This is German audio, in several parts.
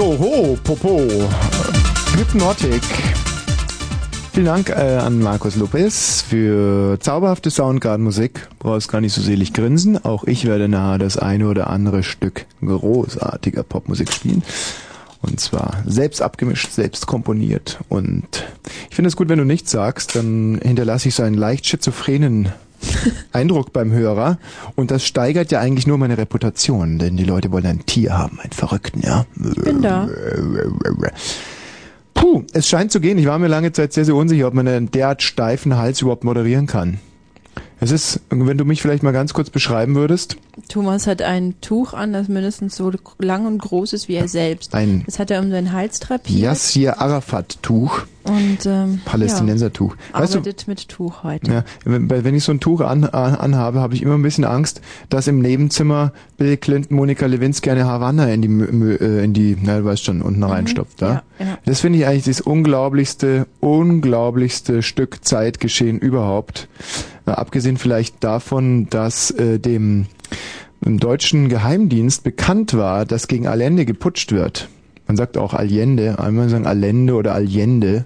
So, ho, popo. Hypnotic. Vielen Dank äh, an Markus Lopez für zauberhafte Soundgarden-Musik. Brauchst gar nicht so selig grinsen. Auch ich werde nahe das eine oder andere Stück großartiger Popmusik spielen. Und zwar selbst abgemischt, selbst komponiert. Und ich finde es gut, wenn du nichts sagst, dann hinterlasse ich so einen leicht schizophrenen Eindruck beim Hörer. Und das steigert ja eigentlich nur meine Reputation, denn die Leute wollen ein Tier haben, einen Verrückten, ja. Ich bin da. Puh, es scheint zu gehen. Ich war mir lange Zeit sehr, sehr unsicher, ob man einen derart steifen Hals überhaupt moderieren kann. Es ist, wenn du mich vielleicht mal ganz kurz beschreiben würdest. Thomas hat ein Tuch an, das mindestens so lang und groß ist wie er selbst. Ein das hat er um seinen Hals drapiert. Yassir Arafat-Tuch. Und ähm, Palästinenser-Tuch. ja, Weißt du, arbeitet mit Tuch heute. ja, wenn ich so ein Tuch an, an, anhabe, habe ich immer ein bisschen Angst, dass im Nebenzimmer Bill Clinton, Monika Lewinsky eine Havanna in die, äh, in die, na, du weißt schon, unten reinstopft. Ja? ja, ja. Das finde ich eigentlich das unglaublichste, unglaublichste Stück Zeitgeschehen überhaupt. Abgesehen vielleicht davon, dass äh, dem, dem deutschen Geheimdienst bekannt war, dass gegen Allende geputscht wird. Man sagt auch Allende, einmal sagen Allende oder Allende.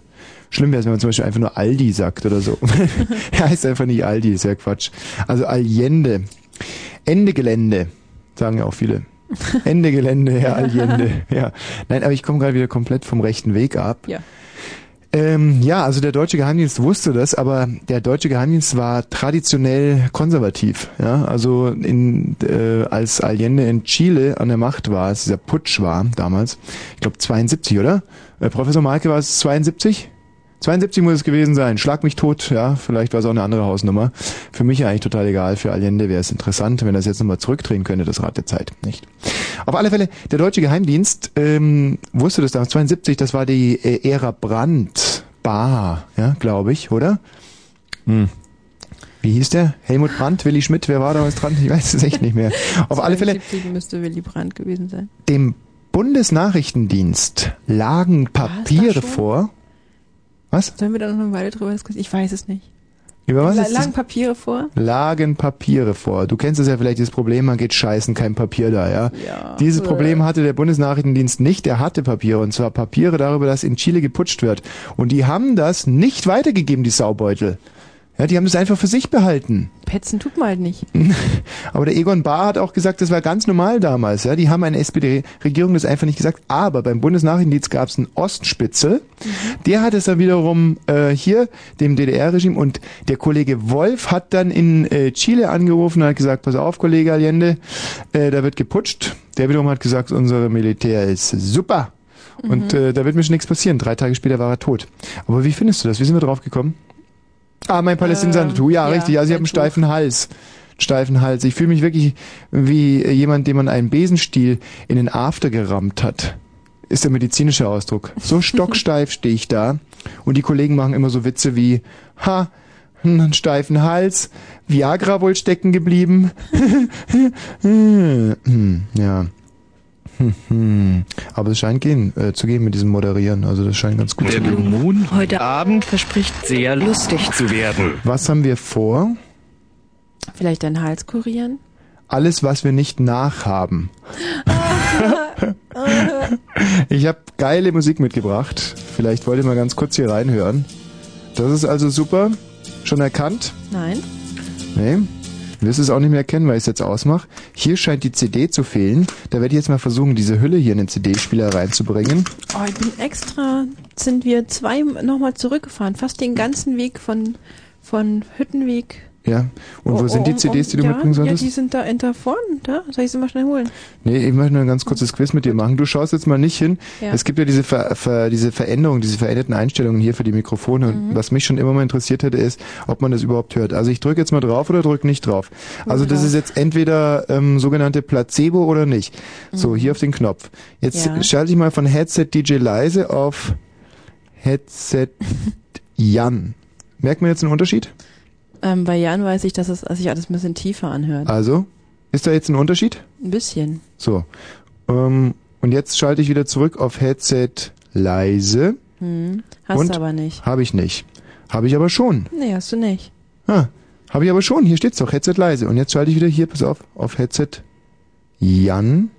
Schlimm wäre es, wenn man zum Beispiel einfach nur Aldi sagt oder so. er heißt einfach nicht Aldi, ist ja Quatsch. Also Allende. Ende Gelände, sagen ja auch viele. Ende Gelände, Herr Allende. Ja. Nein, aber ich komme gerade wieder komplett vom rechten Weg ab. Ja. Ähm, ja, also der deutsche Geheimdienst wusste das, aber der deutsche Geheimdienst war traditionell konservativ. Ja, also in, äh, als Allende in Chile an der Macht war, als dieser Putsch war damals, ich glaube 72, oder? Äh, Professor Malke war es 72? 72 muss es gewesen sein. Schlag mich tot, ja, vielleicht war es auch eine andere Hausnummer. Für mich eigentlich total egal. Für Allende wäre es interessant, wenn er es jetzt nochmal zurückdrehen könnte, das Rad der Zeit, nicht? Auf alle Fälle, der deutsche Geheimdienst ähm, wusste das damals, 72, das war die äh, Ära Brandt, Bar, ja, glaube ich, oder? Hm. Wie hieß der? Helmut Brandt, Willi Schmidt, wer war damals dran? Ich weiß es echt nicht mehr. Auf alle Fälle, 72 müsste Willy Brandt gewesen sein. dem Bundesnachrichtendienst lagen Papiere schon? vor. Was? Sollen wir da noch eine Weile drüber diskutieren? Ich weiß es nicht. Über was La lagen Papiere vor? lagen Papiere vor. Du kennst es ja vielleicht, dieses Problem, man geht scheißen, kein Papier da, ja? Ja. Dieses Problem hatte der Bundesnachrichtendienst nicht, der hatte Papiere, und zwar Papiere darüber, dass in Chile geputscht wird. Und die haben das nicht weitergegeben, die Saubeutel. Ja, die haben das einfach für sich behalten. Petzen tut man halt nicht. Aber der Egon Bahr hat auch gesagt, das war ganz normal damals. Ja, die haben eine SPD-Regierung das einfach nicht gesagt. Aber beim Bundesnachrichtendienst gab es einen Ostspitzel. Der hat es dann wiederum äh, hier dem DDR-Regime und der Kollege Wolf hat dann in äh, Chile angerufen und hat gesagt, pass auf, Kollege Allende, äh, da wird geputscht. Der wiederum hat gesagt, unsere Militär ist super. Und äh, da wird mir schon nichts passieren. Drei Tage später war er tot. Aber wie findest du das? Wie sind wir drauf gekommen? Ah, mein Palästinenser-Tattoo. ja, ja, richtig. Also ich habe ein einen steifen Hals. Steifen Hals. Ich fühle mich wirklich wie jemand, dem man einen Besenstiel in den After gerammt hat. Ist der medizinische Ausdruck. So stocksteif stehe ich da. Und die Kollegen machen immer so Witze wie, ha, einen steifen Hals, Viagra wohl stecken geblieben. ja. Aber es scheint gehen, äh, zu gehen mit diesem Moderieren. Also das scheint ganz gut Der zu gehen. Blue Moon heute Abend verspricht sehr lustig zu werden. Was haben wir vor? Vielleicht deinen Hals kurieren? Alles, was wir nicht nachhaben. ich habe geile Musik mitgebracht. Vielleicht wollt ihr mal ganz kurz hier reinhören. Das ist also super. Schon erkannt? Nein. Nee. Wirst es auch nicht mehr erkennen, weil ich es jetzt ausmache. Hier scheint die CD zu fehlen. Da werde ich jetzt mal versuchen, diese Hülle hier in den CD-Spieler reinzubringen. Oh, ich bin extra, sind wir zwei nochmal zurückgefahren. Fast den ganzen Weg von, von Hüttenweg. Ja. Und wo Oh, sind die um- CDs, die du ja, mitbringen solltest? Ja, die sind da in da vorne, da. Soll ich sie mal schnell holen? Nee, ich möchte nur ein ganz kurzes Quiz mit dir machen. Du schaust jetzt mal nicht hin. Ja. Es gibt ja diese, Ver, Ver, diese Veränderungen, diese veränderten Einstellungen hier für die Mikrofone. Und Mhm. was mich schon immer mal interessiert hätte, ist, ob man das überhaupt hört. Also ich drücke jetzt mal drauf oder drücke nicht drauf. Also das ist jetzt entweder ähm, sogenannte Placebo oder nicht. So, hier auf den Knopf. Jetzt Mhm. Ja. schalte ich mal von Headset DJ leise auf Headset Jan. Merkt man jetzt einen Unterschied? Ähm, bei Jan weiß ich, dass es sich alles ein bisschen tiefer anhört. Also, ist da jetzt ein Unterschied? Ein bisschen. So. Ähm, und jetzt schalte ich wieder zurück auf Headset leise. Hm. Hast Und? du aber nicht. Habe ich nicht. Habe ich aber schon. Nee, hast du nicht. Ah, habe ich aber schon. Hier steht's doch, Headset leise. Und jetzt schalte ich wieder hier, pass auf, auf Headset Jan.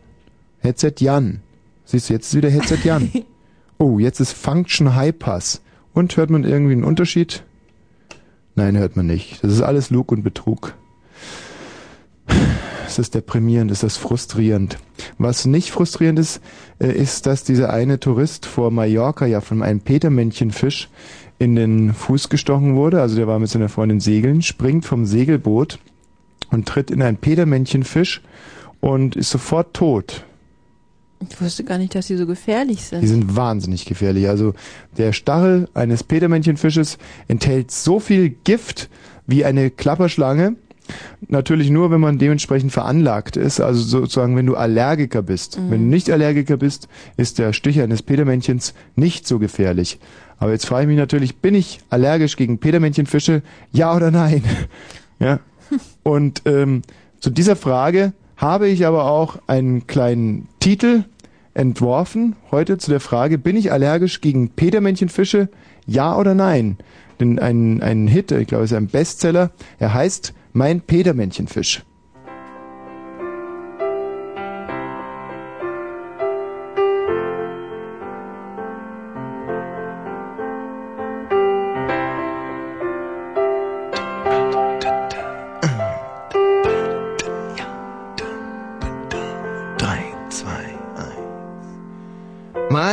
Headset Jan. Siehst du, jetzt ist wieder Headset Jan. Oh, jetzt ist Function High Pass. Und hört man irgendwie einen Unterschied? Nein, hört man nicht. Das ist alles Lug und Betrug. Das ist deprimierend, das ist frustrierend. Was nicht frustrierend ist, äh, ist, dass dieser eine Tourist vor Mallorca ja von einem Petermännchenfisch in den Fuß gestochen wurde. Also der war mit seiner Freundin segeln, springt vom Segelboot und tritt in ein Petermännchenfisch und ist sofort tot. Ich wusste gar nicht, dass die so gefährlich sind. Die sind wahnsinnig gefährlich. Also der Stachel eines Petermännchenfisches enthält so viel Gift wie eine Klapperschlange. Natürlich nur, wenn man dementsprechend veranlagt ist, also sozusagen, wenn du Allergiker bist. Mhm. Wenn du nicht Allergiker bist, ist der Stich eines Petermännchens nicht so gefährlich. Aber jetzt frage ich mich natürlich, bin ich allergisch gegen Petermännchenfische? Ja oder nein? ja. Und ähm, zu dieser Frage habe ich aber auch einen kleinen Titel entworfen, heute zu der Frage, bin ich allergisch gegen Petermännchenfische? Ja oder nein? Denn ein, ein Hit, ich glaube, es ist ein Bestseller. Er heißt Mein Petermännchenfisch.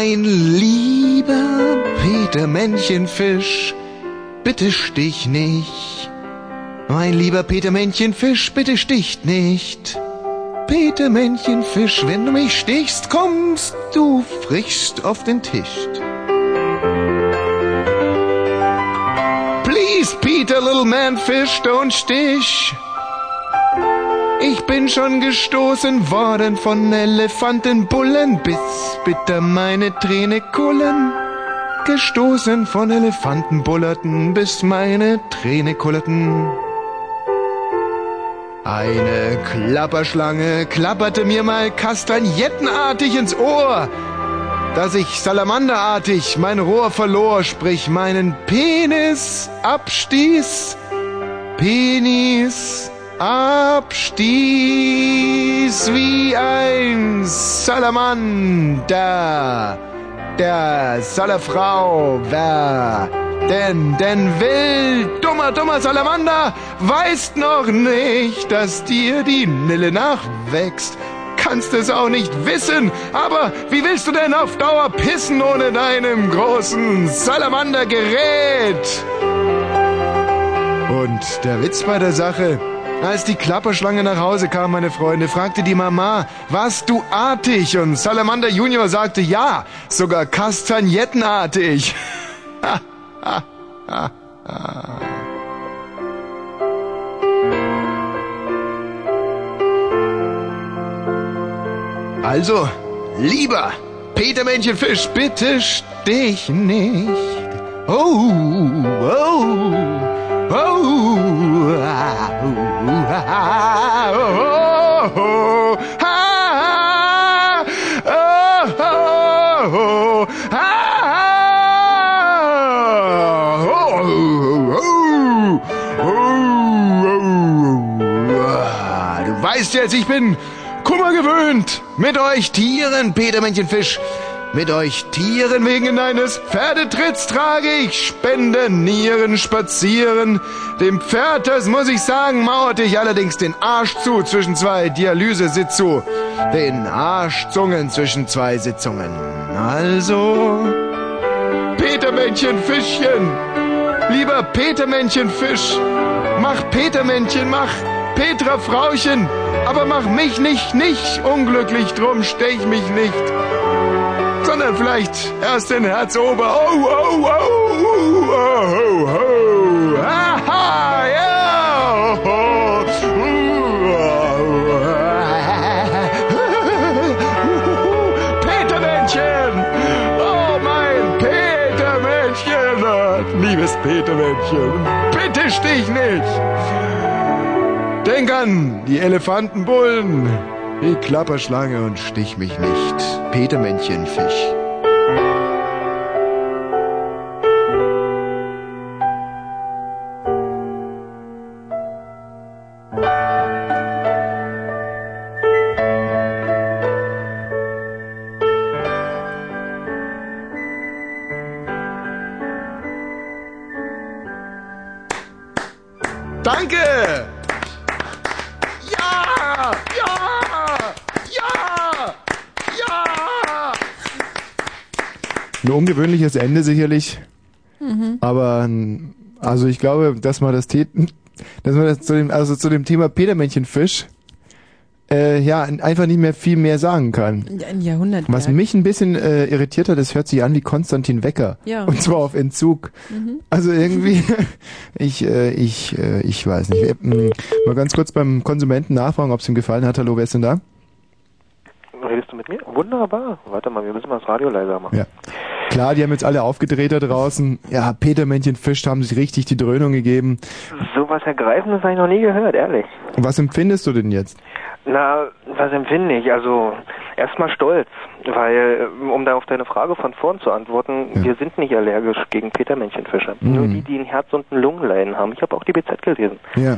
Mein lieber Peter Männchenfisch, bitte stich nicht. Mein lieber Peter Männchenfisch, bitte sticht nicht. Peter Männchenfisch, wenn du mich stichst, kommst du frischst auf den Tisch. Please, Peter, little man fish, don't stich. Ich bin schon gestoßen worden von Elefantenbullen, bis bitter meine Träne kullen. Gestoßen von Elefantenbullerten, bis meine Träne kullerten. Eine Klapperschlange klapperte mir mal kastagnettenartig ins Ohr, dass ich salamanderartig mein Rohr verlor, sprich meinen Penis abstieß. Penis abstieß wie ein Salamander, der Salafrau wär. Denn, denn will, dummer, dummer Salamander, weißt noch nicht, dass dir die Nille nachwächst. Kannst es auch nicht wissen, aber wie willst du denn auf Dauer pissen ohne deinem großen Salamandergerät? Und der Witz bei der Sache, als die Klapperschlange nach Hause kam, meine Freunde, fragte die Mama, warst du artig? Und Salamander Junior sagte, ja, sogar kastagnettenartig. also, lieber Petermännchenfisch, bitte stich nicht. Oh, oh, oh, oh. Du weißt jetzt, ich bin Kummer gewöhnt. Mit euch Tieren, Petermännchenfisch. Mit euch Tieren wegen eines Pferdetritts trage ich Spenden, Nieren, Spazieren. Dem Pferd, das muss ich sagen, mauerte ich allerdings den Arsch zu zwischen zwei Dialysesitzu. Den Arschzungen zwischen zwei Sitzungen. Also, Petermännchen, Fischchen. Lieber Petermännchen, Fisch. Mach Petermännchen, mach Petra Frauchen. Aber mach mich nicht, nicht unglücklich, drum stech mich nicht sondern vielleicht erst den Herzober. Oh, oh, oh, oh, oh, oh. Aha, ja. Oh, Petermännchen. Oh, mein Petermännchen. Liebes Petermännchen, bitte stich nicht. Denk an die Elefantenbullen. Die Klapperschlange und stich mich nicht. Petermännchen Fisch. Ungewöhnliches Ende sicherlich. Mhm. Aber also ich glaube, dass man das, dass man das zu dem, also zu dem Thema Petermännchenfisch äh, ja einfach nicht mehr viel mehr sagen kann. Ein Jahrhundert. Was mich ein bisschen äh, irritiert hat, das hört sich an wie Konstantin Wecker. Ja. Und zwar auf Entzug. Mhm. Also irgendwie, ich, äh, ich, äh, ich weiß nicht. Äh, mal ganz kurz beim Konsumenten nachfragen, ob es ihm gefallen hat. Hallo, wer ist denn da? Redest du mit mir? Wunderbar. Warte mal, wir müssen mal das Radio leiser machen. Ja. Klar, die haben jetzt alle aufgedreht da draußen. Ja, Petermännchenfisch haben sich richtig die Dröhnung gegeben. So was Ergreifendes habe ich noch nie gehört, ehrlich. Was empfindest du denn jetzt? Na, was empfinde ich? Also, erstmal stolz, weil, äh, um da auf deine Frage von vorn zu antworten, wir sind nicht allergisch gegen Petermännchenfische. Mhm. Nur die, die ein Herz- und ein Lungenleiden haben. Ich habe auch die BZ gelesen. Ja,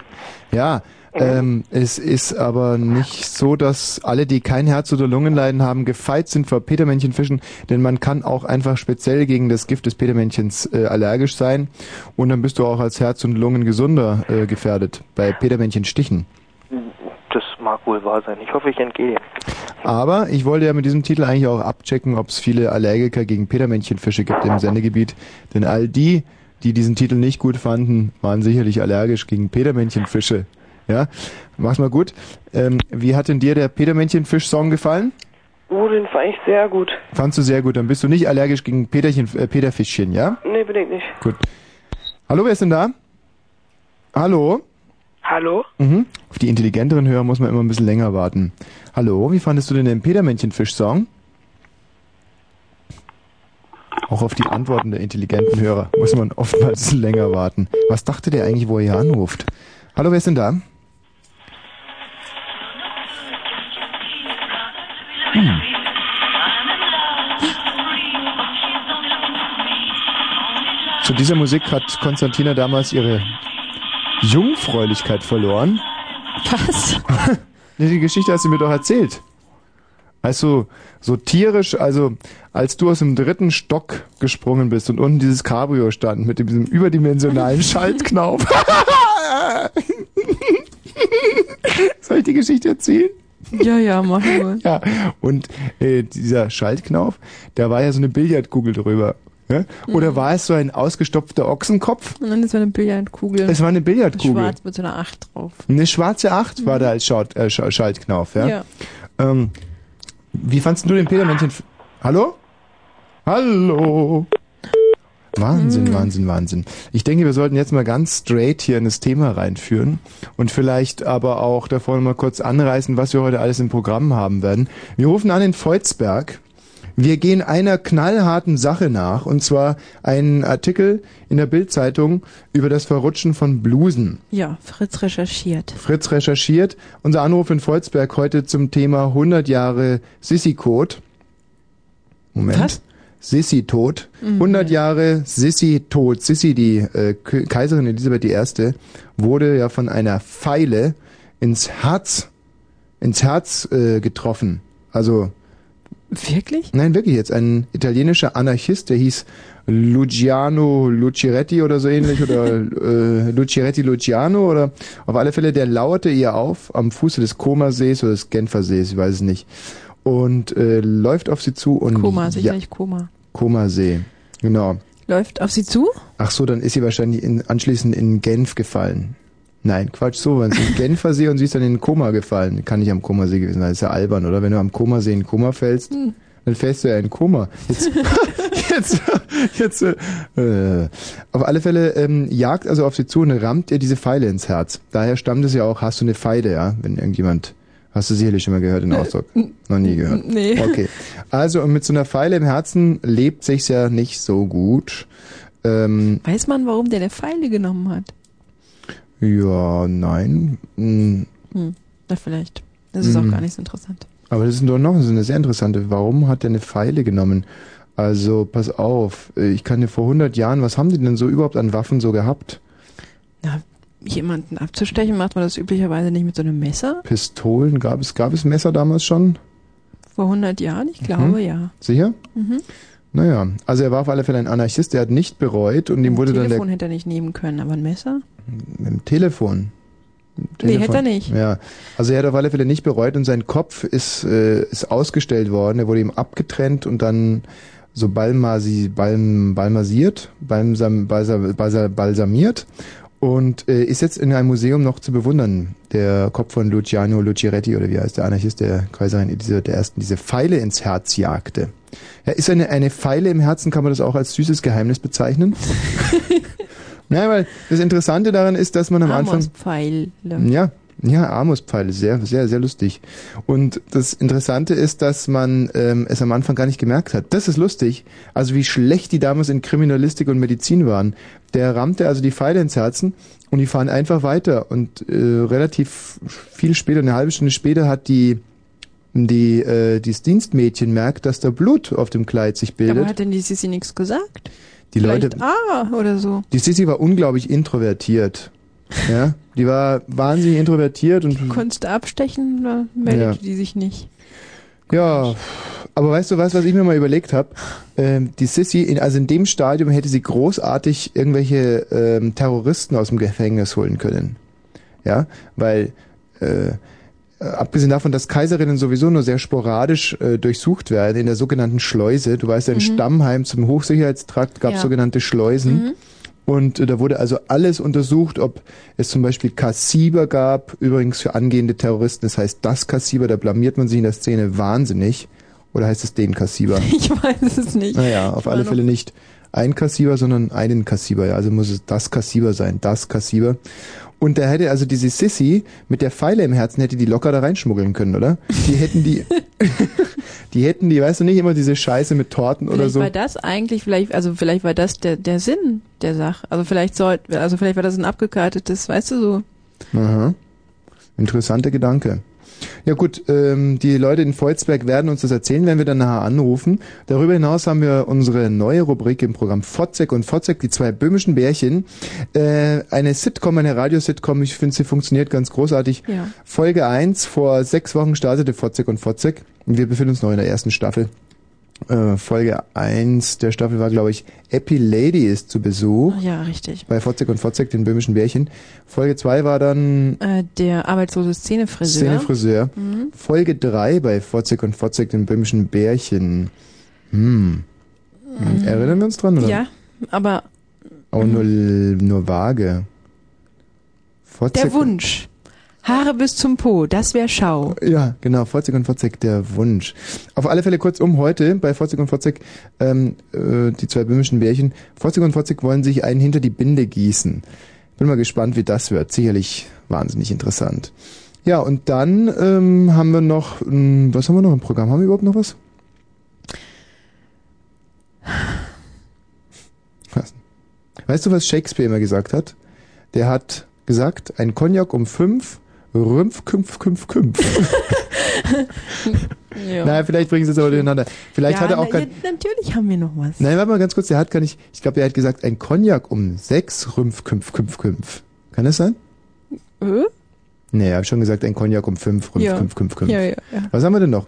ja. Ähm, es ist aber nicht so, dass alle, die kein Herz- oder Lungenleiden haben, gefeit sind vor Petermännchenfischen, denn man kann auch einfach speziell gegen das Gift des Petermännchens äh, allergisch sein und dann bist du auch als Herz- und Lungengesunder äh, gefährdet bei Petermännchenstichen. Das mag wohl wahr sein. Ich hoffe, ich entgehe. Aber ich wollte ja mit diesem Titel eigentlich auch abchecken, ob es viele Allergiker gegen Petermännchenfische gibt im Sendegebiet, denn all die, die diesen Titel nicht gut fanden, waren sicherlich allergisch gegen Petermännchenfische. Ja, mach's mal gut. Ähm, wie hat denn dir der Petermännchenfisch-Song gefallen? Oh, den fand ich sehr gut. Fandst du sehr gut. Dann bist du nicht allergisch gegen Peterchen, äh, Peterfischchen, ja? Nee, bedingt nicht. Gut. Hallo, wer ist denn da? Hallo? Hallo? Mhm. Auf die intelligenteren Hörer muss man immer ein bisschen länger warten. Hallo, wie fandest du denn den Petermännchenfisch-Song? Auch auf die Antworten der intelligenten Hörer muss man oftmals länger warten. Was dachte der eigentlich, wo er hier anruft? Hallo, wer ist denn da? Hm. Zu dieser Musik hat Konstantina damals ihre Jungfräulichkeit verloren. Was? Die Geschichte hast du mir doch erzählt. Also so tierisch, also als du aus dem dritten Stock gesprungen bist und unten dieses Cabrio stand mit diesem überdimensionalen Schaltknauf. Soll ich die Geschichte erzählen? Ja, ja, mach nur. Ja, und äh, dieser Schaltknauf, da war ja so eine Billardkugel drüber. Ja? Oder Mhm. war es so ein ausgestopfter Ochsenkopf? Dann ist so eine Billardkugel. Es war eine Billardkugel. Schwarz mit so einer Acht drauf. Eine schwarze Acht war da als Schaut, äh, Sch- Schaltknauf, ja? Ja. Ähm, wie fandst du den Petermännchen? Hallo? Hallo? Wahnsinn, Wahnsinn, Wahnsinn. Ich denke, wir sollten jetzt mal ganz straight hier in das Thema reinführen und vielleicht aber auch davor mal kurz anreißen, was wir heute alles im Programm haben werden. Wir rufen an in Volzberg. Wir gehen einer knallharten Sache nach, und zwar einen Artikel in der Bildzeitung über das Verrutschen von Blusen. Ja, Fritz recherchiert. Fritz recherchiert. Unser Anruf in Volzberg heute zum Thema 100 Jahre Sissi-Code. Moment. Was? Sissi-Tod. Mhm. 100 Jahre Sissi-Tod. Sissi, die äh, Kaiserin Elisabeth I., wurde ja von einer Pfeile ins Herz, ins Herz äh, getroffen. Also Wirklich? Nein, wirklich jetzt. Ein italienischer Anarchist, der hieß Luciano Luciretti oder so ähnlich oder äh, Luciretti Luciano oder auf alle Fälle, der lauerte ihr auf am Fuße des Comersees oder des Genfersees, ich weiß es nicht. Und äh, läuft auf sie zu und Koma, ja, sicherlich Koma. Comersee. Genau. Läuft auf sie zu? Ach so, dann ist sie wahrscheinlich in, anschließend in Genf gefallen. Nein, Quatsch, so, wenn sie im Genfersee und sie ist dann in den Koma gefallen. Kann nicht am Komasee gewesen sein, das ist ja albern, oder? Wenn du am Komasee in Koma fällst, Hm. dann fällst du ja in Koma. Jetzt, jetzt, jetzt, äh, auf alle Fälle ähm, jagt also auf sie zu und rammt ihr diese Pfeile ins Herz. Daher stammt es ja auch, hast du eine Pfeile, ja? Wenn irgendjemand, hast du sicherlich schon mal gehört, den Ausdruck? Noch nie gehört. Nee. Okay. Also, mit so einer Pfeile im Herzen lebt sich's ja nicht so gut. Ähm, Weiß man, warum der eine Pfeile genommen hat? ja, nein. Hm. Hm, na vielleicht. Das ist auch Mhm. gar nicht so interessant. Aber das ist doch noch so eine sehr interessante. Warum hat er eine Pfeile genommen? Also, pass auf. Ich kann dir vor 100 Jahren, was haben die denn so überhaupt an Waffen so gehabt? Na, jemanden abzustechen, macht man das üblicherweise nicht mit so einem Messer? Pistolen? Gab es, gab es Messer damals schon? Vor 100 Jahren? Ich glaube, Mhm. ja. Sicher? Mhm. Naja, also er war auf alle Fälle ein Anarchist, der hat nicht bereut und ihm wurde dann der Telefon hätte er nicht nehmen können, aber ein Messer? Mit dem Telefon. Nee, hätte er nicht. Ja, also er hat auf alle Fälle nicht bereut und sein Kopf ist, äh, ist ausgestellt worden. Er wurde ihm abgetrennt und dann so balmasi, balm, balmasiert, balsam, balsam, balsam, balsamiert und äh, ist jetzt in einem Museum noch zu bewundern. Der Kopf von Luciano Luciretti oder wie heißt der Anarchist, der Kaiserin, der ersten diese Pfeile ins Herz jagte. Ja, ist eine, eine Pfeile im Herzen, kann man das auch als süßes Geheimnis bezeichnen? Nein, weil das Interessante daran ist, dass man am Anfang... Amos-Pfeile. Ja, ja, Amos-Pfeile, sehr, sehr, sehr lustig. Und das Interessante ist, dass man ähm, es am Anfang gar nicht gemerkt hat. Das ist lustig. Also wie schlecht die damals in Kriminalistik und Medizin waren. Der rammte also die Pfeile ins Herzen und die fahren einfach weiter. Und äh, relativ viel später, eine halbe Stunde später, hat die die äh, dieses Dienstmädchen merkt, dass da Blut auf dem Kleid sich bildet. Aber hat denn die Sissi nichts gesagt? die Leute, Vielleicht ah oder so. die Sissi war unglaublich introvertiert. Ja, die war wahnsinnig introvertiert und Konntest du abstechen oder meldete Ja. die sich nicht? Ja, aber weißt du was, was ich mir mal überlegt habe? Ähm, die Sissy, in, also in dem Stadium hätte sie großartig irgendwelche ähm, Terroristen aus dem Gefängnis holen können. Ja, weil äh, abgesehen davon, dass Kaiserinnen sowieso nur sehr sporadisch äh, durchsucht werden in der sogenannten Schleuse. Du weißt ja, in Stammheim zum Hochsicherheitstrakt gab es Ja. sogenannte Schleusen. Und äh, da wurde also alles untersucht, ob es zum Beispiel Kassiber gab, übrigens für angehende Terroristen. Das heißt, das Kassiber, da blamiert man sich in der Szene wahnsinnig. Oder heißt es den Kassiber? Ich weiß es nicht. Naja, auf alle Fälle nicht ein Kassiber, sondern einen Kassiber. Ja, also muss es das Kassiber sein, das Kassiber. Und da hätte also diese Sissy mit der Pfeile im Herzen hätte die locker da reinschmuggeln können, oder? Die hätten die, die hätten die, weißt du nicht immer diese Scheiße mit Torten oder Vielleicht so. war das eigentlich, vielleicht, also vielleicht war das der, der Sinn der Sache. Also vielleicht soll, also vielleicht war das ein abgekartetes, weißt du so. Aha. Interessanter Gedanke. Ja gut, ähm, die Leute in Volzberg werden uns das erzählen, wenn wir dann nachher anrufen. Darüber hinaus haben wir unsere neue Rubrik im Programm Fotzek und Fotzek, die zwei böhmischen Bärchen. Äh, eine Sitcom, eine Radiositcom, ich finde, sie funktioniert ganz großartig. Ja. Folge 1, vor sechs Wochen startete Fotzek und Fotzek. Und wir befinden uns noch in der ersten Staffel. Äh, Folge 1 der Staffel war, glaube ich, Epi Lady ist zu Besuch ja, richtig. bei Fotzek und Fotzek, den böhmischen Bärchen. Folge 2 war dann Äh, der arbeitslose Szenefriseur. Szenefriseur. Mhm. Folge 3 bei Fotzek und Fotzek, den böhmischen Bärchen. Hm. Hm, Erinnern wir uns dran, oder? Ja, aber Aber nur, nur vage. Fotzek der Wunsch. Haare bis zum Po, das wär Schau. Ja, genau, Fotzek und Fotzek, der Wunsch. Auf alle Fälle kurzum heute bei Fotzek und Fotzek, ähm, äh, die zwei böhmischen Bärchen. Fotzek und Fotzek wollen sich einen hinter die Binde gießen. Bin mal gespannt, wie das wird. Sicherlich wahnsinnig interessant. Ja, und dann ähm, haben wir noch, ähm, was haben wir noch im Programm? Haben wir überhaupt noch was? Was? Weißt du, was Shakespeare immer gesagt hat? Der hat gesagt, ein Cognac um fünf, Rümpf, Kümpf, Kümpf, Kümpf. Ja. Naja, vielleicht bringen sie es aber durcheinander. Vielleicht ja, hat er auch na, gar, ja, natürlich haben wir noch was. Nein, warte mal ganz kurz, der hat gar nicht, ich glaube, der hat gesagt, ein Cognac um sechs, Rümpf, Kümpf, Kümpf, Kümpf. Kann das sein? Äh? Nee, er hat schon gesagt, ein Cognac um fünf, Rümpf, Ja. Kümpf, Kümpf, Kümpf. Ja, ja, ja. Was haben wir denn noch?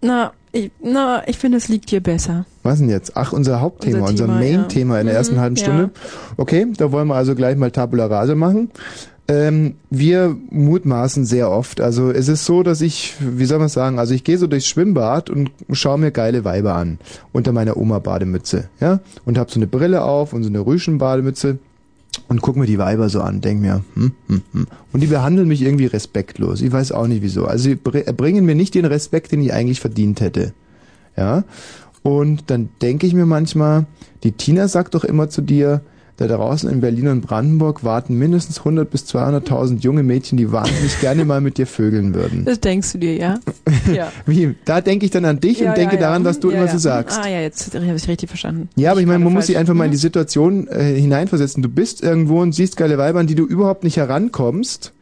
Na, ich, na, ich finde, es liegt dir besser. Was denn jetzt? Ach, unser Hauptthema, Unser unser, Thema, Main-Thema in der Mhm, ersten halben ja. Stunde. Okay, da wollen wir also gleich mal Tabula Rase machen. Ähm, wir mutmaßen sehr oft. Also es ist so, dass ich, wie soll man sagen, also ich gehe so durchs Schwimmbad und schaue mir geile Weiber an unter meiner Oma-Bademütze, ja, und habe so eine Brille auf und so eine Rüschen-Bademütze und guck mir die Weiber so an, denk mir, hm, hm, hm. und die behandeln mich irgendwie respektlos. Ich weiß auch nicht wieso. Also sie br- bringen mir nicht den Respekt, den ich eigentlich verdient hätte. Ja. Und dann denke ich mir manchmal, die Tina sagt doch immer zu dir, da draußen in Berlin und Brandenburg warten mindestens 100 bis 200.000 junge Mädchen, die wahnsinnig gerne mal mit dir vögeln würden. Das denkst du dir, ja? ja. Wie? Da denke ich dann an dich ja, und denke ja, daran, was du immer so sagst. Ah ja, jetzt habe ich richtig verstanden. Ja, aber ich meine, man muss sich einfach mal in die. Situation äh, hineinversetzen. Du bist irgendwo und siehst geile Weiber, an die du überhaupt nicht herankommst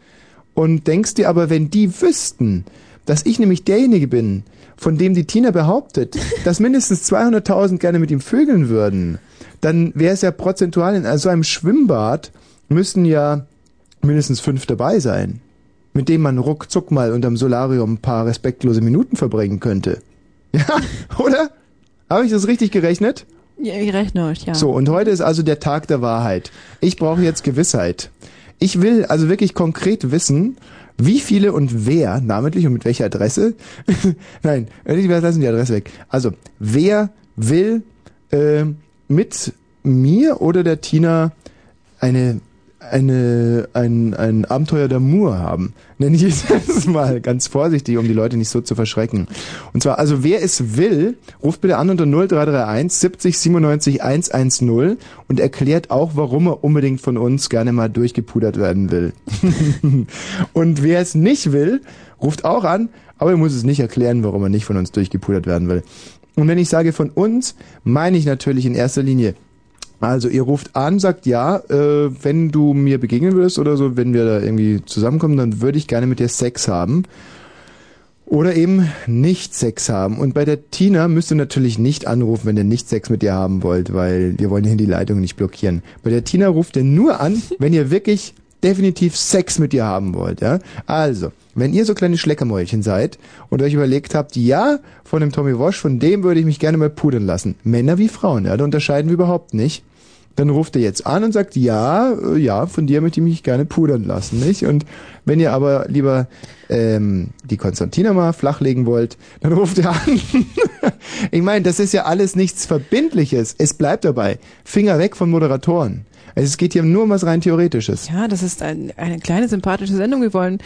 und denkst dir aber, wenn die wüssten, dass ich nämlich derjenige bin, von dem die Tina behauptet, dass mindestens 200.000 gerne mit ihm vögeln würden, dann wäre es ja prozentual in so einem Schwimmbad müssen ja mindestens fünf dabei sein, mit denen man ruckzuck mal unterm Solarium ein paar respektlose Minuten verbringen könnte. Ja, oder? Habe ich das richtig gerechnet? Ja, rechnerisch, ja. So, und heute ist also der Tag der Wahrheit. Ich brauche jetzt Gewissheit. Ich will also wirklich konkret wissen, wie viele und wer, namentlich und mit welcher Adresse, nein, wir lassen die Adresse weg. Also, wer will äh, mit mir oder der Tina eine eine, ein, ein Abenteuer d'amour haben. Nenne ich es mal ganz vorsichtig, um die Leute nicht so zu verschrecken. Und zwar, also wer es will, ruft bitte an unter 0331 70 97 110 und erklärt auch, warum er unbedingt von uns gerne mal durchgepudert werden will. und wer es nicht will, ruft auch an, aber er muss es nicht erklären, warum er nicht von uns durchgepudert werden will. Und wenn ich sage von uns, meine ich natürlich in erster Linie also ihr ruft an, sagt ja, äh, wenn du mir begegnen würdest oder so, wenn wir da irgendwie zusammenkommen, dann würde ich gerne mit dir Sex haben. Oder eben nicht Sex haben. Und bei der Tina müsst ihr natürlich nicht anrufen, wenn ihr nicht Sex mit ihr haben wollt, weil wir wollen hier die Leitung nicht blockieren. Bei der Tina ruft ihr nur an, wenn ihr wirklich definitiv Sex mit ihr haben wollt, ja? Also, wenn ihr so kleine Schleckermäulchen seid und euch überlegt habt, ja, von dem Tommy Walsh, von dem würde ich mich gerne mal pudern lassen. Männer wie Frauen, ja, da unterscheiden wir überhaupt nicht dann ruft er jetzt an und sagt, ja, äh, ja, von dir möchte ich mich gerne pudern lassen, nicht? Und wenn ihr aber lieber ähm, die Konstantina mal flachlegen wollt, dann ruft er an. ich meine, das ist ja alles nichts Verbindliches. Es bleibt dabei. Finger weg von Moderatoren. Also es geht hier nur um was rein Theoretisches. Ja, das ist ein, eine kleine sympathische Sendung. Wir wollen,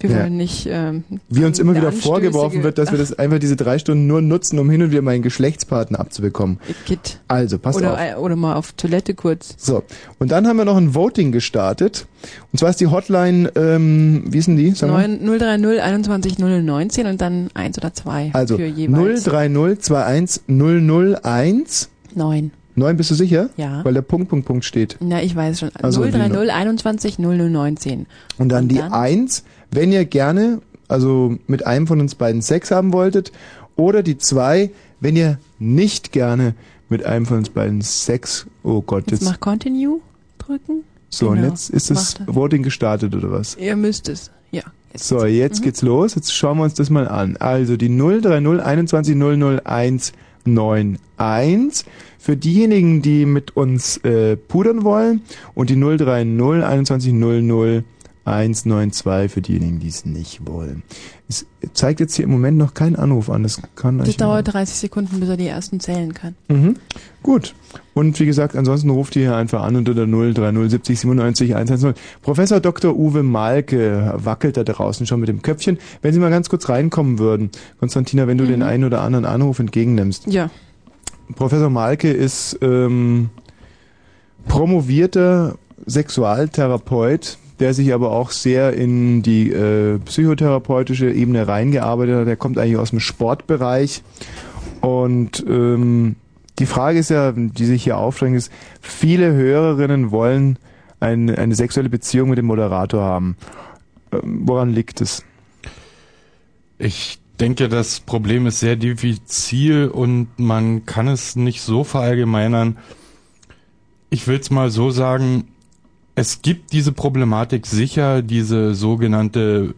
wir Ja. wollen nicht. Ähm, Wie uns immer wieder anstößige- vorgeworfen wird, dass wir das einfach diese drei Stunden nur nutzen, um hin und wieder mal einen Geschlechtspartner abzubekommen. Geht. Also, passt oder, auf. oder mal auf Toilette kurz. So, und dann haben wir noch ein Voting gestartet. Und zwar ist die Hotline, ähm, wie ist denn die? Sag mal. 9, 030 21 0019 und dann eins oder zwei Also für jeweils 030 21 001 neun. 9 bist du sicher? Ja. Weil der Punkt, Punkt, Punkt steht. Na, ich weiß schon. Also die 030 21 0019. Und dann Und die dann? 1, wenn ihr gerne, also mit einem von uns beiden Sex haben wolltet. Oder die 2, wenn ihr nicht gerne mit einem von uns beiden Sex, oh Gott, Jetzt jetzt, mach Continue drücken. so, und genau. jetzt ist das das. Voting gestartet oder was? Ihr müsst es. Ja. Jetzt. So, jetzt geht's los. Jetzt schauen wir uns das mal an. Also die 030 21 001 91 für diejenigen, die mit uns äh, pudern wollen und die 030 21 00 192 für diejenigen, die es nicht wollen. Es zeigt jetzt hier im Moment noch keinen Anruf an. Das kann Das dauert 30 Sekunden, bis er die ersten zählen kann. Mhm. Gut. Und wie gesagt, ansonsten ruft ihr hier einfach an unter der 030 70 97 110. Professor Dr. Uwe Malke wackelt da draußen schon mit dem Köpfchen. Wenn Sie mal ganz kurz reinkommen würden, Konstantina, wenn du den einen oder anderen Anruf entgegennimmst. Ja. Professor Malke ist ähm, promovierter Sexualtherapeut, der sich aber auch sehr in die äh, psychotherapeutische Ebene reingearbeitet hat. Der kommt eigentlich aus dem Sportbereich. Und ähm, die Frage ist ja, die sich hier aufdrängt, ist, viele Hörerinnen wollen eine, eine sexuelle Beziehung mit dem Moderator haben. Ähm, woran liegt es? Ich denke, das Problem ist sehr diffizil und man kann es nicht so verallgemeinern. Ich will es mal so sagen, es gibt diese Problematik sicher, diese sogenannte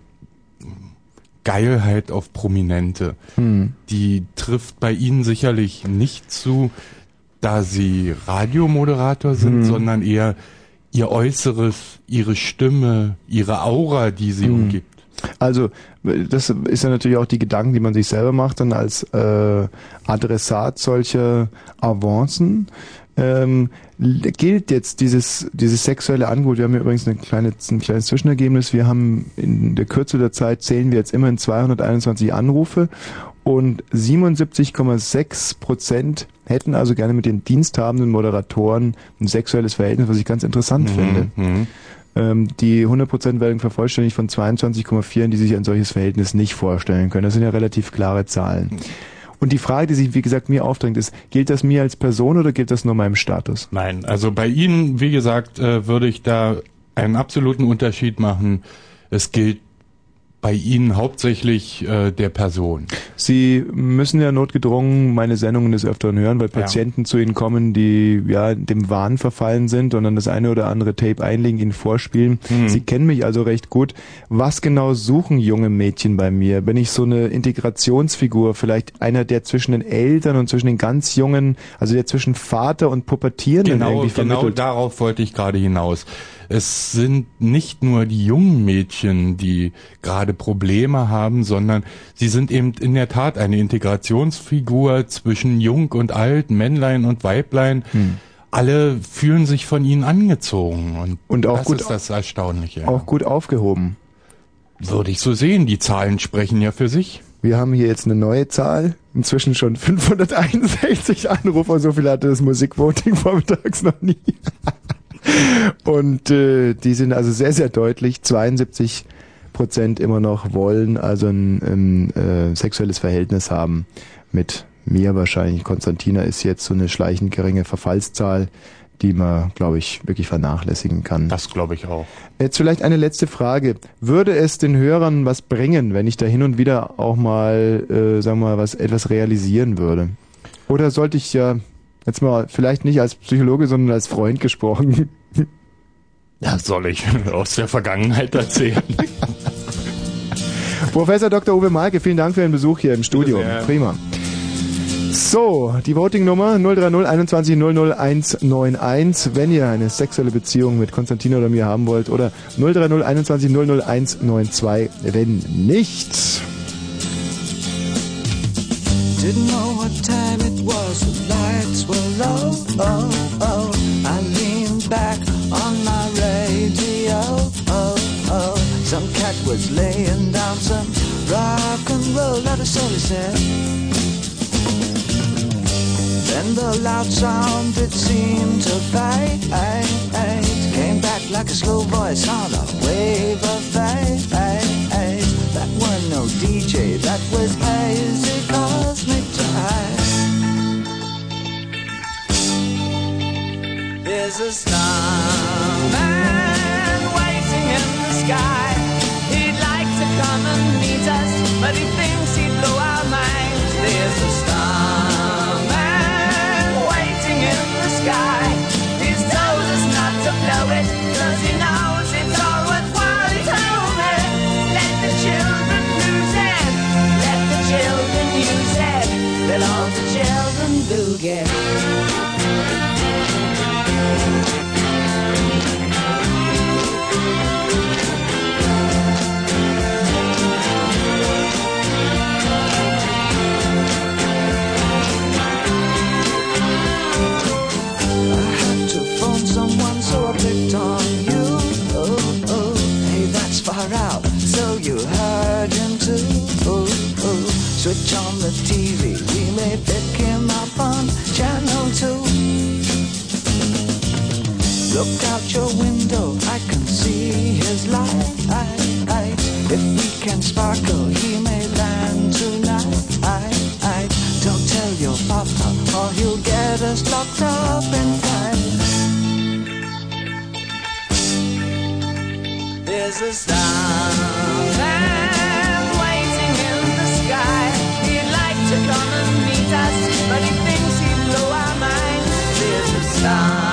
Geilheit auf Prominente. Hm. Die trifft bei Ihnen sicherlich nicht zu, da Sie Radiomoderator sind, Hm. sondern eher Ihr Äußeres, Ihre Stimme, Ihre Aura, die Sie Hm. umgibt. Also, das ist ja natürlich auch die Gedanken, die man sich selber macht, dann als äh, Adressat solcher Avancen. Ähm, gilt jetzt dieses, dieses sexuelle Angebot, wir haben hier übrigens eine kleine, ein kleines Zwischenergebnis, wir haben in der Kürze der Zeit zählen wir jetzt immerhin 221 Anrufe und 77,6 Prozent hätten also gerne mit den diensthabenden Moderatoren ein sexuelles Verhältnis, was ich ganz interessant finde. Mhm. Ähm, die 100% werden vervollständigt von 22,4, die sich ein solches Verhältnis nicht vorstellen können. Das sind ja relativ klare Zahlen. Und die Frage, die sich, wie gesagt, mir aufdrängt, ist, gilt das mir als Person oder gilt das nur meinem Status? Nein, also bei Ihnen, wie gesagt, äh, würde ich da einen absoluten Unterschied machen. Es gilt bei Ihnen hauptsächlich äh, der Person. Sie müssen ja notgedrungen meine Sendungen des Öfteren hören, weil Ja. Patienten zu Ihnen kommen, die ja dem Wahn verfallen sind und dann das eine oder andere Tape einlegen, Ihnen vorspielen. Hm. Sie kennen mich also recht gut. Was genau suchen junge Mädchen bei mir? Bin ich so eine Integrationsfigur, vielleicht einer, der zwischen den Eltern und zwischen den ganz Jungen, also der zwischen Vater und Pubertierenden Genau, irgendwie genau vermittelt? darauf wollte ich gerade hinaus. Es sind nicht nur die jungen Mädchen, die gerade Probleme haben, sondern sie sind eben in der Tat eine Integrationsfigur zwischen Jung und Alt, Männlein und Weiblein. Hm. Alle fühlen sich von ihnen angezogen und, Und auch das gut- ist das Erstaunliche. Auch gut aufgehoben. Würde ich so sehen, die Zahlen sprechen ja für sich. Wir haben hier jetzt eine neue Zahl. Inzwischen schon 561 Anrufer. So viel hatte das Musikvoting vormittags noch nie. Und äh, die sind also sehr, sehr deutlich. 72 Prozent immer noch wollen also ein ähm, äh, sexuelles Verhältnis haben mit mir wahrscheinlich. Konstantina ist jetzt so eine schleichend geringe Verfallszahl, die man, glaube ich, wirklich vernachlässigen kann. Das glaube ich auch. Jetzt vielleicht eine letzte Frage. Würde es den Hörern was bringen, wenn ich da hin und wieder auch mal, äh, sagen wir mal, was, etwas realisieren würde? Oder sollte ich ja, jetzt mal, vielleicht nicht als Psychologe, sondern als Freund gesprochen, Ja, soll ich aus der Vergangenheit erzählen? Professor Dr. Uwe Malke, vielen Dank für den Besuch hier im Studio. Sehr. Prima. So, die Voting-Nummer 030 21 00 191, wenn ihr eine sexuelle Beziehung mit Konstantin oder mir haben wollt, oder 030 21 00 192, wenn nicht. Didn't know what time it was, low. Oh, oh. I leaned back on my radio. Oh, oh. Some cat was laying down some rock and roll, is all he said. Then the loud sound it seemed to fade. Came back like a slow voice on a wave of fate. That was no DJ, that was hazy cosmic jive. There's a starman waiting in the sky. Switch on the TV. We may pick him up on channel two. Look out your window, I can see his light. If we can sparkle, he may land tonight. Don't tell your papa, or he'll get us locked up in time. There's a starman time.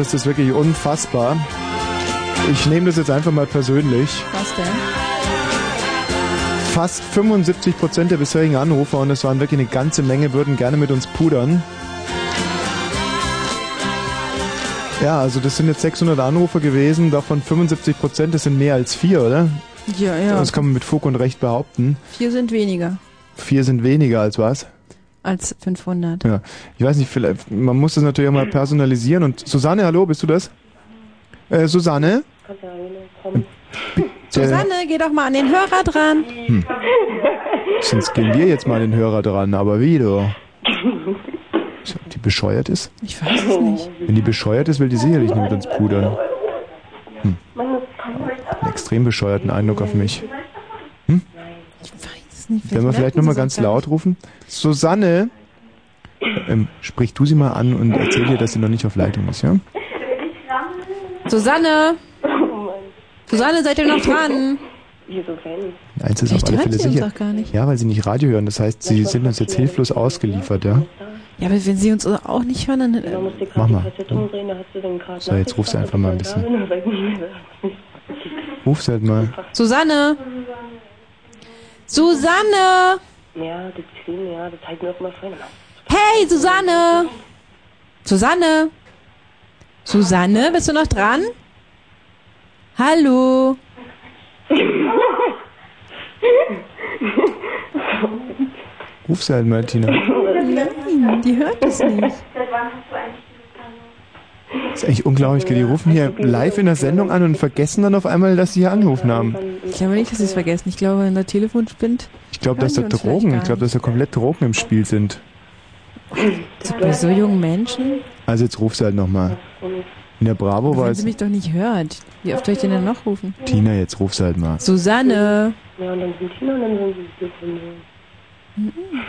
Das ist wirklich unfassbar. Ich nehme das jetzt einfach mal persönlich. Was denn? Fast 75 Prozent der bisherigen Anrufer, und es waren wirklich eine ganze Menge, würden gerne mit uns pudern. Ja, also das sind jetzt 600 Anrufer gewesen, davon 75 Prozent, das sind mehr als vier, oder? Ja, ja. Das kann man mit Fug und Recht behaupten. Vier sind weniger Vier sind weniger als was? Als 500. Ja. Ich weiß nicht, vielleicht, man muss das natürlich auch mal personalisieren. Und Susanne, hallo, bist du das? Äh, Susanne? Susanne, geh doch mal an den Hörer dran. Hm. Sonst gehen wir jetzt mal an den Hörer dran, aber wie du? Die bescheuert ist? Ich weiß es nicht. Wenn die bescheuert ist, will die sicherlich nicht mit uns pudern. Hm. Einen extrem bescheuerten Eindruck auf mich. Hm? Ich weiß nicht. Wenn wir vielleicht nochmal ganz laut rufen. Susanne! Ähm, sprich du sie mal an und erzähl ihr, dass sie noch nicht auf Leitung ist, ja? Susanne! Susanne, seid ihr noch dran? Wieso wenn? Eins ist auf Vielleicht alle Fälle sicher. auch gar nicht. Ja, weil sie nicht Radio hören. Das heißt, sie sind uns jetzt hilflos ausgeliefert, ja? Ja, aber wenn sie uns auch nicht hören, dann... Äh, Mach mal. So, jetzt ruf sie einfach mal ein bisschen. bisschen. Ruf sie halt mal. Susanne! Susanne! Ja, das Klingen, ja, das halten wir auch mal fein. Hey, Susanne! Susanne! Susanne, bist du noch dran? Hallo? Ruf sie halt mal, Tina. Nein, die hört es nicht. Das ist eigentlich unglaublich. Die rufen hier live in der Sendung an und vergessen dann auf einmal, dass sie hier angerufen haben. Ich glaube nicht, dass sie es vergessen. Ich glaube, wenn der Telefon spinnt, Ich glaube, dass da Drogen, ich glaube, dass da komplett Drogen im Spiel sind. bei so jungen Menschen, Also jetzt ruf sie halt nochmal. In der Bravo war wenn sie mich doch nicht hört. Wie oft soll ich denn dann noch rufen? Tina, jetzt ruf sie halt mal. Susanne! Ja, und dann sind Tina und dann sind sie Telefonieren.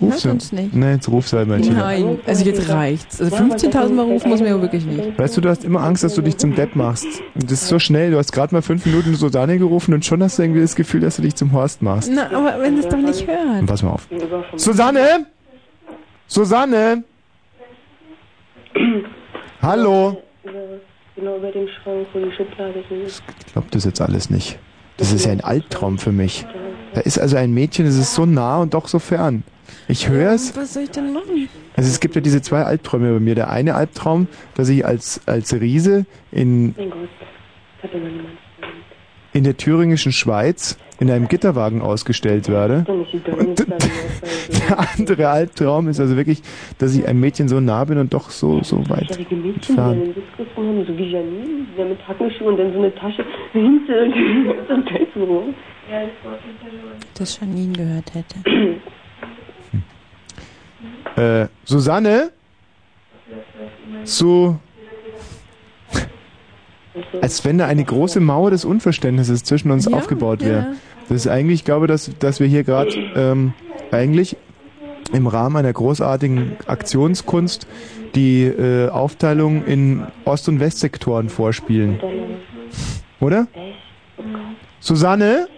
Ruf hört sie. uns nicht. Nee, jetzt ruf sie halt mal, Tina. Nein, also jetzt reicht's. Also 15.000 Mal rufen muss man ja wirklich nicht. Weißt du, du hast immer Angst, dass du dich zum Depp machst. Und das ist so schnell. Du hast gerade mal fünf Minuten Susanne gerufen und schon hast du irgendwie das Gefühl, dass du dich zum Horst machst. Na, aber wenn sie es doch nicht hört. Und pass mal auf. Susanne! Susanne! Hallo! Genau über dem Schrank, wo die Schublade ist. Ich glaube das jetzt alles nicht. Das ist ja ein Albtraum für mich. Da ist also ein Mädchen, das ist so nah und doch so fern. Ich höre es. Was soll ich denn machen? Also es gibt ja diese zwei Albträume bei mir. Der eine Albtraum, dass ich als, als Riese in, Mein Gott, hat immer niemand. In der thüringischen Schweiz in einem Gitterwagen ausgestellt werde. Nicht Der andere Albtraum ist also wirklich, dass ich einem Mädchen so nah bin und doch so, so weit entfernt. haben, so wie Janine, die da mit Hackenschuhen und dann so eine Tasche hinter und so ein Teil so rum. Das Janine gehört hätte. Äh, Susanne? So. Als wenn da eine große Mauer des Unverständnisses zwischen uns Ja, aufgebaut wäre. ja. Das ist eigentlich, ich glaube, dass, dass wir hier gerade ähm, eigentlich im Rahmen einer großartigen Aktionskunst die äh, Aufteilung in Ost- und Westsektoren vorspielen. Oder? Susanne?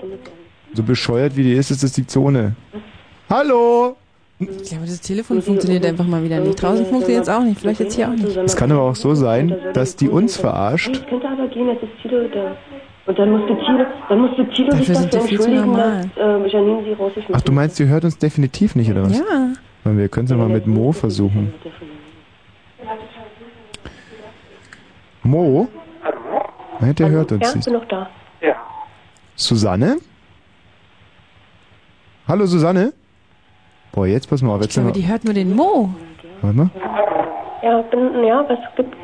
So bescheuert wie die ist, ist das die Zone. Hallo? Ich glaube, das Telefon funktioniert einfach mal wieder nicht. Draußen funktioniert es auch nicht. Vielleicht jetzt hier auch nicht. Es kann aber auch so sein, dass die uns verarscht. Es könnte aber gehen, jetzt ist Tilo da. Und dann musste Tilo, dann musste Tilo sich Dafür sind dafür entschuldigen, normal. dass äh, Janine sie rausgeschmissen Ach, du meinst, sie hört uns definitiv nicht, oder was? Ja. Weil Wir können es ja mal mit Mo versuchen. Mo? Ja, der hört Ja, uns ich nicht. bin noch da. Susanne? Hallo Susanne? Boah, jetzt pass mal auf. Ich Jetzt glaube, sind wir, die hört nur den Mo. warte mal. Ja, bin, ja, was gibt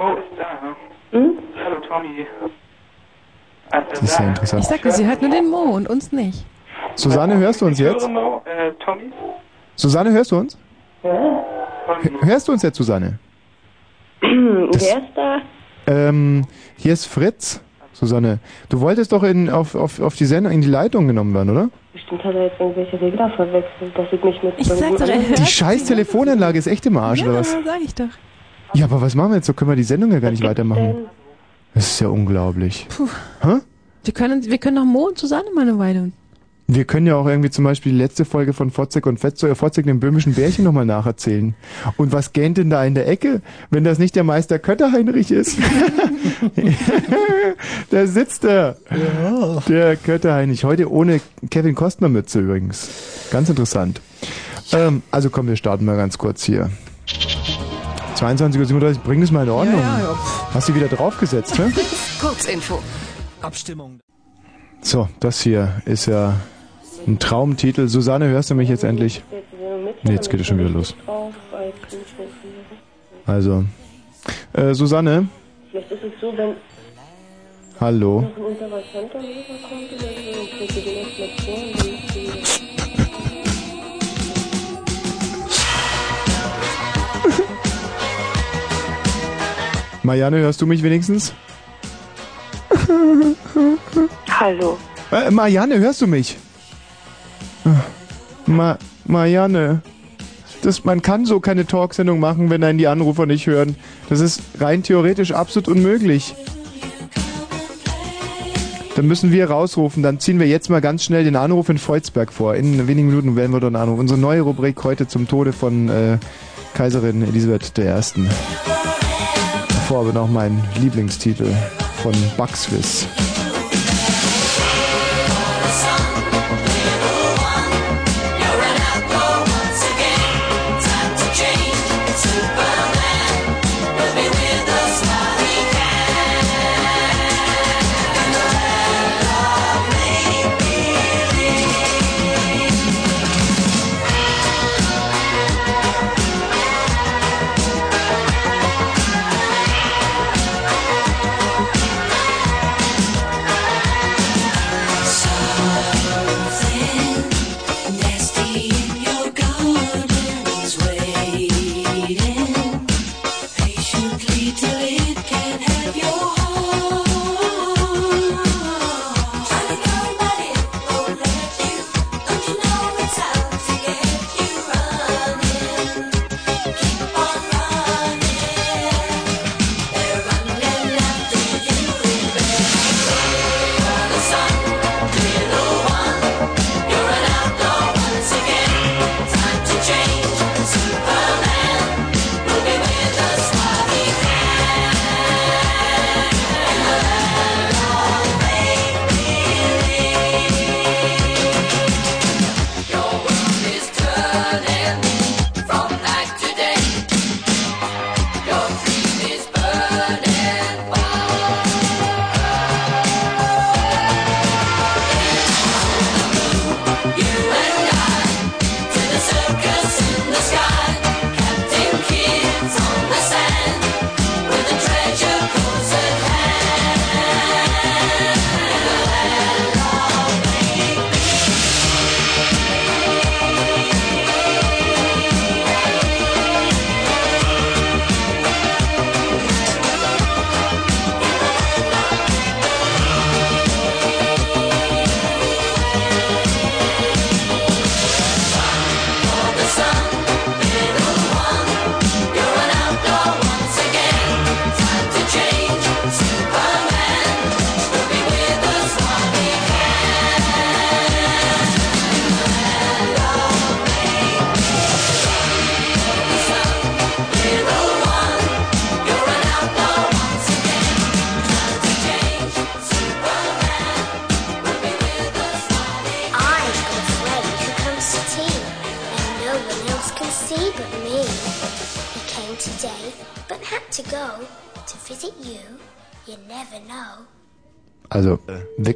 Hm? Hallo Tommy. Das ist ja Ich interessant. sagte, sie hört nur den Mo und uns nicht. Susanne, hörst du uns jetzt? Äh, Tommy? Susanne, hörst du uns? Ja. Hörst du uns jetzt, Susanne? Wer ist da? Ähm, hier ist Fritz. Susanne, du wolltest doch in, auf, auf, auf die Sendung in die Leitung genommen werden, oder? Bestimmt hat er jetzt irgendwelche Regler verwechselt, dass ich mich mit Ich sag doch, er hört Die scheiß Telefonanlage ist echt im Arsch, oder Ja, was? sag ich doch. Ja, aber was machen wir jetzt? So können wir die Sendung ja gar nicht weitermachen. Das ist ja unglaublich. Hä? Wir können, wir können doch Mo und Susanne mal eine Weile Wir können ja auch irgendwie zum Beispiel die letzte Folge von Fotzek und Fetzo, äh, Fotzek dem böhmischen Bärchen nochmal nacherzählen. Und was gähnt denn da in der Ecke, wenn das nicht der Meister Kötterheinrich ist? da sitzt er. Ja. Der Kötterheinrich. Heute ohne Kevin Costner Mütze übrigens. Ganz interessant. Ähm, also komm, wir starten mal ganz kurz hier. 22.37 Uhr, bring das mal in Ordnung. Ja, ja, ja. Hast du wieder draufgesetzt, ne? Kurzinfo. Abstimmung. So, das hier ist ja ein Traumtitel. Susanne, hörst du mich jetzt endlich? Nee, jetzt geht es schon wieder los. Also, äh, Susanne, Vielleicht ist es so, wenn hallo. Marianne, hörst du mich wenigstens? Hallo. Äh, Marianne, hörst du mich? Ma Marianne, das, man kann so keine Talksendung machen, wenn einen die Anrufer nicht hören. Das ist rein theoretisch absolut unmöglich. Dann müssen wir rausrufen. Dann ziehen wir jetzt mal ganz schnell den Anruf in Volzberg vor. In wenigen Minuten werden wir dort einen Anruf. Unsere neue Rubrik heute zum Tode von äh, Kaiserin Elisabeth I. Davor aber noch mein Lieblingstitel von Bugswiss.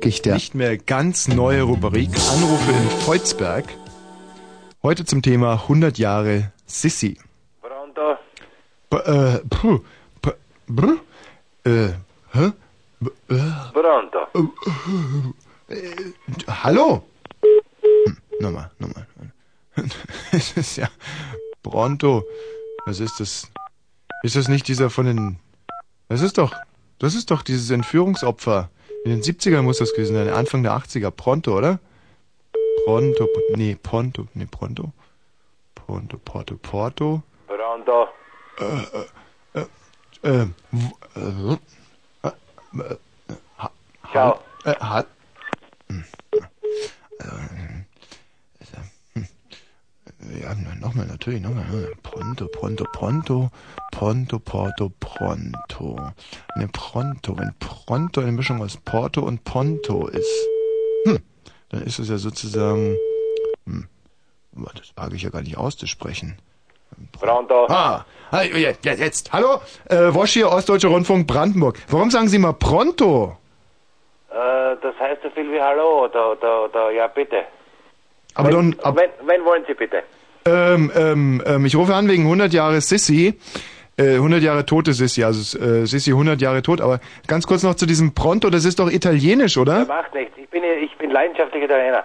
Wirklich der nicht mehr ganz neue Rubrik Anrufe in Volzberg. Heute zum Thema 100 Jahre Sissi. Pronto? B äh, puh, p brr, äh, hä? B äh, Pronto? äh, hallo? Hm, nochmal, nochmal. Es ist ja Pronto. Was ist das? Ist das nicht dieser von den... Das ist doch... Das ist doch dieses Entführungsopfer. In den 70ern muss das gewesen sein, Anfang der 80er. Pronto, oder? Pronto, nee, Ponto, nee, Pronto. Ponto, Porto, Porto. Pronto? Äh, äh, äh, w- äh, äh, äh, ha- Ciao. Äh, hat. Hm. Also, ja, nochmal, natürlich, nochmal. Pronto, pronto, pronto, pronto, porto, pronto. Ne, pronto. Wenn pronto eine Mischung aus Porto und Ponto ist, hm, dann ist es ja sozusagen, hm, aber das wage ich ja gar nicht auszusprechen. Pronto. Ah, ja, ja, jetzt. Hallo, äh, Wosch hier, Ostdeutscher Rundfunk Brandenburg. Warum sagen Sie mal pronto? Äh, das heißt so viel wie Hallo oder, oder, oder ja bitte. Aber wenn, dann, ab, wenn, wenn wollen Sie bitte? Ähm, ähm, ähm, ich rufe an wegen 100 Jahre Sissi. Äh, 100 Jahre tote Sissi, also äh, Sissi 100 Jahre tot, aber ganz kurz noch zu diesem Pronto, das ist doch italienisch, oder? Macht nichts. Ich bin, ich bin leidenschaftlicher Italiener.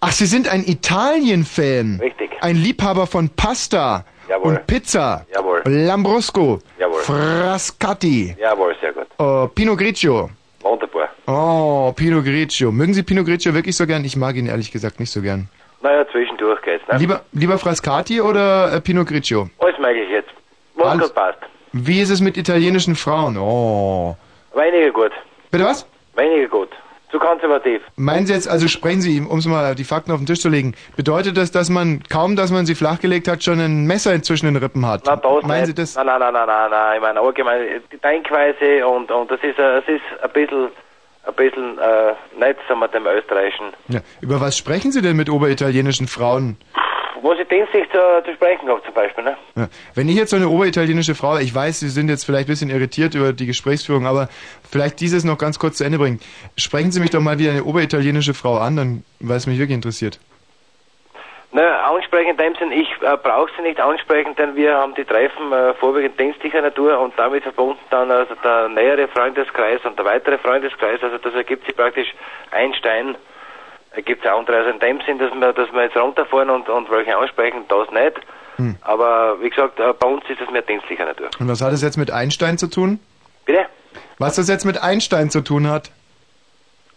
Ach, Sie sind ein Italien-Fan. Richtig. Ein Liebhaber von Pasta Jawohl. und Pizza. Jawohl. Lambrusco. Jawohl. Frascati. Jawohl, sehr gut. Oh, Pinot Grigio. Wunderbar. Oh, Pinot Grigio. Mögen Sie Pinot Grigio wirklich so gern? Ich mag ihn ehrlich gesagt nicht so gern. Naja, zwischendurch geht's, ne? Lieber, lieber Frascati oder äh, Pinot Grigio? Alles möglich jetzt. Was Alles. gut passt. Wie ist es mit italienischen Frauen? Oh. Weniger gut. Bitte was? Weniger gut. Zu konservativ. Meinen Sie jetzt, also sprechen Sie, um es mal die Fakten auf den Tisch zu legen, bedeutet das, dass man, kaum dass man sie flachgelegt hat, schon ein Messer zwischen den Rippen hat? Na, das Meinen Sie nicht. das? Nein, nein, nein, nein, nein, nein. Ich meine allgemein die Denkweise und, und das ist, äh, es ist ein bisschen, ein bisschen, äh, nicht, sagen wir, dem Österreichischen. Ja. Über was sprechen Sie denn mit oberitalienischen Frauen? Was ich dienstlich zu, zu sprechen habe zum Beispiel, ne? Ja. Wenn ich jetzt so eine oberitalienische Frau, ich weiß, Sie sind jetzt vielleicht ein bisschen irritiert über die Gesprächsführung, aber vielleicht dieses noch ganz kurz zu Ende bringen. Sprechen Sie mich doch mal wie eine oberitalienische Frau an, dann, weil es mich wirklich interessiert. Ne, ansprechen in dem Sinn, ich äh, brauche sie nicht ansprechen, denn wir haben die Treffen äh, vorwiegend dienstlicher Natur und damit verbunden dann also der nähere Freundeskreis und der weitere Freundeskreis, also das ergibt sich praktisch ein Stein, ergibt sich andere. Also in dem Sinn, dass wir, dass wir jetzt runterfahren und, und welche ansprechen, das nicht. Hm. Aber wie gesagt, äh, bei uns ist es mehr dienstlicher Natur. Und was hat es jetzt mit Einstein zu tun? Bitte? Was das jetzt mit Einstein zu tun hat?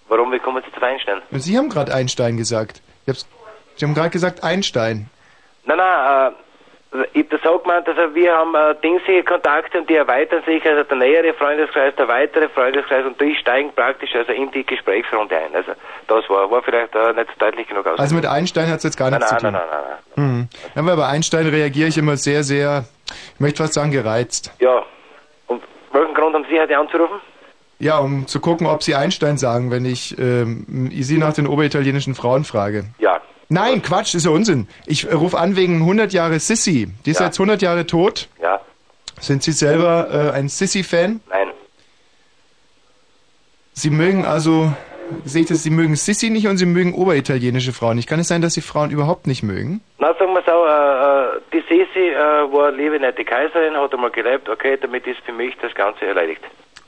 Warum, wie kommen Sie zu Einstein? Sie haben gerade Einstein gesagt. Ich hab's, Sie haben gerade gesagt Einstein. Nein, nein, äh, ich hab das so gemeint, also wir haben äh, dingsige Kontakte und die erweitern sich, also der nähere Freundeskreis, der weitere Freundeskreis und die steigen praktisch also in die Gesprächsrunde ein. Also das war, war vielleicht äh, nicht deutlich genug aus. Also mit Einstein hat es jetzt gar nein, nichts nein, zu tun. nein, nein, nein, nein. Mhm. Ja, aber bei Einstein reagiere ich immer sehr, sehr, ich möchte fast sagen, gereizt. Ja, und welchen Grund haben Sie heute anzurufen? Ja, um zu gucken, ob Sie Einstein sagen, wenn ich ähm, Sie nach den oberitalienischen Frauen frage. Ja. Nein, Quatsch, ist ja Unsinn. Ich äh, rufe an wegen 100 Jahre Sissy. Die ist Ja. jetzt 100 Jahre tot. Ja. Sind Sie selber äh, ein Sissy-Fan? Nein. Sie mögen also, sehe ich das, Sie mögen Sissy nicht und Sie mögen oberitalienische Frauen. nicht. kann es sein, dass Sie Frauen überhaupt nicht mögen? Na, sagen wir so, äh, äh, die Sisi äh, war liebe nette Kaiserin, hat einmal gelebt, okay, damit ist für mich das Ganze erledigt.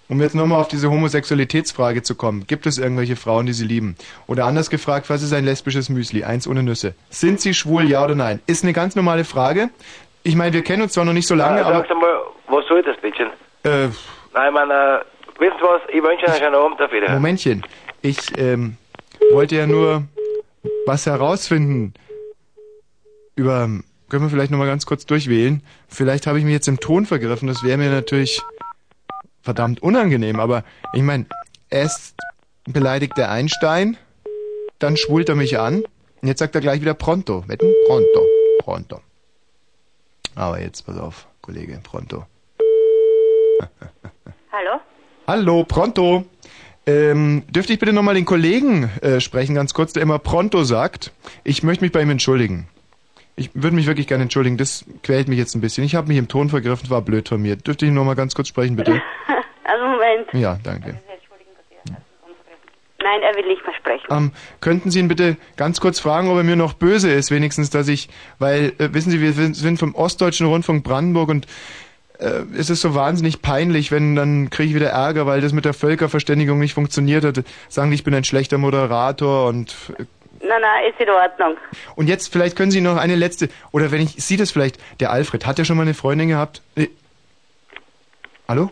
Um jetzt nochmal auf diese Homosexualitätsfrage zu kommen. Gibt es irgendwelche Frauen, die Sie lieben? Oder anders gefragt, was ist ein lesbisches Müsli? Eins ohne Nüsse. Sind Sie schwul, ja oder nein? Ist eine ganz normale Frage. Ich meine, wir kennen uns zwar noch nicht so lange, Na, aber... sagst einmal, was soll das bitte? Äh, Nein, ich meine, äh, wissen Sie was, ich wünsche Ihnen einen schönen Abend, auf Wiedersehen. Momentchen. Ich ähm, wollte ja nur was herausfinden. Über... Können wir vielleicht nochmal ganz kurz durchwählen? Vielleicht habe ich mich jetzt im Ton vergriffen. Das wäre mir natürlich verdammt unangenehm. Aber ich meine, erst beleidigt der Einstein, dann schwult er mich an. Und jetzt sagt er gleich wieder pronto. Wetten? Pronto. Pronto. Aber jetzt pass auf, Kollege, pronto. Hallo? Hallo, pronto. Ähm, dürfte ich bitte nochmal den Kollegen äh, sprechen, ganz kurz, der immer pronto sagt? Ich möchte mich bei ihm entschuldigen. Ich würde mich wirklich gerne entschuldigen, das quält mich jetzt ein bisschen. Ich habe mich im Ton vergriffen, war blöd von mir. Dürfte ich ihn nochmal ganz kurz sprechen, bitte? Also. Ja, danke. Nein, er will nicht mehr sprechen. Ähm, könnten Sie ihn bitte ganz kurz fragen, ob er mir noch böse ist, wenigstens, dass ich, weil, äh, wissen Sie, wir sind vom Ostdeutschen Rundfunk Brandenburg und äh, es ist so wahnsinnig peinlich, wenn dann kriege ich wieder Ärger, weil das mit der Völkerverständigung nicht funktioniert hat. Sagen, die, ich bin ein schlechter Moderator und äh, Nein, nein, ist in Ordnung. und jetzt vielleicht können Sie noch eine letzte oder wenn ich Sie das vielleicht, der Alfred, hat der schon mal eine Freundin gehabt? Äh, Hallo?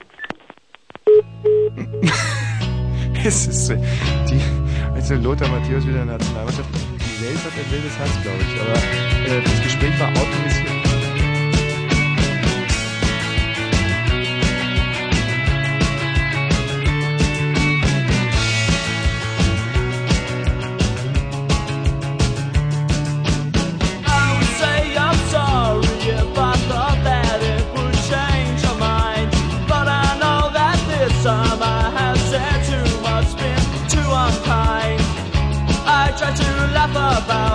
es ist äh, die also Lothar Matthäus wieder in der Nationalmannschaft. Die Welt hat ein wildes Herz, glaube ich, aber äh, das Gespräch war autorisiert. about.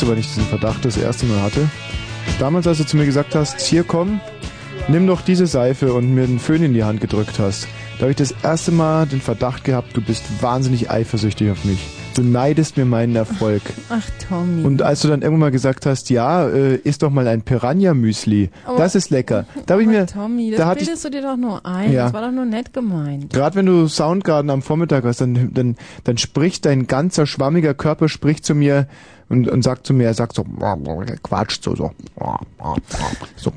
Weißt du, ich diesen Verdacht das erste Mal hatte? Damals, als du zu mir gesagt hast, hier komm, nimm doch diese Seife und mir den Föhn in die Hand gedrückt hast. Da habe ich das erste Mal den Verdacht gehabt, du bist wahnsinnig eifersüchtig auf mich. Du neidest mir meinen Erfolg. Ach, Tommy. Und als du dann irgendwann mal gesagt hast, ja, äh, isst doch mal ein Piranha-Müsli. Das ist lecker. Da habe ich mir, Tommy, das da hatte ich, bildest du dir doch nur ein. Ja. Das war doch nur nett gemeint. Gerade wenn du Soundgarden am Vormittag hast, dann, dann, dann spricht dein ganzer schwammiger Körper spricht zu mir und, und sagt zu mir, er sagt so, quatscht so, so, so,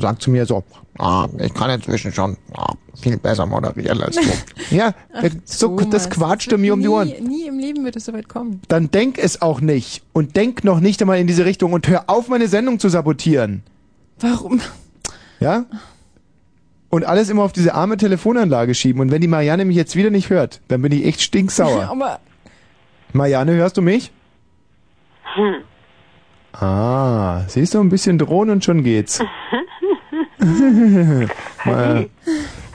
sagt zu mir so, ah, ich kann inzwischen schon ah, viel besser moderieren als du. ja, Ach, so, das Thomas, quatscht das er mir um die Ohren. Nie, nie im Leben wird es so weit kommen. Dann denk es auch nicht und denk noch nicht einmal in diese Richtung und hör auf, meine Sendung zu sabotieren. Warum? Ja? Und alles immer auf diese arme Telefonanlage schieben. Und wenn die Marianne mich jetzt wieder nicht hört, dann bin ich echt stinksauer. Aber Marianne, hörst du mich? Hm. Ah, siehst du, ein bisschen drohen und schon geht's. Mal,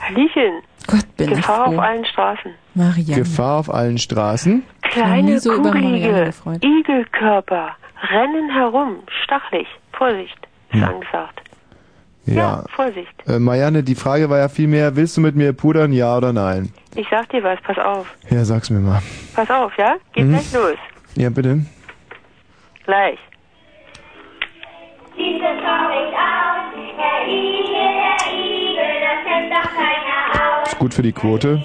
Hallöchen. Gott, bin Gefahr ich auf froh. allen Straßen. Marianne. Gefahr auf allen Straßen. Kleine, so kugelige. Igelkörper rennen herum. Stachelig. Vorsicht, ist Hm. angesagt. Ja. Vorsicht. Äh, Marianne, die Frage war ja vielmehr, willst du mit mir pudern, ja oder nein? Ich sag dir was, pass auf. Ja, sag's mir mal. Pass auf, ja? Geht Mhm. gleich los. Ja, bitte. Gleich. Diese traurig aus, Herr Igel, Herr Igel, das hält doch keiner aus. Ist gut für die Quote.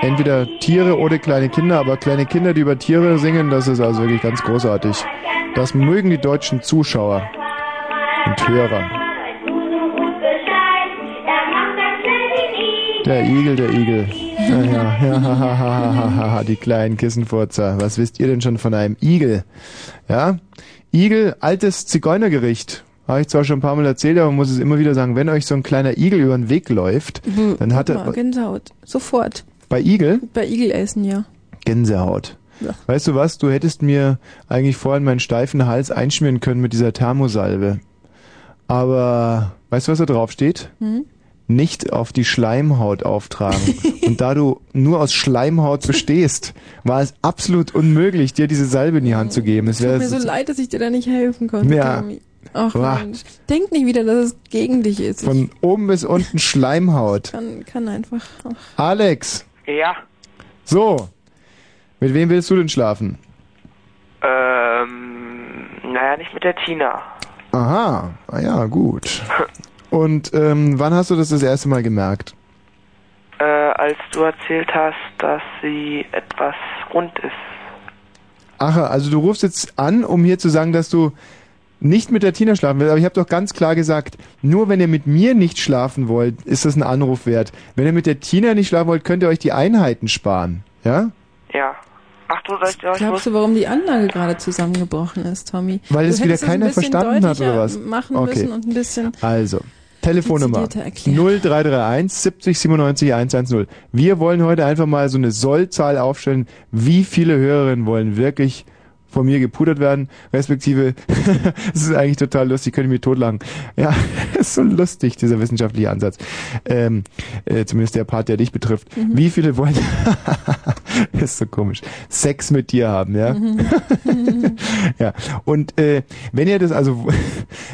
Entweder Tiere oder kleine Kinder, aber kleine Kinder, die über Tiere singen, das ist also wirklich ganz großartig. Das mögen die deutschen Zuschauer und Hörer. Er. Der Igel, der Igel. Ja, ja, die kleinen Kissenfurzer. Was wisst ihr denn schon von einem Igel? Ja? Igel, altes Zigeunergericht. Habe ich zwar schon ein paar Mal erzählt, aber man muss es immer wieder sagen, wenn euch so ein kleiner Igel über den Weg läuft, dann hat er Gänsehaut. Sofort. bei Igel Bei Igel essen, ja. Gänsehaut. Ja. Weißt du was? Du hättest mir eigentlich vorhin meinen steifen Hals einschmieren können mit dieser Thermosalbe. Aber weißt du, was da drauf steht? Hm? Nicht auf die Schleimhaut auftragen. Und da du nur aus Schleimhaut bestehst, war es absolut unmöglich, dir diese Salbe in die Hand zu geben. Es Tut mir so leid, dass ich dir da nicht helfen konnte, Ja. Tommy. Ach. Denk nicht wieder, dass es gegen dich ist. Ich von oben bis unten Schleimhaut. kann, kann einfach. Ach. Alex, Ja, so. Mit wem willst du denn schlafen? ähm, naja, nicht mit der Tina. Aha, ah ja, gut. Und ähm, wann hast du das das erste Mal gemerkt? Äh, als du erzählt hast, dass sie etwas rund ist. Ach, also du rufst jetzt an, um hier zu sagen, dass du nicht mit der Tina schlafen willst. Aber ich habe doch ganz klar gesagt, nur wenn ihr mit mir nicht schlafen wollt, ist das ein Anruf wert. Wenn ihr mit der Tina nicht schlafen wollt, könnt ihr euch die Einheiten sparen. Ja? Ja. Ach du, soll ich dir was Glaubst du, warum die Anlage gerade zusammengebrochen ist, Tommy? Weil du es wieder keiner verstanden hat, oder was? machen Okay. müssen und ein bisschen. Also, Telefonnummer Dezidierter erklären. 0331 70 97 110. Wir wollen heute einfach mal so eine Sollzahl aufstellen. Wie viele Hörerinnen wollen wirklich von mir gepudert werden, respektive, es ist eigentlich total lustig, könnte ich mir totlachen. Ja, ist so lustig, dieser wissenschaftliche Ansatz. Ähm, äh, zumindest der Part, der dich betrifft. Mhm. Wie viele wollen, ist so komisch, Sex mit dir haben, ja? Mhm. ja, und äh, wenn ihr das also,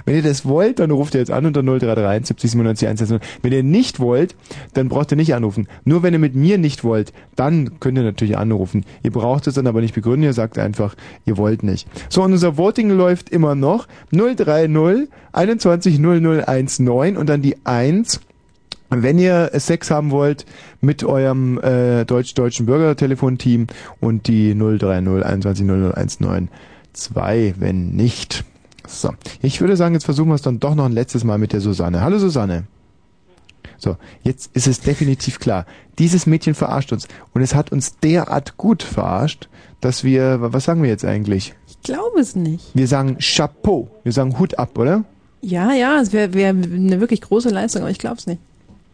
wenn ihr das wollt, dann ruft ihr jetzt an unter 0331 70 97 110. Wenn ihr nicht wollt, dann braucht ihr nicht anrufen. Nur wenn ihr mit mir nicht wollt, dann könnt ihr natürlich anrufen. Ihr braucht es dann aber nicht begründen, ihr sagt einfach, ihr wollt nicht. So, und unser Voting läuft immer noch 030 21 0019 und dann die 1 wenn ihr Sex haben wollt mit eurem äh, deutsch-deutschen Bürgertelefonteam und die 030 21 0019 2, wenn nicht. So, ich würde sagen, jetzt versuchen wir es dann doch noch ein letztes Mal mit der Susanne. Hallo Susanne. So, jetzt ist es definitiv klar. Dieses Mädchen verarscht uns und es hat uns derart gut verarscht, dass wir, was sagen wir jetzt eigentlich? Ich glaube es nicht. Wir sagen Chapeau. Wir sagen Hut ab, oder? Ja, ja, es wäre wär eine wirklich große Leistung, aber ich glaube es nicht.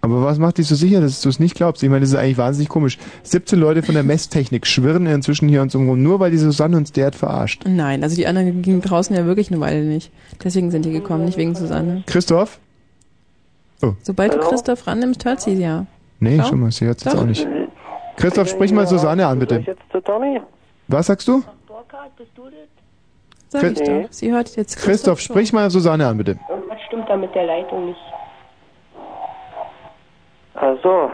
Aber was macht dich so sicher, dass du es nicht glaubst? Ich meine, das ist eigentlich wahnsinnig komisch. 17 Leute von der Messtechnik schwirren inzwischen hier uns um rum, nur weil die Susanne uns derart verarscht. Nein, also die anderen gingen draußen ja wirklich eine Weile nicht. Deswegen sind die gekommen, nicht wegen Susanne. Christoph? Sobald du Christoph rannimmst, hört sie ja. Nee, Doch. schon mal, sie hört es jetzt auch nicht. Christoph, sprich mal Susanne an, bitte. Was sagst du? Sag ich doch. Sie hört jetzt Christoph, sprich mal Susanne an, bitte. Irgendwas stimmt da mit der Leitung nicht. Ach so.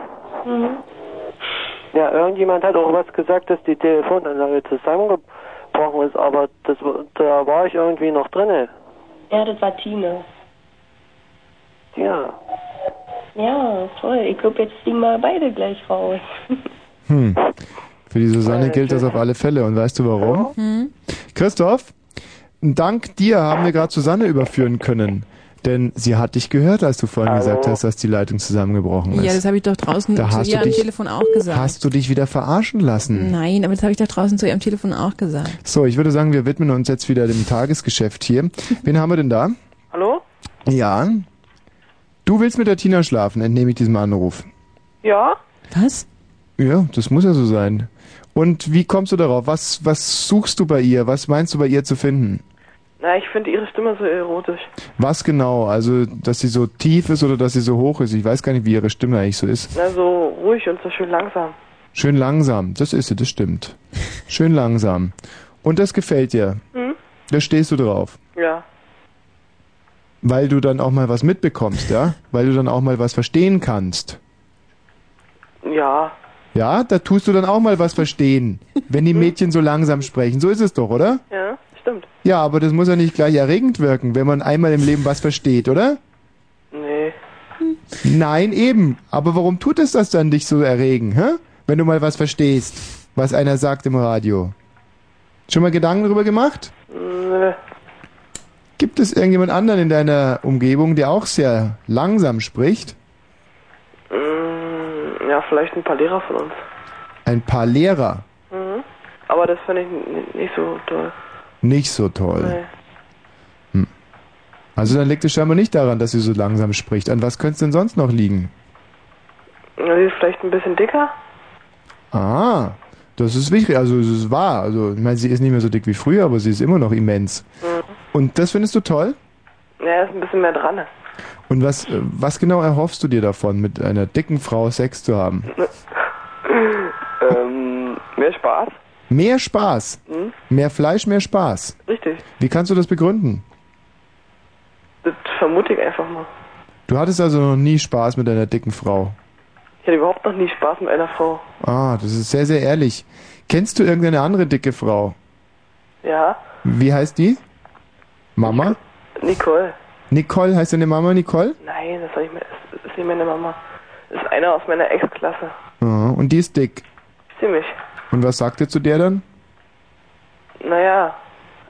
Ja, irgendjemand hat auch was gesagt, dass die Telefonanlage zusammengebrochen ist, aber das, da war ich irgendwie noch drinne. Ja, das war Tine. Ja. Ja, toll. Ich glaube, jetzt fliegen wir beide gleich raus. Hm. Für die Susanne gilt das auf alle Fälle. Und weißt du warum? Hm? Christoph, dank dir haben wir gerade Susanne überführen können. Denn sie hat dich gehört, als du vorhin gesagt hast, dass die Leitung zusammengebrochen ist. Ja, das habe ich doch draußen Da zu hast ihr du am dich- Telefon auch gesagt. Hast du dich wieder verarschen lassen? Nein, aber das habe ich doch draußen zu ihr am Telefon auch gesagt. So, ich würde sagen, wir widmen uns jetzt wieder dem Tagesgeschäft hier. Wen haben wir denn da? Hallo? Ja. Du willst mit der Tina schlafen, entnehme ich diesem Anruf. Ja? Was? Ja, das muss ja so sein. Und wie kommst du darauf? Was, was suchst du bei ihr? Was meinst du bei ihr zu finden? Na, ich finde ihre Stimme so erotisch. Was genau? Also, dass sie so tief ist oder dass sie so hoch ist? Ich weiß gar nicht, wie ihre Stimme eigentlich so ist. Na, so ruhig und so schön langsam. Schön langsam. Das ist sie, das stimmt. Schön langsam. Und das gefällt dir. Hm? Da stehst du drauf. Ja. Weil du dann auch mal was mitbekommst, ja? Weil du dann auch mal was verstehen kannst. Ja. Ja, da tust du dann auch mal was verstehen, wenn die Mädchen so langsam sprechen. So ist es doch, oder? Ja, stimmt. Ja, aber das muss ja nicht gleich erregend wirken, wenn man einmal im Leben was versteht, oder? Nee. Nein, eben. Aber warum tut es das dann dich so erregen, hä? Wenn du mal was verstehst, was einer sagt im Radio. Schon mal Gedanken darüber gemacht? Nee. Gibt es irgendjemand anderen in deiner Umgebung, der auch sehr langsam spricht? Mm, Ja, vielleicht ein paar Lehrer von uns. Ein paar Lehrer. Mhm. Aber das finde ich nicht so toll. Nicht so toll. Nee. Also dann liegt es scheinbar nicht daran, dass sie so langsam spricht. An was könnte es denn sonst noch liegen? Na, Sie ist vielleicht ein bisschen dicker. Ah, das ist wichtig. Also es ist wahr. Also ich meine, sie ist nicht mehr so dick wie früher, aber sie ist immer noch immens. Mhm. Und das findest du toll? Ja, ist ein bisschen mehr dran. Und was, äh, was genau erhoffst du dir davon, mit einer dicken Frau Sex zu haben? ähm, mehr Spaß. Mehr Spaß. Mhm. Mehr Fleisch, mehr Spaß. Richtig. Wie kannst du das begründen? Das vermute ich einfach mal. Du hattest also noch nie Spaß mit einer dicken Frau. Ich hatte überhaupt noch nie Spaß mit einer Frau. Ah, das ist sehr, sehr ehrlich. Kennst du irgendeine andere dicke Frau? Ja, Wie heißt die? Mama? Nicole. Nicole, heißt deine Mama Nicole? Nein, das, ich mir, das ist nicht meine Mama. Das ist einer aus meiner Ex-Klasse. Ah, und die ist dick. Ziemlich. Und was sagt ihr zu der dann? Naja,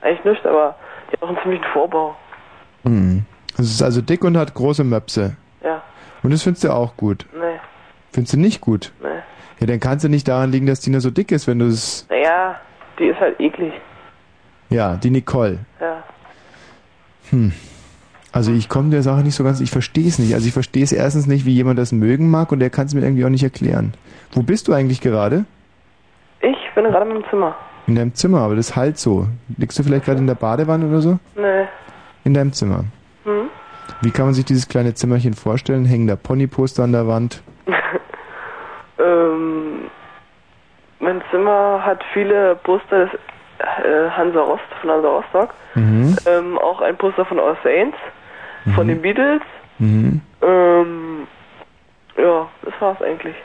eigentlich nicht, aber die hat auch einen ziemlichen Vorbau. Hm. Es ist also dick und hat große Möpse. Ja, Und das findest du auch gut. nee, Findest du nicht gut? nee. Ja, dann kann es ja nicht daran liegen, dass Tina so dick ist, wenn du es... Naja, die ist halt eklig. Ja, die Nicole. Ja. Hm. Also ich komme der Sache nicht so ganz, ich verstehe es nicht. Also ich verstehe es erstens nicht, wie jemand das mögen mag und der kann es mir irgendwie auch nicht erklären. Wo bist du eigentlich gerade? Ich bin gerade in meinem Zimmer. In deinem Zimmer, aber das halt so. Liegst du vielleicht gerade in der Badewanne oder so? Nee. In deinem Zimmer. Hm? Wie kann man sich dieses kleine Zimmerchen vorstellen? Hängen da Ponyposter an der Wand? ähm, mein Zimmer hat viele Poster des Hansa Rost, von Hansa Rostock. Mhm. Ähm, auch ein Poster von All Saints, von den Beatles. Mhm. Ähm, ja, das war's eigentlich.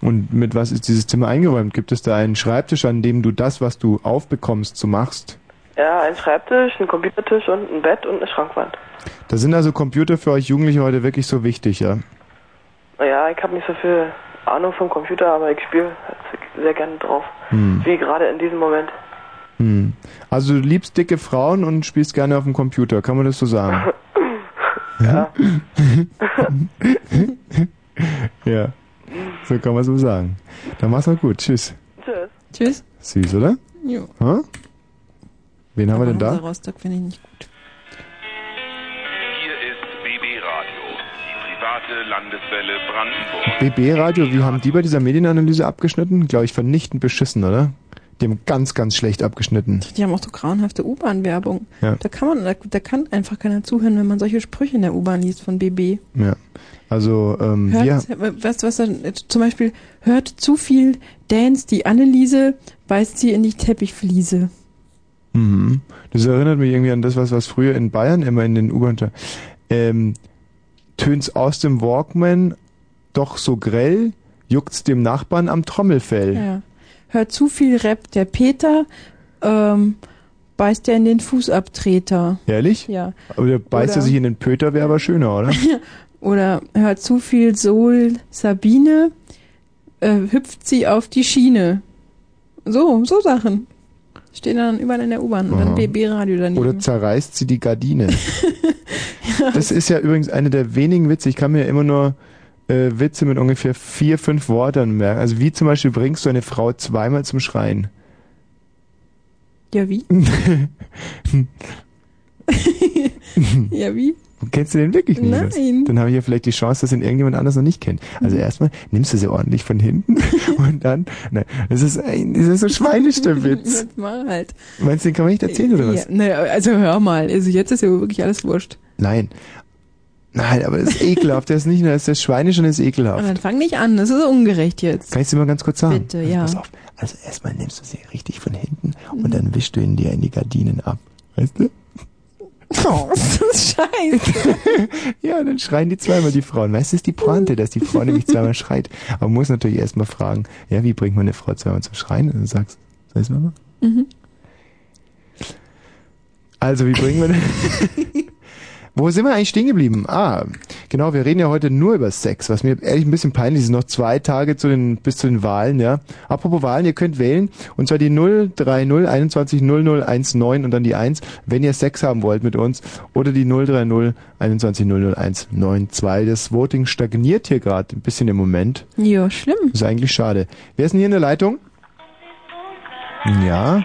Und mit was ist dieses Zimmer eingeräumt? Gibt es da einen Schreibtisch, an dem du das, was du aufbekommst, so machst? Ja, ein Schreibtisch, ein Computertisch und ein Bett und eine Schrankwand. Da sind also Computer für euch Jugendliche heute wirklich so wichtig, ja? Naja, ich habe nicht so viel Ahnung vom Computer, aber ich spiele sehr gerne drauf. Hm. Wie gerade in diesem Moment. Hm. Also du liebst dicke Frauen und spielst gerne auf dem Computer, kann man das so sagen? Ja. ja. So kann man so sagen. Dann mach's mal gut. Tschüss. Tschüss. Tschüss. Süß, oder? Jo. Ha? Wen haben wir denn da? Rostock finde ich nicht gut. Hier ist BB Radio, die private Landeswelle Brandenburg. BB Radio, wie haben die bei dieser Medienanalyse abgeschnitten? Glaube ich, vernichtend beschissen, oder? Die haben ganz, ganz schlecht abgeschnitten. Die haben auch so grauenhafte U-Bahn-Werbung. Ja. Da kann man, da, da kann einfach keiner zuhören, wenn man solche Sprüche in der U-Bahn liest von BB. Ja. Also, ähm, Hört, weißt du, was dann, äh, zum Beispiel, hört zu viel Dance, die Anneliese beißt sie in die Teppichfliese. Mhm. Das erinnert mich irgendwie an das, was, was früher in Bayern immer in den U-Bahn ähm, tönt's aus dem Walkman doch so grell, juckt's dem Nachbarn am Trommelfell. Ja. Hört zu viel Rap, der Peter ähm, beißt er in den Fußabtreter. Ehrlich? Ja. Aber der beißt Oder- er sich in den Pöter, wäre aber schöner, oder? Oder hört zu viel Sol Sabine, äh, hüpft sie auf die Schiene. So, so Sachen. Stehen dann überall in der U-Bahn und dann. BB-Radio daneben. Oder zerreißt sie die Gardine. Das ist ja übrigens eine der wenigen Witze. Ich kann mir immer nur äh, Witze mit ungefähr vier, fünf Worten merken. Also wie zum Beispiel bringst du eine Frau zweimal zum Schreien? ja, wie? ja, wie? Kennst du den wirklich nicht? Nein. Dann habe ich ja vielleicht die Chance, dass ihn irgendjemand anders noch nicht kennt. Also erstmal nimmst du sie ordentlich von hinten und dann, nein, das ist ein, das ist so schweinisch der Witz. Mal halt. Meinst du, den kann man nicht erzählen oder was? Ja, ne, also hör mal, also jetzt ist ja wirklich alles wurscht. Nein. Nein, aber das ist ekelhaft. Der ist nicht nur, das ist der schweinisch und das ist Und ekelhaft. dann fang nicht an, das ist ungerecht jetzt. Kann ich dir mal ganz kurz sagen? Bitte, Also ja. Pass auf. Also erstmal nimmst du sie richtig von hinten und dann wischst du ihn dir in die Gardinen ab. Weißt du? Oh, das ist scheiße. ja, dann schreien die zweimal die Frauen. Weißt du, das ist die Pointe, dass die Frau nämlich zweimal schreit. Aber man muss natürlich erstmal fragen, ja, wie bringt man eine Frau zweimal zum Schreien? Und du sagst, soll ich's mal? Mhm. Also, wie bringen wir. Wo sind wir eigentlich stehen geblieben? Ah, genau, wir reden ja heute nur über Sex, was mir ehrlich ein bisschen peinlich ist. Noch zwei Tage zu den, bis zu den Wahlen, ja. Apropos Wahlen, ihr könnt wählen, und zwar die 030 21 0019 und dann die 1, wenn ihr Sex haben wollt mit uns, oder die 030 21 0019 Das Voting stagniert hier gerade ein bisschen im Moment. Ja, schlimm. Ist eigentlich schade. Wer ist denn hier in der Leitung? Ja,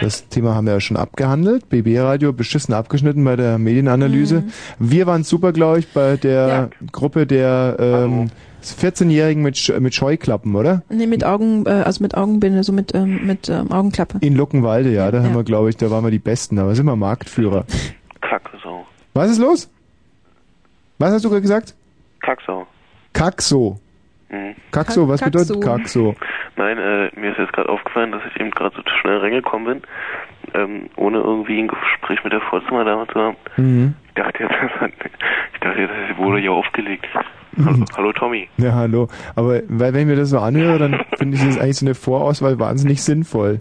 das Thema haben wir ja schon abgehandelt. BB-Radio beschissen abgeschnitten bei der Medienanalyse. Wir waren super, glaube ich, bei der Gruppe der ähm, 14-Jährigen mit, mit Scheuklappen, oder? Nee, mit Augen, äh, also mit Augenbinde, so mit, ähm, mit ähm, Augenklappe. In Luckenwalde, ja, da haben wir, glaube ich, da waren wir die Besten, da sind wir Marktführer. Kacksau. Was ist los? Was hast du gerade gesagt? Kacksau. Kackso. Mhm. Kackso, was bedeutet Kackso? Nein, äh, mir ist jetzt gerade aufgefallen, dass ich eben gerade so schnell reingekommen bin, ähm, ohne irgendwie ein Gespräch mit der Vorzimmerdame zu haben. Mhm. Ich dachte jetzt, ich dachte jetzt, es wurde ja aufgelegt. Hallo, hallo Tommy. Ja, hallo. Aber weil wenn ich mir das so anhöre, dann finde ich das eigentlich so eine Vorauswahl wahnsinnig sinnvoll.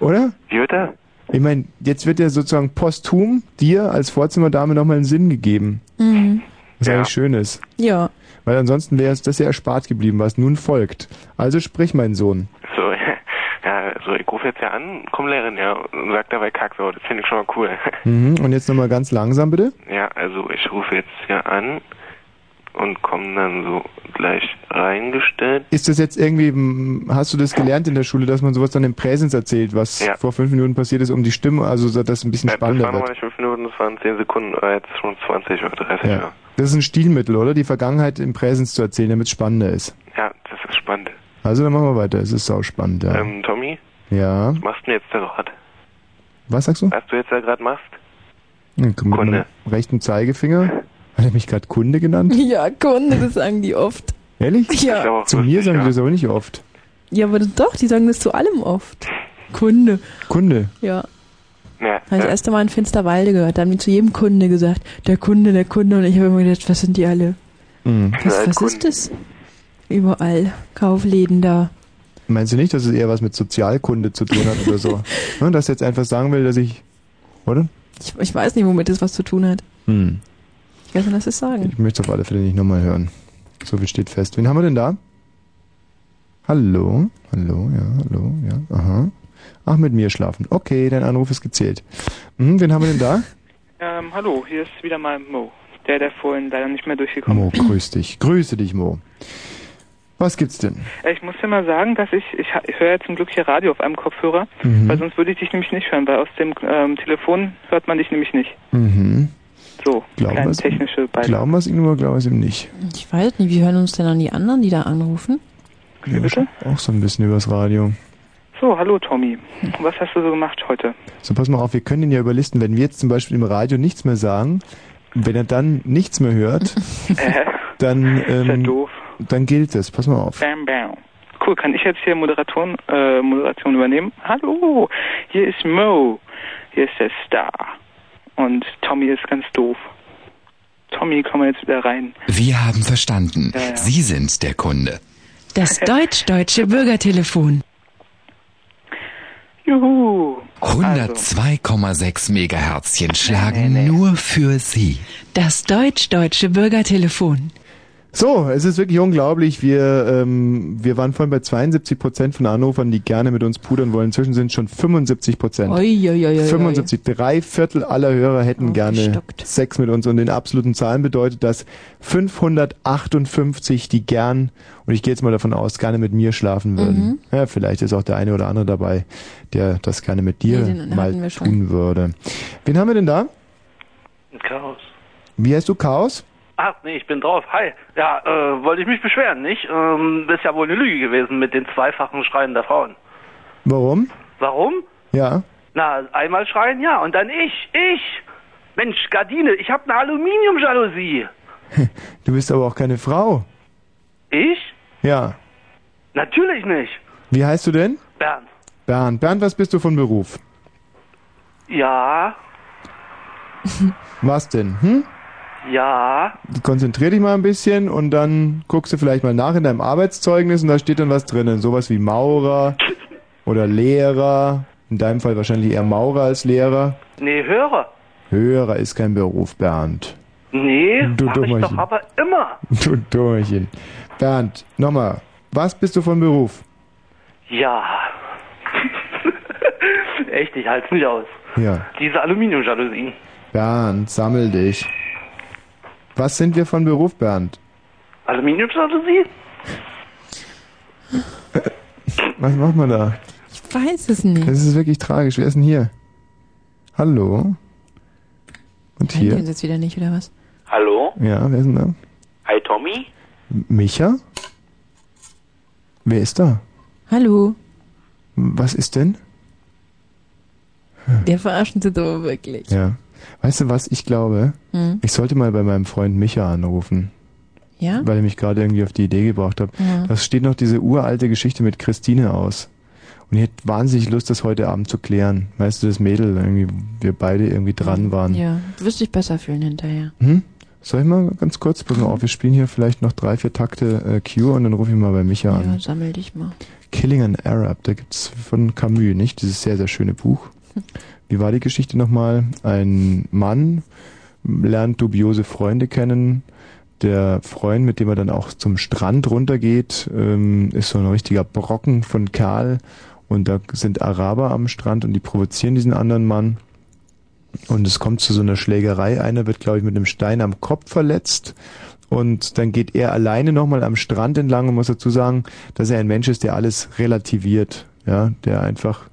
Oder? Wie wird er? Ich meine, jetzt wird ja sozusagen posthum dir als Vorzimmerdame nochmal einen Sinn gegeben. Mhm. Was eigentlich schön ist. Ja. Weil ansonsten wäre es das ja erspart geblieben, was nun folgt. Also sprich, mein Sohn. So, ja, so, ich rufe jetzt ja an, komm Lehrerin, ja, und sag dabei Kacksau, das finde ich schon mal cool. Mhm. Und jetzt nochmal ganz langsam, bitte. Ja, also ich rufe jetzt ja an und komme dann so gleich reingestellt. Ist das jetzt irgendwie, hast du das gelernt in der Schule, dass man sowas dann im Präsens erzählt, was Ja. vor fünf Minuten passiert ist, um die Stimme, also so, dass es ein bisschen Äh, Das spannender waren noch wird? nicht fünf Minuten, das waren zehn Sekunden, aber jetzt schon 20 oder 30. Ja, Ja. Das ist ein Stilmittel, oder? Die Vergangenheit im Präsens zu erzählen, damit es spannender ist. ja das ist spannend. Also dann machen wir weiter, es ist sau spannend, ja. Ähm, Tommy, ja. was machst du denn jetzt da gerade? Was sagst du? Was du jetzt da gerade machst? Hm, Mit meinem rechten Zeigefinger. Hat er mich gerade Kunde genannt? Ja, Kunde, das sagen die oft. Ehrlich? Ja. Zu mir sagen die das aber nicht oft. Ja, aber doch, die sagen das zu allem oft. Kunde. Kunde. Ja. Ja, Habe ich das erste Mal in Finsterwalde gehört. Da haben die zu jedem Kunde gesagt, der Kunde, der Kunde. Und ich habe immer gedacht, was sind die alle? Mhm. Was, was ist das? Überall. Kaufläden da. Meinst du nicht, dass es eher was mit Sozialkunde zu tun hat oder so? Ne, dass er jetzt einfach sagen will, dass ich. Oder? Ich, ich weiß nicht, womit das was zu tun hat. Hm. Ich weiß nicht, was das sagen. Ich möchte es auf alle Fälle nicht nochmal hören. So viel steht fest. Wen haben wir denn da? Hallo? Hallo, ja, hallo, ja, aha. Ach, mit mir schlafen. Okay, dein Anruf ist gezählt. Hm, wen haben wir denn da? Ähm, hallo, hier ist wieder mal Mo. Der, der vorhin leider nicht mehr durchgekommen Mo, grüß dich. Grüße dich, Mo. Was gibt's denn? Äh, Ich muss dir mal sagen, dass ich, ich, ich höre ja zum Glück hier Radio auf einem Kopfhörer, Mhm. weil sonst würde ich dich nämlich nicht hören, weil aus dem ähm, Telefon hört man dich nämlich nicht. Mhm. So, Glauben kleine technische Beilage. Glauben wir es ihm oder glauben wir es ihm nicht? Ich weiß nicht, wie hören uns denn an die anderen, die da anrufen? Ja, bitte? Auch so ein bisschen übers Radio. So, hallo Tommy. Was hast du so gemacht heute? So, pass mal auf, wir können ihn ja überlisten. Wenn wir jetzt zum Beispiel im Radio nichts mehr sagen, wenn er dann nichts mehr hört, Äh, dann, ähm, doof. dann gilt es. Pass mal auf. bam, bam. Cool, kann ich jetzt hier Moderation, äh, Moderation übernehmen? Hallo, hier ist Mo. Hier ist der Star. Und Tommy ist ganz doof. Tommy, komm mal jetzt wieder rein. Wir haben verstanden. Ja, ja. Sie sind der Kunde. Das deutsch-deutsche Bürgertelefon. Juhu. 102,6 Megaherzchen schlagen nur für Sie. Das deutsch-deutsche Bürgertelefon. So, es ist wirklich unglaublich. Wir, ähm, wir waren vorhin bei 72 Prozent von Anrufern, die gerne mit uns pudern wollen. Inzwischen sind es schon 75 Prozent. Ui, ui, ui, ui, ui. 75. Drei Viertel aller Hörer hätten gerne Aufgestockt. Sex mit uns. Und in absoluten Zahlen bedeutet das 558, die gern, und ich gehe jetzt mal davon aus, gerne mit mir schlafen würden. Mhm. Ja, vielleicht ist auch der eine oder andere dabei, der das gerne mit dir Nee, mal tun würde. Wen haben wir denn da? Chaos. Wie heißt du, Chaos? Ach, nee, ich bin drauf. Hi. Ja, äh, wollte ich mich beschweren, nicht? Ähm, ist ja wohl eine Lüge gewesen mit den zweifachen Schreien der Frauen. Warum? Warum? Ja. Na, einmal schreien, ja, und dann ich, ich. Mensch, Gardine, ich habe eine Aluminiumjalousie. Du bist aber auch keine Frau. Ich? Ja. Natürlich nicht. Wie heißt du denn? Bernd. Bernd. Bernd, was bist du von Beruf? Ja, Was denn? Hm? Ja. Konzentrier dich mal ein bisschen und dann guckst du vielleicht mal nach in deinem Arbeitszeugnis und da steht dann was drinnen. Sowas wie Maurer oder Lehrer. In deinem Fall wahrscheinlich eher Maurer als Lehrer. Nee, höre. Hörer ist kein Beruf, Bernd. Nee, Du mach ich Dummerchen. doch aber immer. Du Durchen. Bernd, nochmal. Was bist du von Beruf? Ja. Echt, ich halt's nicht aus. Ja. Diese Aluminiumjalousien. Bernd, sammel dich. Was sind wir von Beruf, Bernd? Aluminiumjalousie? Was macht man da? Ich weiß es nicht. Das ist wirklich tragisch. Wer ist denn hier? Hallo? Und Kennt ihr hier? uns jetzt wieder nicht, oder was? Hallo? Ja, wer ist denn da? Hi Tommy? M- Micha? Wer ist da? Hallo? Was ist denn? Der verarschen sie doch wirklich. Ja. Weißt du was, ich glaube, Hm. ich sollte mal bei meinem Freund Micha anrufen. Ja? Weil er mich gerade irgendwie auf die Idee gebracht hat. Ja. Das steht noch diese uralte Geschichte mit Christine aus. Und ich hätte wahnsinnig Lust, das heute Abend zu klären. Weißt du, das Mädel, irgendwie, wir beide irgendwie dran waren. Ja, du wirst dich besser fühlen hinterher. Hm? Soll ich mal ganz kurz, pass mal auf, wir spielen hier vielleicht noch drei, vier Takte äh, Cure und dann rufe ich mal bei Micha an. Ja, sammel dich mal. Killing an Arab, da gibt's von Camus, nicht? Dieses sehr, sehr schöne Buch. Wie war die Geschichte nochmal? Ein Mann lernt dubiose Freunde kennen. Der Freund, mit dem er dann auch zum Strand runtergeht, ähm, ist so ein richtiger Brocken von Kerl. Und da sind Araber am Strand und die provozieren diesen anderen Mann. Und es kommt zu so einer Schlägerei. Einer wird, glaube ich, mit einem Stein am Kopf verletzt. Und dann geht er alleine nochmal am Strand entlang und muss dazu sagen, dass er ein Mensch ist, der alles relativiert. Ja, der einfach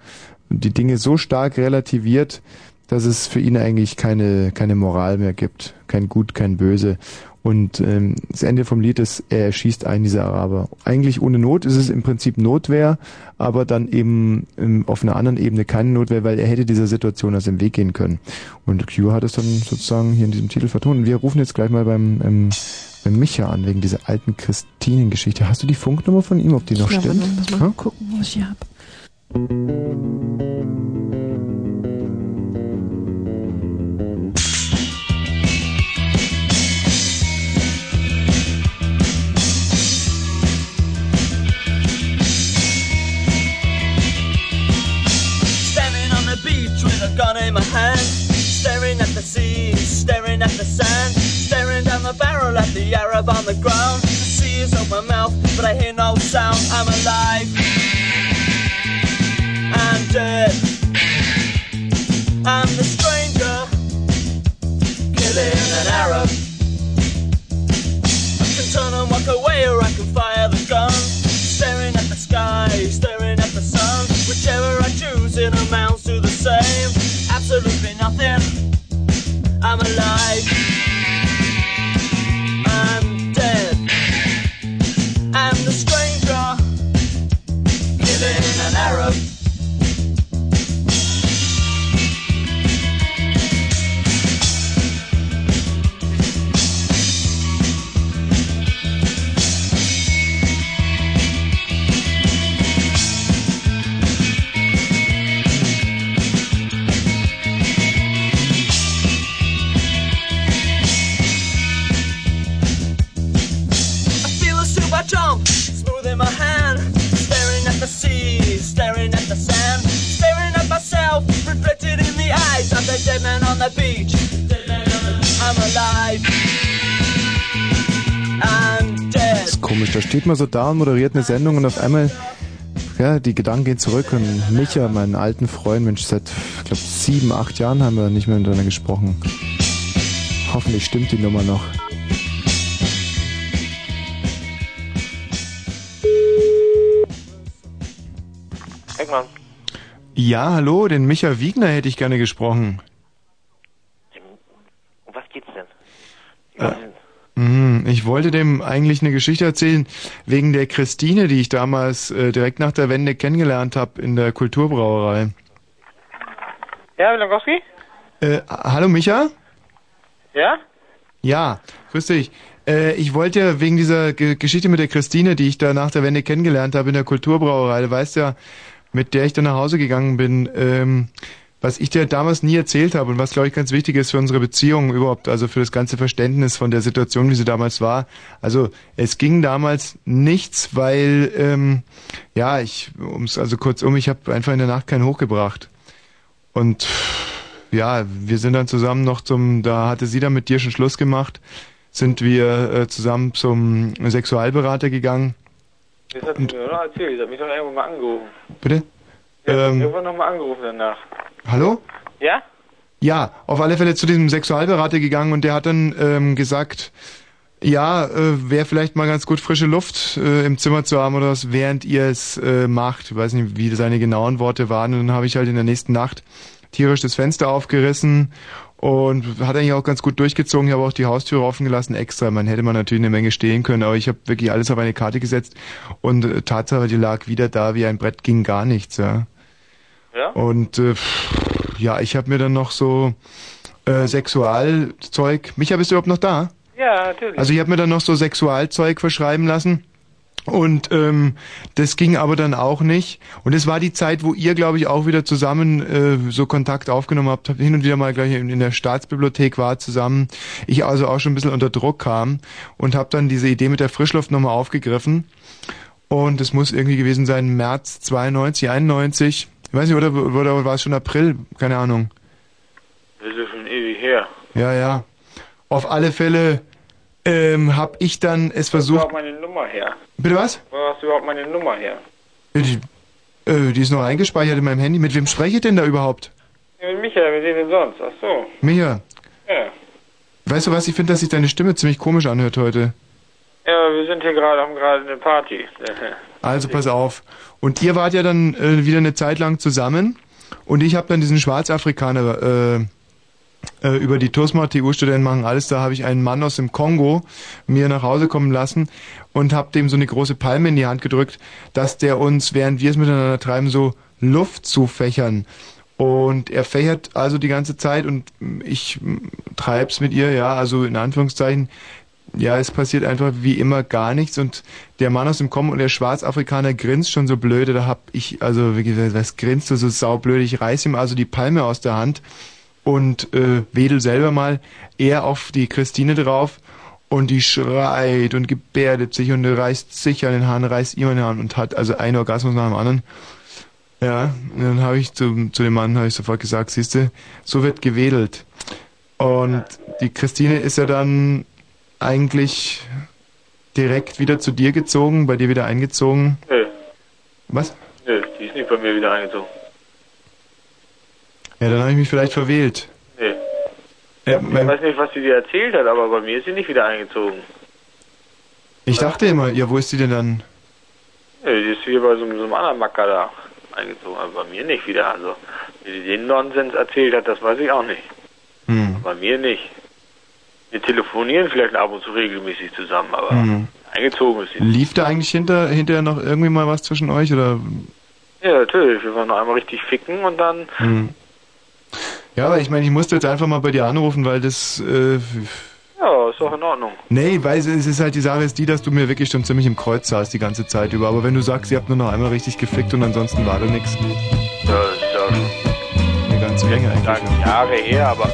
die Dinge so stark relativiert, dass es für ihn eigentlich keine, keine Moral mehr gibt. Kein Gut, kein Böse. Und ähm, das Ende vom Lied ist, er erschießt einen dieser Araber. Eigentlich ohne Not ist es im Prinzip Notwehr, aber dann eben ähm, auf einer anderen Ebene keine Notwehr, weil er hätte dieser Situation aus dem Weg gehen können. Und Q hat es dann sozusagen hier in diesem Titel vertont. Und wir rufen jetzt gleich mal beim, ähm, beim Micha an, wegen dieser alten Christinen-Geschichte. Hast du die Funknummer von ihm, ob die noch Ja, stimmt? mal Ha? gucken, was ich hier hab. Standing on the beach with a gun in my hand, staring at the sea, staring at the sand, staring down the barrel at the Arab on the ground. The sea is on my mouth, but I hear no sound. I'm alive. I'm dead. I'm the stranger killing an Arab. I can turn and walk away, or I can fire the gun. Staring at the sky, staring at the sun. Whichever I choose, the same. Absolutely nothing. I'm alive. Of the dead man on the beach. I'm alive. I'm dead. ist komisch, da steht man so da und moderiert eine Sendung und auf einmal, ja, die Gedanken gehen zurück und Micha, meinen alten Freund, Mensch, seit, ich glaube, sieben, acht Jahren haben wir nicht mehr miteinander gesprochen. Hoffentlich stimmt die Nummer noch. Ja, hallo, den Micha Wiegner hätte ich gerne gesprochen. Um was geht's denn? Äh, Mhm, Ich wollte dem eigentlich eine Geschichte erzählen wegen der Christine, die ich damals äh, direkt nach der Wende kennengelernt habe in der Kulturbrauerei. Ja, Wielankowski? Äh, hallo Micha? Ja? Ja, grüß dich. Äh, ich wollte ja wegen dieser Ge Geschichte mit der Christine, die ich da nach der Wende kennengelernt habe in der Kulturbrauerei, du weißt ja, mit der ich dann nach Hause gegangen bin, ähm, was ich dir damals nie erzählt habe und was, glaube ich, ganz wichtig ist für unsere Beziehung überhaupt, also für das ganze Verständnis von der Situation, wie sie damals war. Also es ging damals nichts, weil, ähm, ja, ich, ums also kurzum, ich habe einfach in der Nacht keinen hochgebracht. Und ja, wir sind dann zusammen noch zum, da hatte sie dann mit dir schon Schluss gemacht, sind wir äh, zusammen zum Sexualberater gegangen. Das hat sie mir doch erzählt. Sie hat mich doch irgendwann mal angerufen. Bitte? Mich Ähm, irgendwann nochmal angerufen danach. hallo? Ja? Ja, auf alle Fälle zu diesem Sexualberater gegangen und der hat dann ähm, gesagt, ja, äh, wäre vielleicht mal ganz gut frische Luft äh, im Zimmer zu haben oder was, während ihr es äh, macht. Ich weiß nicht, wie seine genauen Worte waren. Und dann habe ich halt in der nächsten Nacht tierisch das Fenster aufgerissen und hat eigentlich auch ganz gut durchgezogen. Ich habe auch die Haustür offen gelassen extra. Man hätte man natürlich eine Menge stehen können, aber ich habe wirklich alles auf eine Karte gesetzt und äh, Tatsache, die lag wieder da wie ein Brett, ging gar nichts. Ja. Ja? Und äh, ja, ich habe mir dann noch so äh, Sexualzeug. Micha, bist du überhaupt noch da? Ja, natürlich. Also ich habe mir dann noch so Sexualzeug verschreiben lassen. Und ähm, das ging aber dann auch nicht. Und es war die Zeit, wo ihr, glaube ich, auch wieder zusammen äh, so Kontakt aufgenommen habt, hin und wieder mal gleich in, in der Staatsbibliothek war zusammen. Ich also auch schon ein bisschen unter Druck kam und habe dann diese Idee mit der Frischluft nochmal aufgegriffen. Und es muss irgendwie gewesen sein, März 92, 91. Ich weiß nicht, oder, oder war es schon April? Keine Ahnung. Das ist schon ewig her. Ja, ja. Auf alle Fälle ähm, habe ich dann es Wo hast du versucht. überhaupt meine Nummer her? Bitte was? Wo hast du überhaupt meine Nummer her? Die, äh, die ist noch eingespeichert in meinem Handy. Mit wem spreche ich denn da überhaupt? Ja, mit Michael, mit wem denn sonst? Ach so. Micha, Ja. weißt du was? Ich finde, dass sich deine Stimme ziemlich komisch anhört heute. Ja, wir sind hier gerade, haben gerade eine Party. Also pass auf. Und ihr wart ja dann äh, wieder eine Zeit lang zusammen. Und ich habe dann diesen Schwarzafrikaner äh, äh, über die TUSMA, TU-Studenten machen alles. Da habe ich einen Mann aus dem Kongo mir nach Hause kommen lassen und habe dem so eine große Palme in die Hand gedrückt, dass der uns, während wir es miteinander treiben, so Luft zufächern. Und er fächert also die ganze Zeit und ich treib's mit ihr, ja, also in Anführungszeichen. Ja, es passiert einfach wie immer gar nichts und der Mann aus dem Kommen und der Schwarzafrikaner grinst schon so blöde, da hab ich, also was grinst du so saublöd, ich reiß ihm also die Palme aus der Hand und äh, wedel selber mal er auf die Christine drauf und die schreit und gebärdet sich und reißt sich an den Haaren, reißt ihm an den Haaren und hat also einen Orgasmus nach dem anderen. Ja, und dann habe ich zu, zu dem Mann habe ich sofort gesagt, siehste, so wird gewedelt. Und die Christine ist ja dann eigentlich direkt wieder zu dir gezogen, bei dir wieder eingezogen. Nö, Was? nö, die ist nicht bei mir wieder eingezogen. Ja, dann habe ich mich vielleicht verwählt. Nee. Äh, Ich weiß nicht, was sie dir erzählt hat, aber bei mir ist sie nicht wieder eingezogen. ich dachte immer, ja, wo ist sie denn dann? Nee, die ist hier bei so, so einem anderen Macker da. eingezogen, aber bei mir nicht wieder. Also, wie die den Nonsens erzählt hat, das weiß ich auch nicht. Hm. Bei mir nicht. Wir telefonieren vielleicht ab und zu regelmäßig zusammen, aber Hm. eingezogen ist sie. Lief da eigentlich hinter, hinterher noch irgendwie mal was zwischen euch oder? Ja, natürlich. Wir wollen noch einmal richtig ficken und dann. Hm. Ja, aber ich meine, ich musste jetzt einfach mal bei dir anrufen, weil das, äh, Ja, ist doch in Ordnung. nee, weil es ist halt die Sache ist die, dass du mir wirklich schon ziemlich im Kreuz saßt die ganze Zeit über. Aber wenn du sagst, ihr habt nur noch einmal richtig gefickt und ansonsten war da nichts, Ja, das ist ja schon eine ganze Menge eigentlich. Jahre her, aber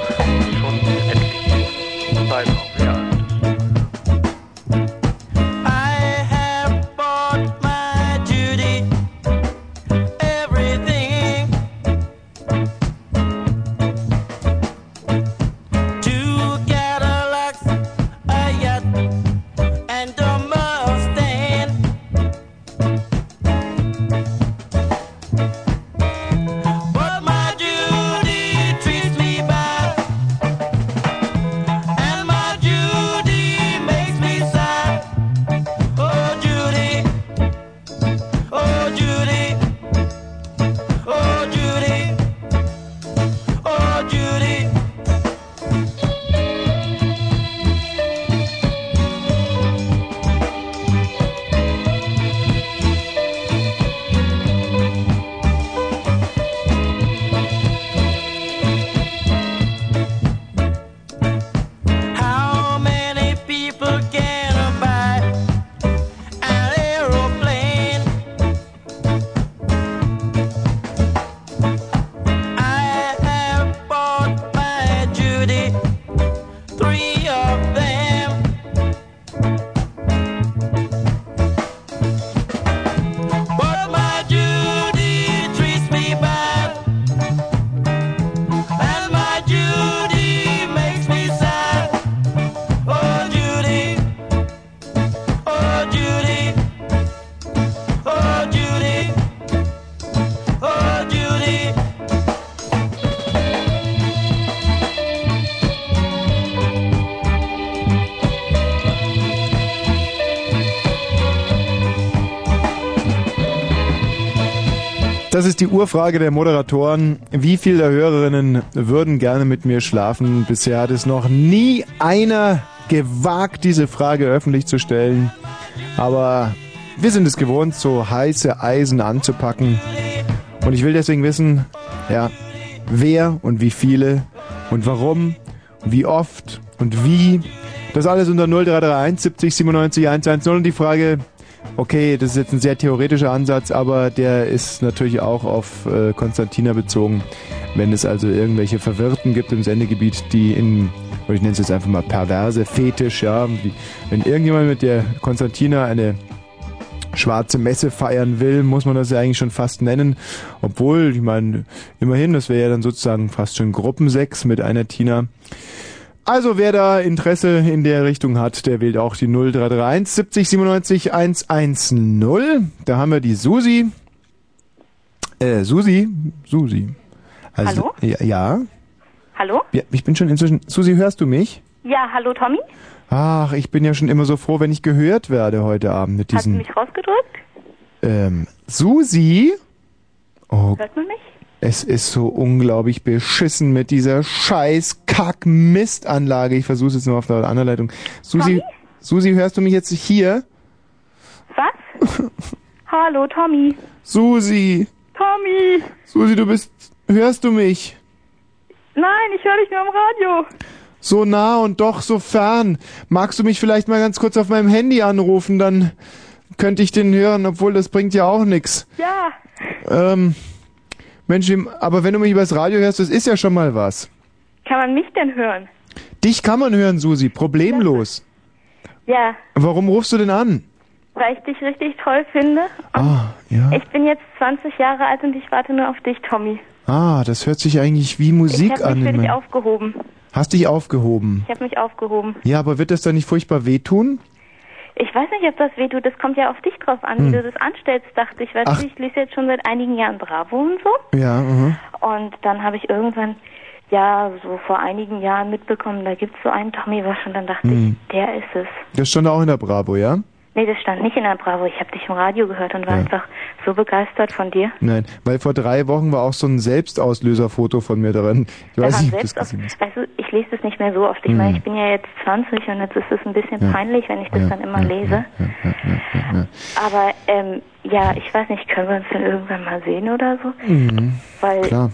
Das ist die Urfrage der Moderatoren. Wie viele der Hörerinnen würden gerne mit mir schlafen? Bisher hat es noch nie einer gewagt, diese Frage öffentlich zu stellen. Aber wir sind es gewohnt, so heiße Eisen anzupacken. Und ich will deswegen wissen, ja, wer und wie viele und warum und wie oft und wie. Das alles unter 0331 70 97 110 und die Frage, okay, das ist jetzt ein sehr theoretischer Ansatz, aber der ist natürlich auch auf äh, Konstantina bezogen. Wenn es also irgendwelche Verwirrten gibt im Sendegebiet, die in, ich nenne es jetzt einfach mal perverse Fetisch, ja, die, wenn irgendjemand mit der Konstantina eine schwarze Messe feiern will, muss man das ja eigentlich schon fast nennen. Obwohl, ich meine, immerhin, das wäre ja dann sozusagen fast schon Gruppensex mit einer Tina. Also wer da Interesse in der Richtung hat, der wählt auch die 0331 70 97 110. Da haben wir die Susi. Äh, Susi? Susi. Also, Hallo? Ja, ja. Hallo? ja. Ich bin schon inzwischen... Susi, hörst du mich? Ja, hallo Tommy? Ach, ich bin ja schon immer so froh, wenn ich gehört werde heute Abend mit Hast du mich rausgedrückt? Ähm, Susi? Oh, Hört man mich? Es ist so unglaublich beschissen mit dieser scheiß Kack-Mist-Anlage. Ich versuche jetzt nur auf der anderen Leitung. Susi, Susi, hörst du mich jetzt hier? Was? hallo Tommy? Susi, Tommy! Susi, du bist, hörst du mich? Nein, ich höre dich nur am Radio. So nah und doch so fern. Magst du mich vielleicht mal ganz kurz auf meinem Handy anrufen, dann könnte ich den hören, obwohl das bringt ja auch nix. Ja. Ähm, Mensch, aber wenn du mich übers Radio hörst, das ist ja schon mal was. Kann man mich denn hören? Dich kann man hören, Susi, problemlos. Ja, Warum rufst du denn an? weil ich dich richtig toll finde. Ah, ja. Ich bin jetzt 20 Jahre alt und ich warte nur auf dich, Tommy. Ah, das hört sich eigentlich wie Musik ich habe an. mich für in dich aufgehoben. Hast dich aufgehoben. Ich habe mich aufgehoben. Ja, aber wird das dann nicht furchtbar wehtun? Ich weiß nicht, ob das wehtut. Das kommt ja auf dich drauf an, Hm. wie du das anstellst, dachte ich. Du, ich lese jetzt schon seit einigen Jahren Bravo und so. Ja, aha. Und dann habe ich irgendwann, ja, so vor einigen Jahren mitbekommen, da gibt's so einen Tommy Wasch und dann dachte Hm. ich, der ist es. Das stand auch in der Bravo, ja? Nee, das stand nicht in der Bravo. Ich habe dich im Radio gehört und war Ja. einfach so begeistert von dir. Nein, weil vor drei Wochen war auch so ein Selbstauslöserfoto von mir drin. Ich weiß nicht, das selbst hast. weißt du, ich lese das nicht mehr so oft. Ich Mhm. meine, ich bin ja jetzt 20 und jetzt ist es ein bisschen Ja. peinlich, wenn ich das Ja, dann immer lese. Aber ähm, ja, ich weiß nicht, können wir uns denn irgendwann mal sehen oder so? Mhm. Weil Klar.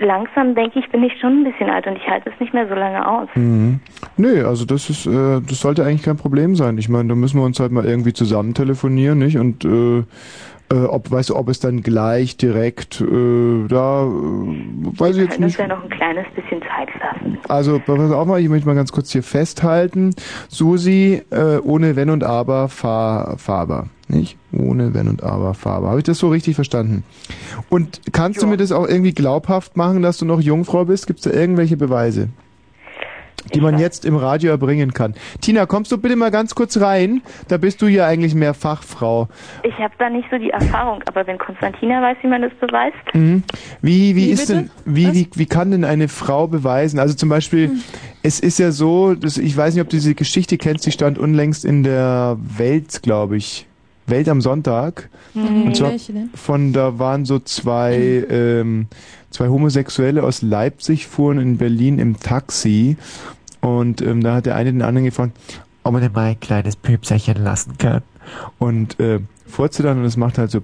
Langsam denke ich, bin ich schon ein bisschen alt und ich halte es nicht mehr so lange aus. Mhm. Nö, also das ist, äh, das sollte eigentlich kein Problem sein. Ich meine, da müssen wir uns halt mal irgendwie zusammen telefonieren, nicht? Und äh, äh, ob, weißt du, ob es dann gleich direkt äh, da, äh, weiß ich Wir jetzt können uns nicht. ja noch ein kleines bisschen Zeit lassen. Also, pass auf mal, ich möchte mal ganz kurz hier festhalten. Susi, äh, ohne Wenn und Aber, fahr, fahrbar. Nicht? Ohne Wenn und Aber, fahrbar. Habe ich das so richtig verstanden? Und kannst du mir das auch irgendwie glaubhaft machen, dass du noch Jungfrau bist? Gibt es da irgendwelche Beweise? Die man jetzt im Radio erbringen kann. Tina, kommst du bitte mal ganz kurz rein? Da bist du hier eigentlich mehr Fachfrau. Ich habe da nicht so die Erfahrung, aber wenn Konstantina weiß, wie man das beweist, Mhm. Wie, wie, Wie ist bitte? denn, wie, wie, wie kann denn eine Frau beweisen? Also zum Beispiel, Hm. es ist ja so, dass, ich weiß nicht, ob du diese Geschichte kennst, die stand unlängst in der Welt, glaube ich. Welt am Sonntag. Mhm. Und zwar von, da waren so zwei, ähm, zwei Homosexuelle aus Leipzig, fuhren in Berlin im Taxi. Und ähm, da hat der eine den anderen gefragt, ob man denn mal ein kleines Püpserchen lassen kann. Und äh, furze dann und es macht halt so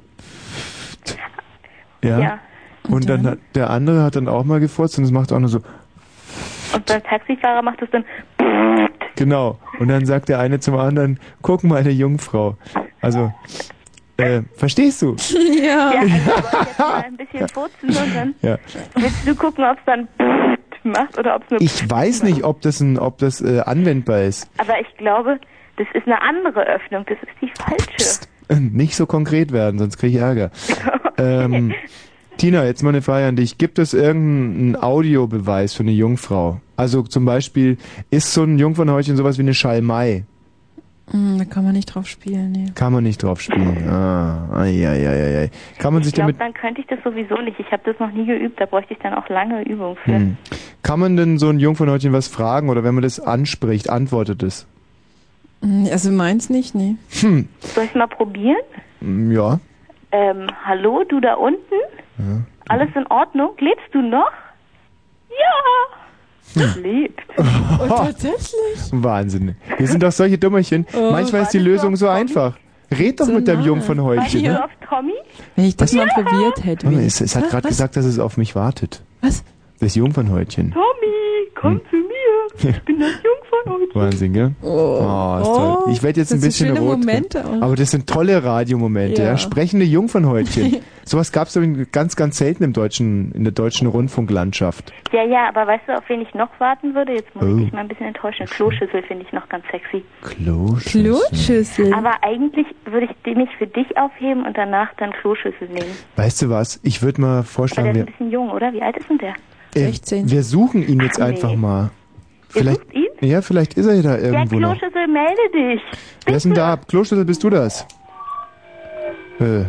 ja. Ja. Und, dann hat der andere hat dann auch mal gefurzt und es macht auch nur so und beim Taxifahrer macht es dann genau. Und dann sagt der eine zum anderen, guck mal eine Jungfrau. Also äh, verstehst du? ja, also ich wollte jetzt mal ein bisschen furzen und dann Ja. willst du gucken, ob es dann macht oder ob es nur Ich weiß nicht, ob das ein, ob das äh, anwendbar ist. Aber ich glaube, das ist eine andere Öffnung, das ist die falsche. Nicht so konkret werden, sonst kriege ich Ärger. ähm, Tina, jetzt mal eine Frage an dich. Gibt es irgendeinen Audiobeweis für eine Jungfrau? Also zum Beispiel, ist so ein Jungfernhäutchen sowas wie eine Schalmei? Hm, da kann man nicht drauf spielen, nee. Kann man nicht drauf spielen. Ah, ai, ai, ai, ai. Kann man sich Ich glaube, damit, dann könnte ich das sowieso nicht. Ich habe das noch nie geübt, da bräuchte ich dann auch lange Übung für. hm. kann man denn so ein Jungfernhäutchen was fragen oder wenn man das anspricht, antwortet es? Hm, Also meins nicht, nee. Hm, Soll ich mal probieren? mm, ja. Ähm, hallo, du da unten? Ja. Alles in Ordnung? Lebst du noch? Ja! Hm. Lebt. Und tatsächlich? Wahnsinn. Wir sind doch solche Dummerchen. Oh, Manchmal ist die Lösung so einfach. Red doch So mit deinem nah. Jungfernhäutchen. Warst du Ne? auf Tommy? Wenn ich das Was? mal probiert hätte. Wie- Es, es hat gerade gesagt, dass es auf mich wartet. Was? Das Jungfernhäutchen. Tommy, komm Hm. zu mir. Ich bin das Jungfernhäutchen. Wahnsinn, gell? Oh, ist toll. Ich werde jetzt ein bisschen schöne rot. Momente auch. Aber das sind tolle Radiomomente, ja. Ja. Sprechende Jungfernhäutchen. Sowas gab es ganz, ganz selten im deutschen, in der deutschen Rundfunklandschaft. Ja, ja, aber weißt du, auf wen ich noch warten würde? Jetzt muss Oh. ich dich mal ein bisschen enttäuschen. Kloschüssel finde ich noch ganz sexy. Kloschüssel. Kloschüssel. Aber eigentlich würde ich die mich für dich aufheben und danach dann Kloschüssel nehmen. Weißt du was? Ich würde mal Aber der vorschlagen, ist wir, ein bisschen jung, oder? Wie alt ist denn der? äh, wir suchen ihn jetzt Ach, nee. einfach mal. Ihr Vielleicht, sucht ihn? ja, vielleicht ist er ja da Der irgendwo noch. Kloschüssel, melde dich. Wer ist denn da? Kloschüssel, bist du das? Äh,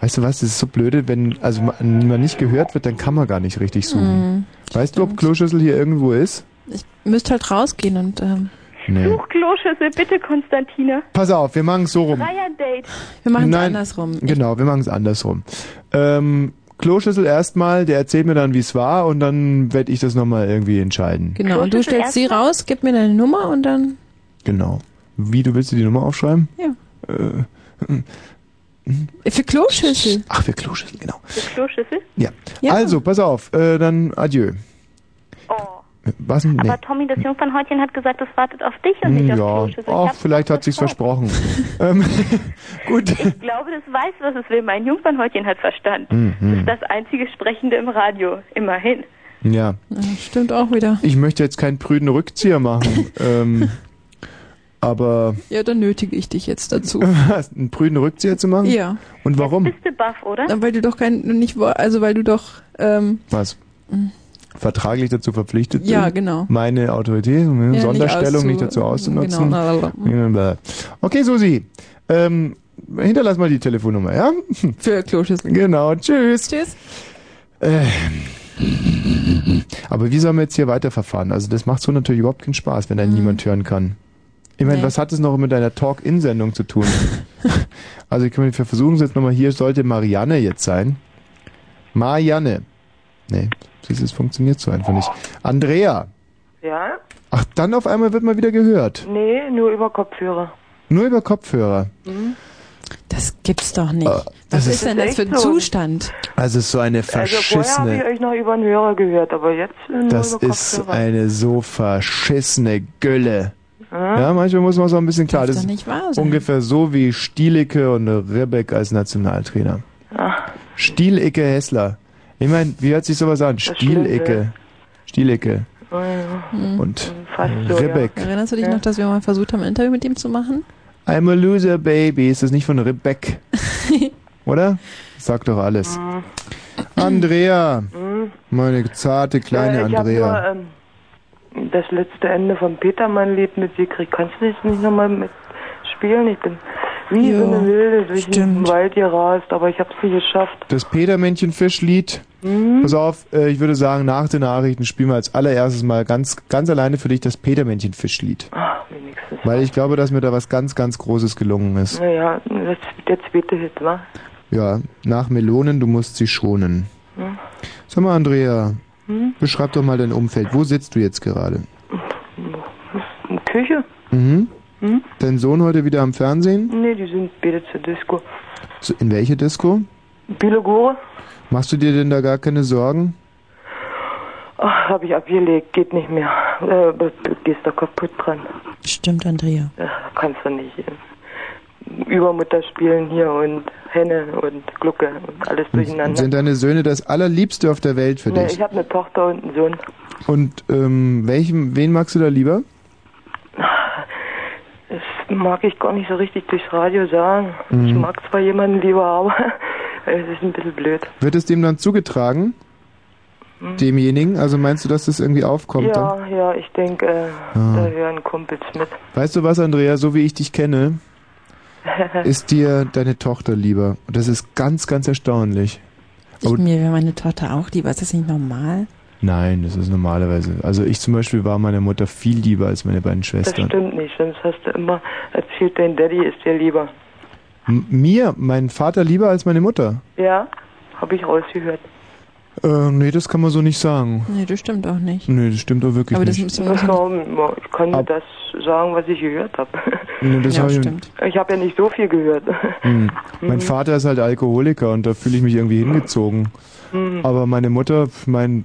weißt du was, das ist so blöde, wenn also man, man nicht gehört wird, dann kann man gar nicht richtig suchen. Mhm, weißt du, ob Kloschüssel hier irgendwo ist? Ich müsste halt rausgehen und ähm, Nee. Such Kloschüssel, bitte, Konstantina. Pass auf, wir machen es so rum. Dreier-Date. wir machen es andersrum. Genau, wir machen es andersrum. Ähm, Kloschüssel erstmal, der erzählt mir dann, wie es war und dann werde ich das nochmal irgendwie entscheiden. Genau, und du stellst sie raus, gib mir deine Nummer und dann. Genau. Wie, du willst dir die Nummer aufschreiben? Ja. Äh, Für Kloschüssel. ach, für Kloschüssel, genau. Der Kloschüssel? Ja. Ja. Also, pass auf, äh, dann adieu. Oh. Was? Nee. Aber Tommy, das Jungfernhäutchen hat gesagt, das wartet auf dich und nicht auf ja, Kloschüssel. Ich ach, vielleicht hat sich's versprochen. ähm, gut. Ich glaube, das weiß, was es will. Mein Jungfernhäutchen hat verstanden. Das Mhm. ist das einzige Sprechende im Radio. Immerhin. Ja. Ja, stimmt auch wieder. Ich möchte jetzt keinen prüden Rückzieher machen. ähm, aber Ja, dann nötige ich dich jetzt dazu. was, einen prüden Rückzieher zu machen? Ja. Und warum? Bist du baff, oder? Weil du doch kein, nicht, wo- also weil du doch, ähm, Was? Vertraglich dazu verpflichtet Ja, sind? genau. Meine Autorität, meine nicht Sonderstellung auszu- nicht dazu auszunutzen. Genau. Okay, Susi. Ähm, hinterlass mal die Telefonnummer, ja? Für Kloschüssel. Genau, tschüss. Tschüss. Äh, aber wie sollen wir jetzt hier weiterverfahren? Also das macht so natürlich überhaupt keinen Spaß, wenn einen Mhm. niemand hören kann. Ich meine, Nee. was hat es noch mit deiner Talk-In-Sendung zu tun? also ich kann mir versuchen es jetzt nochmal. Hier sollte Marianne jetzt sein. Marianne. Nee, siehst du, es funktioniert so einfach nicht. Andrea. Ja? Ach, dann auf einmal wird mal wieder gehört. Nee, nur über Kopfhörer. Nur über Kopfhörer. Mhm. Das gibt's doch nicht. das Was ist- ist denn das für ein so. Zustand? Also es ist so eine Also vorher habe ich verschissene... euch noch über den Hörer gehört, aber jetzt äh, nur Das über ist Kopfhörer. eine so verschissene Gülle. Ja? Ja, manchmal muss man auch ein bisschen klar. Das doch ist nicht wahr sein. ungefähr so wie Stielicke und Ribbeck als Nationaltrainer. Ach, Stielicke Hessler. Ich meine, wie hört sich sowas an? Stielicke. Stielicke. oh ja. Hm. Und Fast so, Ribbeck. Erinnerst du dich noch, dass wir mal versucht haben, ein Interview mit ihm zu machen? I'm a loser, baby. Ist das nicht von Rebek? Oder? Sag doch alles. Mhm. Andrea. Mhm. Meine zarte kleine ja, ich Andrea. nur ähm, das letzte Ende vom Petermann-Lied mitgekriegt. Kannst du das nicht nochmal mitspielen? Ich bin wie so Ja, eine Wilde durch den stimmt. Wald gerast, aber ich habe es nicht geschafft. Das Petermännchen-Fischlied. Mhm. Pass auf, äh, ich würde sagen, nach den Nachrichten spielen wir als allererstes mal ganz, ganz alleine für dich das Petermännchen-Fischlied. Ach, wenigstens. Weil ich glaube, dass mir da was ganz, ganz Großes gelungen ist. Naja, das, der zweite Hit, wa? Ja, nach Melonen, du musst sie schonen. Hm? Sag mal, Andrea, Hm? beschreib doch mal dein Umfeld. Wo sitzt du jetzt gerade? In Küche? Mhm. Hm? Dein Sohn heute wieder am Fernsehen? Nee, die sind beide zur Disco. So, In welche Disco? Bielogore? Machst du dir denn da gar keine Sorgen? Ach, hab ich abgelegt, geht nicht mehr. Äh, gehst da kaputt dran. Stimmt, Andrea. Ja, kannst du nicht. Übermutter spielen hier und Henne und Glucke und alles durcheinander. Sind deine Söhne das allerliebste auf der Welt für Nee, dich? ich habe eine Tochter und einen Sohn. Und ähm, welchen, wen magst du da lieber? Mag ich gar nicht so richtig durchs Radio sagen. Mhm. Ich mag zwar jemanden lieber, aber es ist ein bisschen blöd. Wird es dem dann zugetragen? Hm. Demjenigen? Also meinst du, dass das irgendwie aufkommt? Dann? ja, ja, ich denke, äh, Ah. da hören Kumpels mit. Weißt du was, Andrea, so wie ich dich kenne, ist dir deine Tochter lieber. Und das ist ganz, ganz erstaunlich. Ich, mir wäre meine Tochter auch lieber. Ist das nicht normal? Nein, das ist normalerweise. Also ich zum Beispiel war meiner Mutter viel lieber als meine beiden Das Schwestern. stimmt nicht, sonst hast du immer erzählt, dein Daddy ist dir lieber. M mir, mein Vater lieber als meine Mutter? Ja, habe ich rausgehört. Äh, nee, das kann man so nicht sagen. Nee, das stimmt auch nicht. Nee, das stimmt auch wirklich Aber das nicht. müssen wir Das war, ich kann nur das sagen, was ich gehört habe. Nee, das hab ich- Ich habe ja nicht so viel gehört. Hm. Mein Mhm. Vater ist halt Alkoholiker und da fühle ich mich irgendwie hingezogen. Mhm. Aber meine Mutter, mein,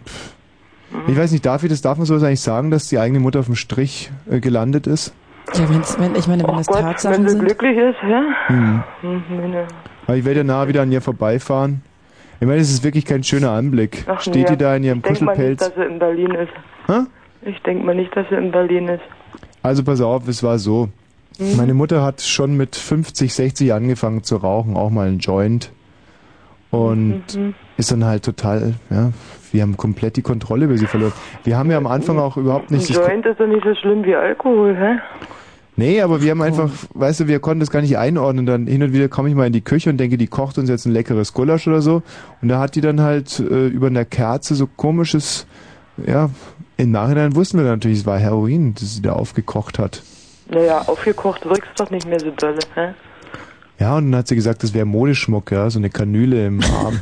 pf, ich weiß nicht, darf ich das, darf man sowas eigentlich sagen, dass die eigene Mutter auf dem Strich äh, gelandet ist? Ja, wenn's, wenn, ich meine, wenn das Gott, Tatsachen wenn sie sind. glücklich ist, ja? Hm. Hm, meine- Aber ich werde ja nahe wieder an ihr vorbeifahren. Ich meine, es ist wirklich kein schöner Anblick. Ach, Steht nee, die da in ihrem Ich denke mal nicht, Kuschelpelz? dass sie in Berlin ist. Hä? Ich denke mal nicht, dass sie in Berlin ist. Also pass auf, es war so. Mhm. Meine Mutter hat schon mit 50, 60 angefangen zu rauchen, auch mal einen Joint. Und Mhm. ist dann halt total, ja, wir haben komplett die Kontrolle über sie verloren. Wir haben ja am Anfang auch überhaupt nicht... Joint ist doch nicht so schlimm wie Alkohol, hä? Nee, aber wir haben einfach, weißt du, wir konnten das gar nicht einordnen. Dann hin und wieder komme ich mal in die Küche und denke, die kocht uns jetzt ein leckeres Gulasch oder so. Und da hat die dann halt äh, über einer Kerze so komisches, ja, im Nachhinein wussten wir natürlich, es war Heroin, das sie da aufgekocht hat. Naja, aufgekocht wirkst doch nicht mehr so dolle, hä? Ja, und dann hat sie gesagt, das wäre Modeschmuck, ja, so eine Kanüle im Arm.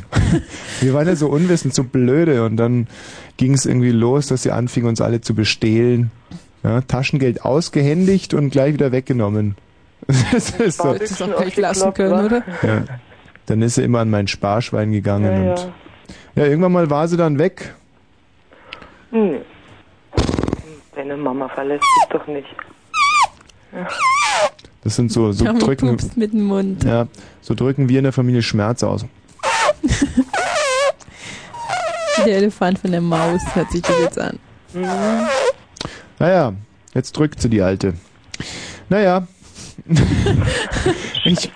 wir waren ja so unwissend, so blöde. Und dann ging es irgendwie los, dass sie anfing, uns alle zu bestehlen. Ja, Taschengeld ausgehändigt und gleich wieder weggenommen. Das ist so. Das ist auch gleich lassen können, oder? Ja. Dann ist sie immer an mein Sparschwein gegangen Ja, ja. und ja, irgendwann mal war sie dann weg. Hm. Deine Mama verlässt dich doch nicht. Ja. Das sind so, so drücken. mit dem Mund. Ja, so drücken wir in der Familie Schmerz aus. Der Elefant von der Maus hört sich das jetzt an. Naja, jetzt drückt sie die Alte. Naja. ich,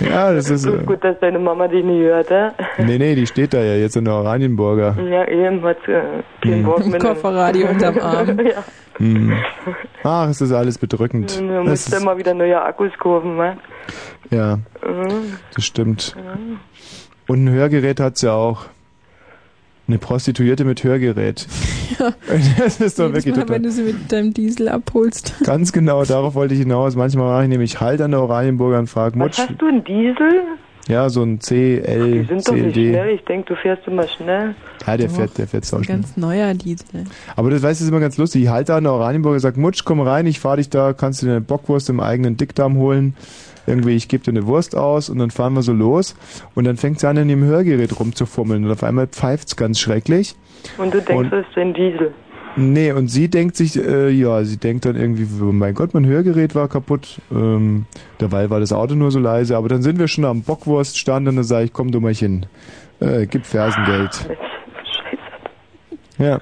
ja, das ist. Äh, Gut, dass deine Mama dich nicht hört, hä? nee, nee, die steht da ja jetzt in der Oranienburger. Ja, eben hat sie äh, Hm. Mit. Kofferradio unterm Arm. ja. Hm. Ach, es ist alles bedrückend. Du musst ist, immer wieder neue Akkus kaufen, wa? ja, Mhm. das stimmt. Mhm. Und ein Hörgerät hat sie auch. Eine Prostituierte mit Hörgerät. Ja. Das ist doch wirklich Mal, total. wenn du sie mit deinem Diesel abholst. Ganz genau, darauf wollte ich hinaus. Manchmal mache ich nämlich Halt an der Oranienburger und frage Was Mutsch. hast du, ein Diesel? Ja, so ein C, Die L, sind doch nicht D. schnell. Ich denke, du fährst immer schnell. Ja, der fährt, der fährt sau schnell. Ganz neuer Diesel. Aber das weißt du, ist immer ganz lustig. Ich halte an der Oranienburger, sag Mutsch, komm rein, ich fahr dich da, kannst du dir eine Bockwurst im eigenen Dickdarm holen. Irgendwie, ich gebe dir eine Wurst aus und dann fahren wir so los. Und dann fängt sie an, in dem Hörgerät rumzufummeln. Und auf einmal pfeift's ganz schrecklich. Und du denkst, das ist ein Diesel. Nee, und sie denkt sich, äh, ja, sie denkt dann irgendwie, oh mein Gott, mein Hörgerät war kaputt. Ähm, dabei war das Auto nur so leise, aber dann sind wir schon am Bockwurststand und dann sage ich, komm Dummerchen, äh, gib Fersengeld. Ja.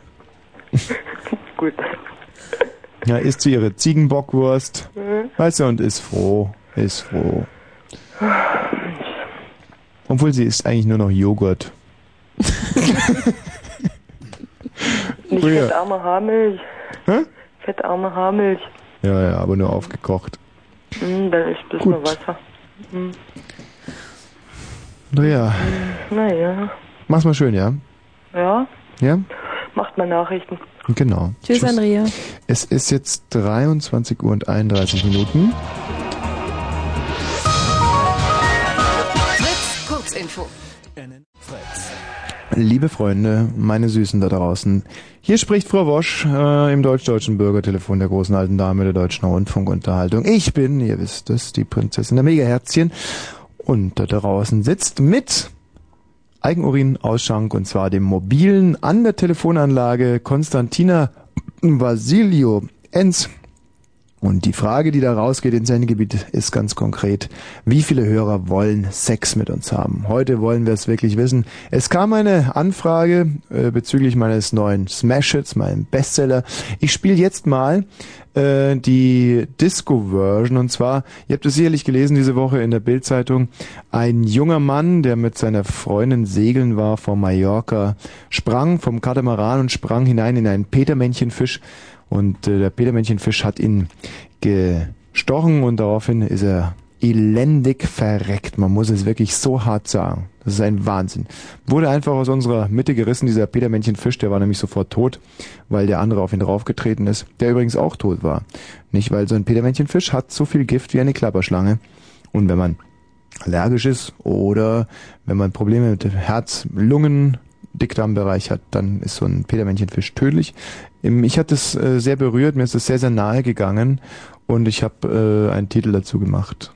Gut. Ja, isst sie ihre Ziegenbockwurst, Mhm. weißt du, und ist froh, ist froh. Obwohl sie isst eigentlich nur noch Joghurt. Nicht Früher. fettarme Haarmilch. Hä? Fettarme Haarmilch. Ja, ja, aber nur aufgekocht. Hm, dann ist das nur Wasser. Hm. Naja, Naja. mach's mal schön, ja? Ja, Ja? macht mal Nachrichten. Genau. Tschüss, Andrea. Es ist jetzt 23 Uhr und 31 Minuten. Kurzinfo. Liebe Freunde, meine Süßen da draußen, hier spricht Frau Wosch äh, im deutsch-deutschen Bürgertelefon der großen alten Dame der deutschen Rundfunkunterhaltung. Ich bin, ihr wisst es, die Prinzessin der Megaherzchen und da draußen sitzt mit Eigenurin-Ausschank und zwar dem mobilen an der Telefonanlage Konstantina Vasilio Enz. Und die Frage, die da rausgeht ins Sendegebiet, ist ganz konkret. Wie viele Hörer wollen Sex mit uns haben? Heute wollen wir es wirklich wissen. Es kam eine Anfrage äh, bezüglich meines neuen Smash-Hits, meinem Bestseller. Ich spiele jetzt mal äh, die Disco-Version. Und zwar, ihr habt es sicherlich gelesen diese Woche in der Bild-Zeitung, ein junger Mann, der mit seiner Freundin segeln war vor Mallorca, sprang vom Katamaran und sprang hinein in einen Petermännchenfisch. Und äh, der Petermännchenfisch hat ihn gestochen und daraufhin ist er elendig verreckt. Man muss es wirklich so hart sagen. Das ist ein Wahnsinn. Wurde einfach aus unserer Mitte gerissen, dieser Petermännchenfisch, der war nämlich sofort tot, weil der andere auf ihn draufgetreten ist, der übrigens auch tot war. Nicht, weil so ein Petermännchenfisch hat so viel Gift wie eine Klapperschlange. Und wenn man allergisch ist oder wenn man Probleme mit Herz, Lungen, Dickdarmbereich hat, dann ist so ein Petermännchenfisch tödlich. Ich hatte es äh, sehr berührt, mir ist es sehr, sehr nahe gegangen und ich habe äh, einen Titel dazu gemacht.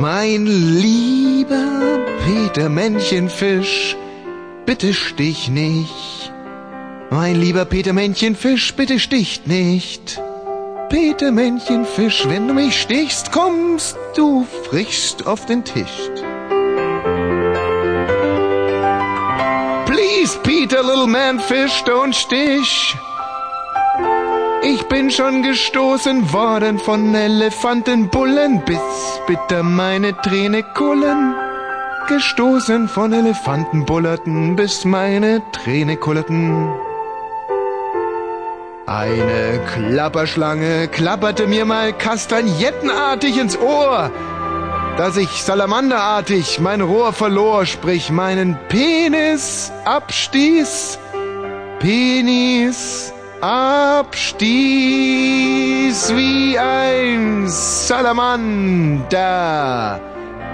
Mein lieber Peter Männchenfisch, bitte stich nicht. Mein lieber Peter Männchenfisch, bitte sticht nicht. Peter Männchenfisch, wenn du mich stichst, kommst du frischst auf den Tisch. Please, Peter, little man fish, don't stich. Ich bin schon gestoßen worden von Elefantenbullen, bis bitter meine Träne kullen. Gestoßen von Elefantenbullerten, bis meine Träne kullerten. Eine Klapperschlange klapperte mir mal kastagnettenartig ins Ohr, dass ich salamanderartig mein Rohr verlor, sprich meinen Penis abstieß. Penis abstieß wie ein Salamander.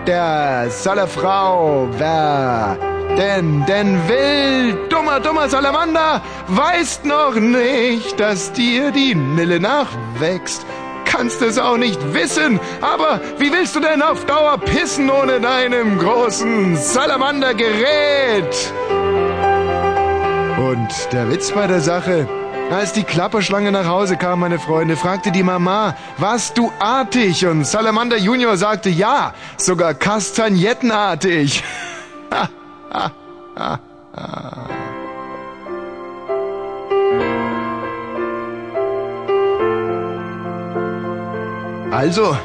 Der Salafrau, wer denn, denn will, dummer, dummer Salamander, weißt noch nicht, dass dir die Nille nachwächst. Kannst es auch nicht wissen, aber wie willst du denn auf Dauer pissen ohne deinem großen Salamandergerät? Und der Witz bei der Sache, als die Klapperschlange nach Hause kam, meine Freunde, fragte die Mama, warst du artig? Und Salamander Junior sagte, ja, sogar kastagnettenartig. Ha, ha, ha, ha. Also,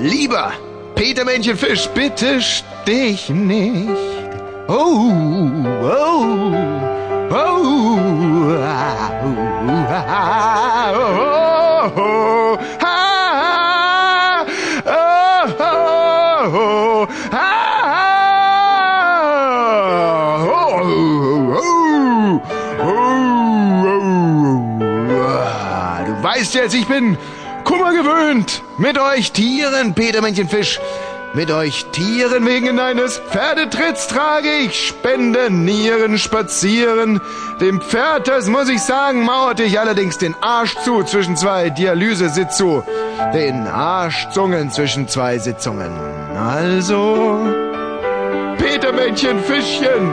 lieber Petermännchenfisch, bitte stich nicht. Oh, oh, oh, oh, Du weißt jetzt, ich bin Kummer gewöhnt. Mit euch Tieren, Petermännchenfisch. Mit euch Tieren wegen eines Pferdetritts trage ich Spenden, Nieren, Spazieren. Dem Pferd, das muss ich sagen, mauerte ich allerdings den Arsch zu zwischen zwei Dialysesitzu. Den Arschzungen zwischen zwei Sitzungen. Also, Petermännchenfischchen.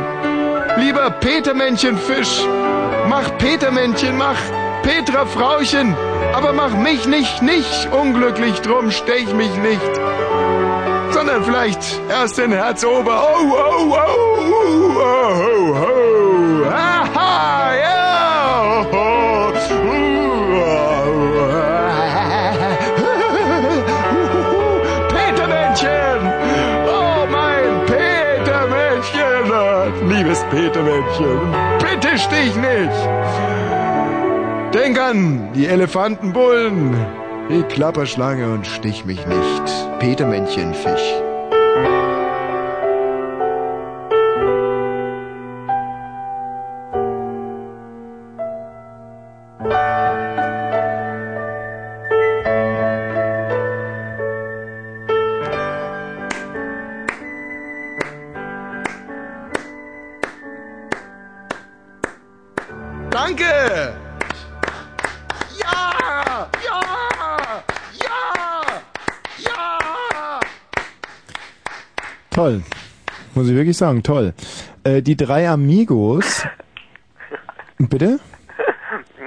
Lieber Petermännchenfisch. Mach Petermännchen, mach Petra Frauchen. Aber mach mich nicht, nicht unglücklich drum, stech mich nicht sondern vielleicht erst den Herzober. Oh, oh, oh, oh, oh, oh. Aha, ja. Oh, Petermännchen. Oh, mein Petermännchen. Liebes Petermännchen, bitte stich nicht. Denk an die Elefantenbullen. Die Klapperschlange und stich mich nicht. Petermännchenfisch. Wirklich sagen, toll. Äh, die drei Amigos. Bitte?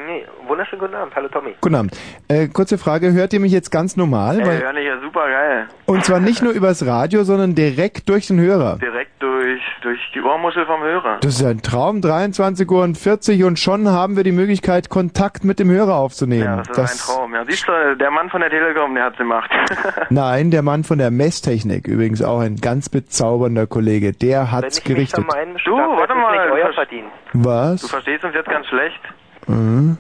Nee, wunderschönen guten Abend. Hallo Tommy. Guten Abend. Äh, kurze Frage, hört ihr mich jetzt ganz normal? Ey, Weil, hören dich ja super geil. und zwar nicht nur übers Radio, sondern direkt durch den Hörer. Direkt durch, durch die Ohrmuschel vom Hörer. Das ist ein Traum, 23 Uhr und 40 und schon haben wir die Möglichkeit, Kontakt mit dem Hörer aufzunehmen. Ja, das ist ein Traum. Ja, siehst du, der Mann von der Telekom, der hat's gemacht. Nein, der Mann von der Messtechnik, übrigens auch ein ganz bezaubernder Kollege, der hat's gerichtet. du, warte mal. euer. Was? du verstehst uns jetzt ganz schlecht. Mhm.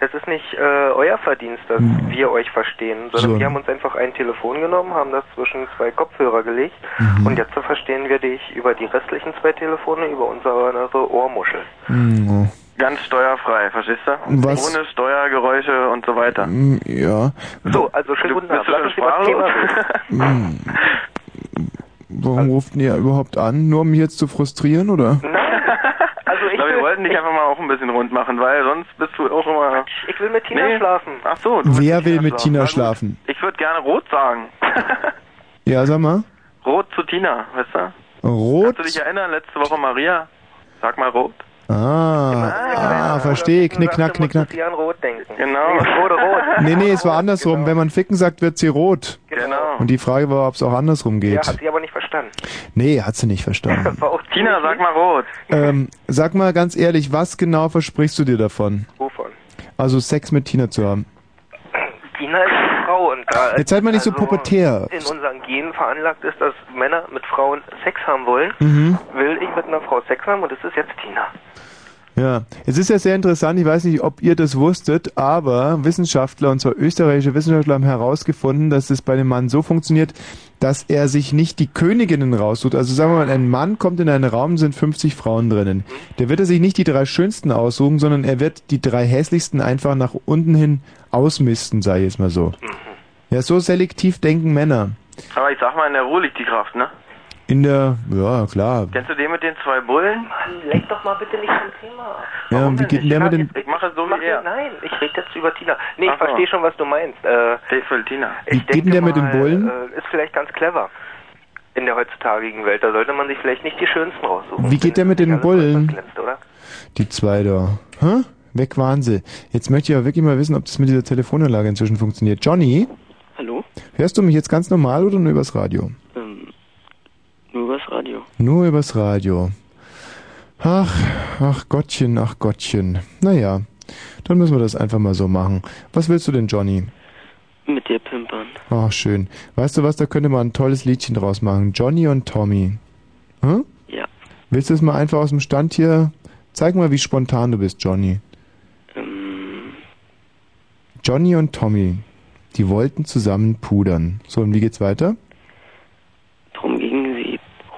Das ist nicht äh, euer Verdienst, dass wir euch verstehen, sondern So. wir haben uns einfach ein Telefon genommen, haben das zwischen zwei Kopfhörer gelegt Mhm. und jetzt so verstehen wir dich über die restlichen zwei Telefone, über unsere Ohrmuschel. Mhm. Ganz steuerfrei, verstehst du? Was? Ohne Steuergeräusche und so weiter. Mm, Ja. So, also schönen guten Abend. Lass uns über? Thema. Mm. Warum ruft ihr überhaupt an? Nur um mich jetzt zu frustrieren, oder? Also ich, Ich glaube, wir will, wollten dich einfach mal auch ein bisschen rund machen, weil sonst bist du auch immer... ich will mit Tina Nee. schlafen. Ach so, Wer will mit Tina Na gut. schlafen? Ich würde gerne rot sagen. Ja, sag mal. Rot zu Tina, weißt du? Rot? Kannst du dich erinnern, letzte Woche Maria? Sag mal rot. Ah, ah, verstehe. Knick, knack, knick, knack. Sie an Rot denken. Genau. Wurde rot. Nee, nee, es war andersrum. Wenn man Ficken sagt, wird sie rot. Genau. Und die Frage war, ob es auch andersrum Ja, geht. hat sie verstanden. Nee, hat sie nicht verstanden. Tina, sag mal rot. ähm, sag mal ganz ehrlich, was genau versprichst du dir davon? Wovon? Also Sex mit Tina zu haben. Tina ist eine Frau und da Jetzt seid mal nicht so also pubertär. in unseren Genen veranlagt ist, dass Männer mit Frauen Sex haben wollen, Mhm. will ich mit einer Frau Sex haben und das ist jetzt Tina. Ja, es ist ja sehr interessant, ich weiß nicht, ob ihr das wusstet, aber Wissenschaftler, und zwar österreichische Wissenschaftler, haben herausgefunden, dass es bei dem Mann so funktioniert, dass er sich nicht die Königinnen raussucht. Also sagen wir mal, ein Mann kommt in einen Raum, sind 50 Frauen drinnen. Der wird er sich nicht die drei schönsten aussuchen, sondern er wird die drei hässlichsten einfach nach unten hin ausmisten, sei jetzt mal so. Ja, so selektiv denken Männer. Aber ich sag mal, in der Ruhe liegt die Kraft, ne? In der, ja klar. Kennst du den mit den zwei Bullen? Lenk doch mal bitte nicht vom Thema. ab. Ja, wie geht denn der mit den, Ich mache so Mach wie er. Nein, ich rede jetzt über Tina. Nee, ich Ach so. verstehe schon, was du meinst. Äh, für Tina. wie geht denn der mit den Bullen? Äh, ist vielleicht ganz clever. In der heutzutage Welt. Da sollte man sich vielleicht nicht die schönsten raussuchen. Wie geht der mit den Bullen? Glänzt, oder? Die zwei da. Hä? Weg waren sie. Jetzt möchte ich aber wirklich mal wissen, ob das mit dieser Telefonanlage inzwischen funktioniert. Johnny, Hallo? hörst du mich jetzt ganz normal oder nur übers Radio? Ähm, nur übers Radio. Nur übers Radio. Ach, ach Gottchen, ach Gottchen. Naja, dann müssen wir das einfach mal so machen. Was willst du denn, Johnny? Mit dir pimpern. Oh, schön. Weißt du was, da könnte man ein tolles Liedchen draus machen. Johnny und Tommy. Hm? Ja. Willst du es mal einfach aus dem Stand hier? Zeig mal, wie spontan du bist, Johnny. Ähm, Johnny und Tommy, die wollten zusammen pudern. So, und wie geht's weiter?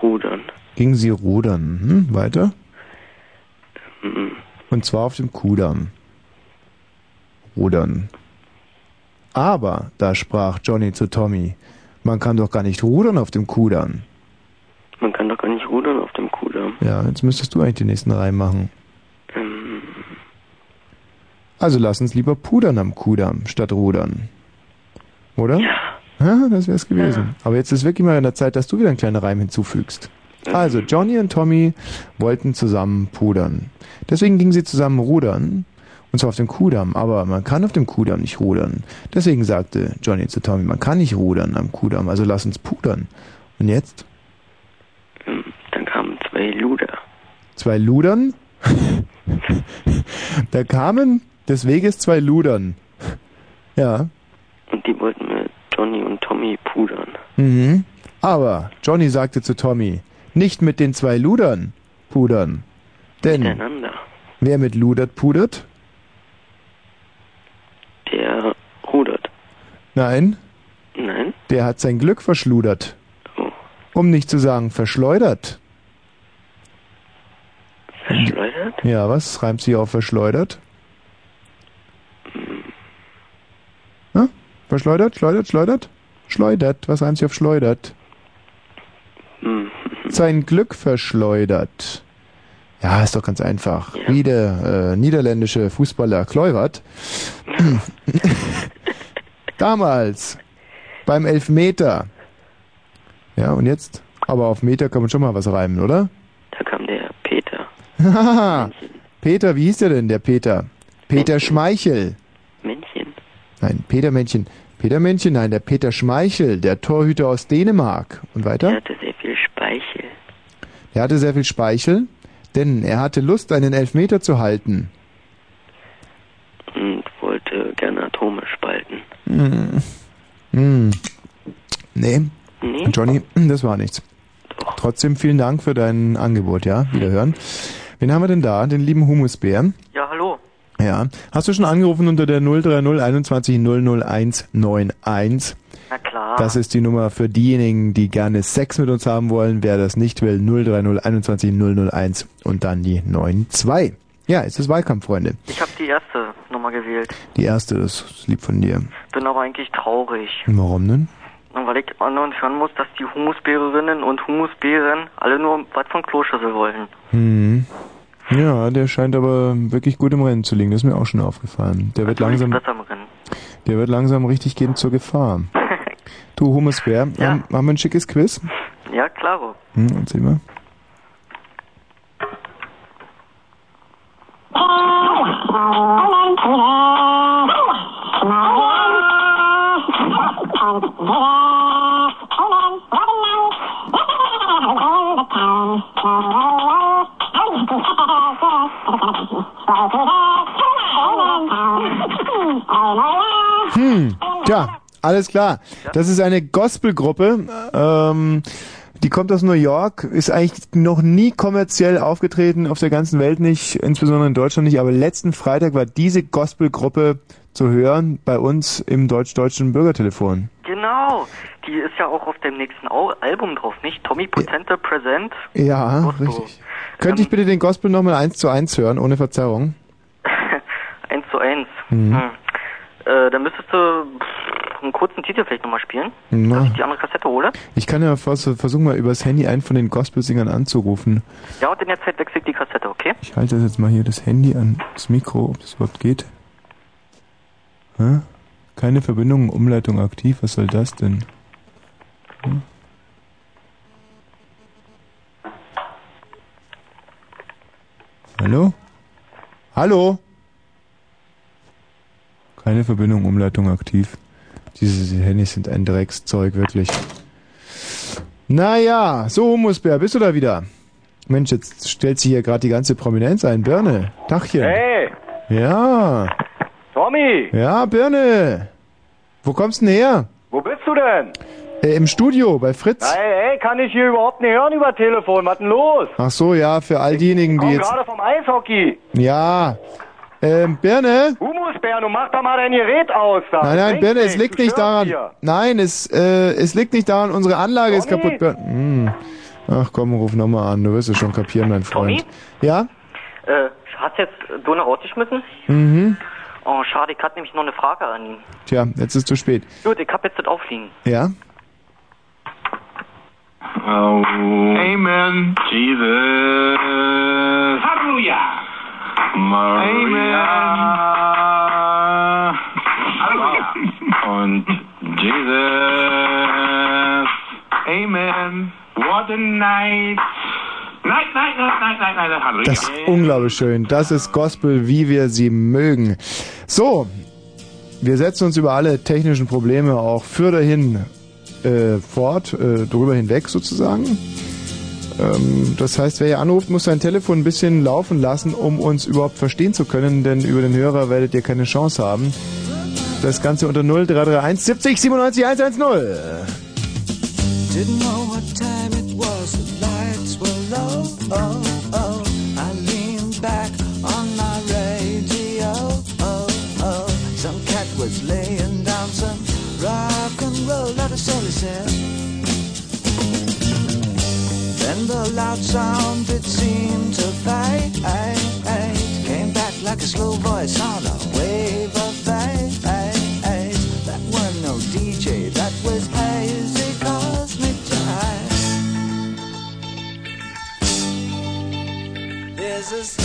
Rudern. Gingen sie rudern. Hm? Weiter? Mhm. Und zwar auf dem Kudamm. Rudern. Aber, da sprach Johnny zu Tommy, man kann doch gar nicht rudern auf dem Kudamm. Man kann doch gar nicht rudern auf dem Kudamm. Ja, jetzt müsstest du eigentlich den nächsten Reim machen. Ähm, Also lass uns lieber pudern am Kudamm statt rudern. Oder? Ja. Ja, das wär's gewesen. Aber jetzt ist wirklich mal in der Zeit, dass du wieder einen kleinen Reim hinzufügst. Also, Johnny und Tommy wollten zusammen pudern. Deswegen gingen sie zusammen rudern. Und zwar auf dem Kudamm. Aber man kann auf dem Kudamm nicht rudern. Deswegen sagte Johnny zu Tommy, man kann nicht rudern am Kudamm. Also lass uns pudern. Und jetzt? dann kamen zwei Luder. Zwei Ludern? da kamen des Weges zwei Ludern. Ja. Und die wollten Tommy pudern. Mhm. Aber Johnny sagte zu Tommy, nicht mit den zwei Ludern pudern. Denn Miteinander. wer mit Ludert pudert? Der rudert. Nein, Nein? der hat sein Glück verschludert. Um nicht zu sagen verschleudert. Verschleudert? Ja, was reimt sich auf verschleudert? Hm? Verschleudert, schleudert, schleudert? Schleudert, was reimt sich auf schleudert? Hm. Sein Glück verschleudert. Ja, ist doch ganz einfach. Wie der äh, niederländische Fußballer Kluivert. Damals beim Elfmeter. Ja, und jetzt? Aber auf Meter kann man schon mal was reimen, oder? Da kam der Peter. Peter, wie hieß der denn, der Peter? Peter Schmeichel. Männchen. Nein, Peter Männchen. Peter Männchen, nein, der Peter Schmeichel, der Torhüter aus Dänemark. Und Er weiter? hatte sehr viel Speichel. Er hatte sehr viel Speichel, denn er hatte Lust, einen Elfmeter zu halten. Und wollte gerne Atome spalten. Hm. Hm. Nee. Nee? Johnny, das war nichts. Trotzdem vielen Dank für dein Angebot, ja? Wiederhören. Wen haben wir denn da? Den lieben Humusbär. Ja, hallo. Ja. Hast du schon angerufen unter der 030 21 00191? Na klar. Das ist die Nummer für diejenigen, die gerne Sex mit uns haben wollen. Wer das nicht will, 030 21 001 und dann die 92. Ja, es ist Wahlkampf, Freunde. Ich habe die erste Nummer gewählt. Die erste, das ist lieb von dir. Bin aber eigentlich traurig. Warum denn? Weil ich andauernd hören muss, dass die Humusbärerinnen und Humusbären alle nur was von Kloschüssel wollen. Hm. Ja, der scheint aber wirklich gut im Rennen zu liegen. Das ist mir auch schon aufgefallen. Der wird langsam, der wird langsam richtig gehen zur Gefahr. Du Humusbär, haben, haben wir ein schickes Quiz? Ja, klaro. Hm, erzähl mal. Hm, tja, alles klar. Das ist eine Gospelgruppe. Ähm, die kommt aus New York, ist eigentlich noch nie kommerziell aufgetreten, auf der ganzen Welt nicht, insbesondere in Deutschland nicht, aber letzten Freitag war diese Gospelgruppe zu hören bei uns im deutsch-deutschen Bürgertelefon. Genau. Die ist ja auch auf dem nächsten Au Album drauf, nicht? Tommy Potente Present. Ja, richtig. Könnte ich bitte den Gospel nochmal eins zu eins hören, ohne Verzerrung? Eins zu eins. Mhm. Hm. Äh, dann müsstest du einen kurzen Titel vielleicht nochmal spielen. Na. Dass ich die andere Kassette hole. Ich kann ja vers versuchen mal übers Handy einen von den Gospelsingern anzurufen. Ja, und in der Zeit wechsle ich die Kassette, okay? Ich halte jetzt mal hier das Handy an das Mikro, ob das überhaupt geht. Hä? Keine Verbindung, Umleitung aktiv, was soll das denn? Hm? Hallo? Hallo? Keine Verbindung, Umleitung aktiv. Diese Handys sind ein Dreckszeug, wirklich. Naja, so Humusbär, bist du da wieder? Mensch, jetzt stellt sich hier gerade die ganze Prominenz ein. Birne, Dachchen. Hey, Ja, Tommy, ja, Birne. Wo kommst du denn her? wo bist du denn? Äh, Im Studio bei Fritz. Hey, hey, kann ich hier überhaupt nicht hören über Telefon. Was denn los? Ach so, ja, für all diejenigen, die jetzt. gerade vom Eishockey. Ja. Ähm, Birne? Humusbär, du mach doch mal dein Gerät aus. Da. Nein, nein, Birne, es liegt nicht daran. hier. Nein, es, äh, es liegt nicht daran, unsere Anlage ist kaputt. Birne. Hm. Ach komm, ruf nochmal an, du wirst es schon kapieren, mein Freund. Ja? Äh, hat's jetzt Donner rausgeschmissen? Mhm. Oh, schade, ich hatte nämlich noch eine Frage an ihn. Tja, jetzt ist zu spät. Gut, ich hab jetzt das aufliegen. Ja? Amen. Jesus. Halleluja. Maria. Halleluja. Und Jesus. Amen. What a night. Night, night, night, night, night, night. Halleluja. Das ist unglaublich schön. Das ist Gospel, wie wir sie mögen. So, wir setzen uns über alle technischen Probleme auch für dahin äh, fort, äh, drüber hinweg sozusagen. Ähm, das heißt, wer hier anruft, muss sein Telefon ein bisschen laufen lassen, um uns überhaupt verstehen zu können, denn über den Hörer werdet ihr keine Chance haben. Das Ganze unter 0331 70 97 110. Didn't know what time it was, the lights were low. Oh. Said. Then the loud sound it seemed to fade. Came back like a slow voice on a wave of fate. That were no DJ, that was hazy cosmic jive. There's a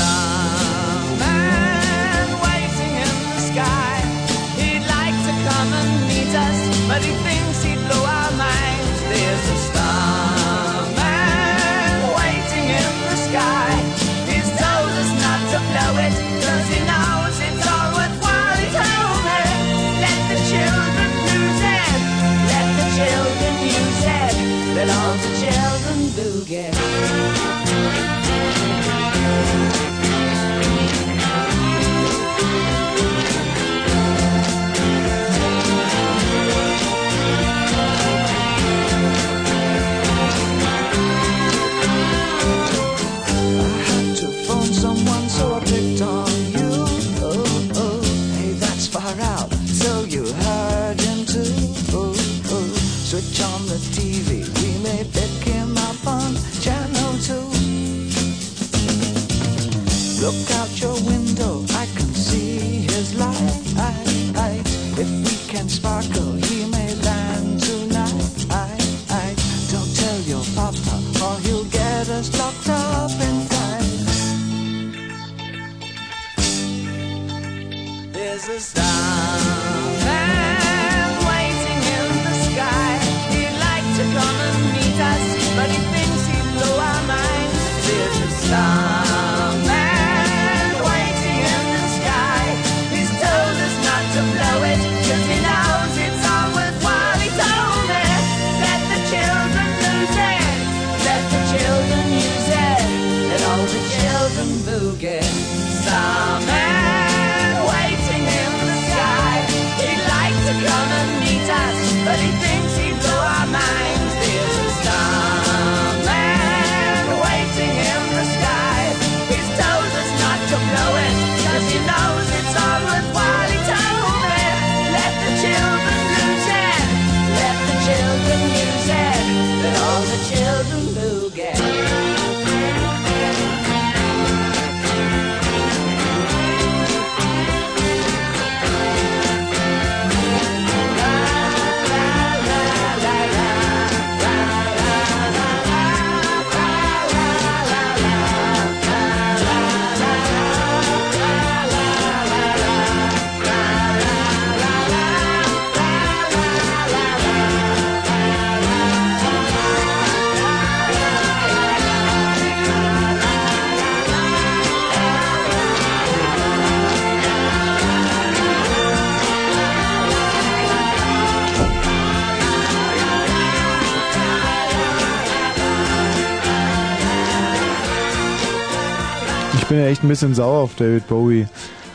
echt ein bisschen sauer auf David Bowie,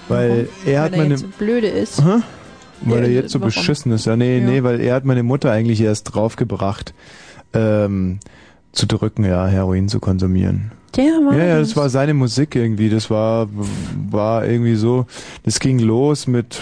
weil er hat Weil meine... jetzt so blöde ist. Hä? Weil Ja, er jetzt so warum? beschissen ist. Ja, nee, Ja. nee, weil er hat meine Mutter eigentlich erst draufgebracht, ähm, zu drücken, ja, Heroin zu konsumieren. Der war Ja, ja, das. das war seine Musik irgendwie. Das war, war irgendwie so, das ging los mit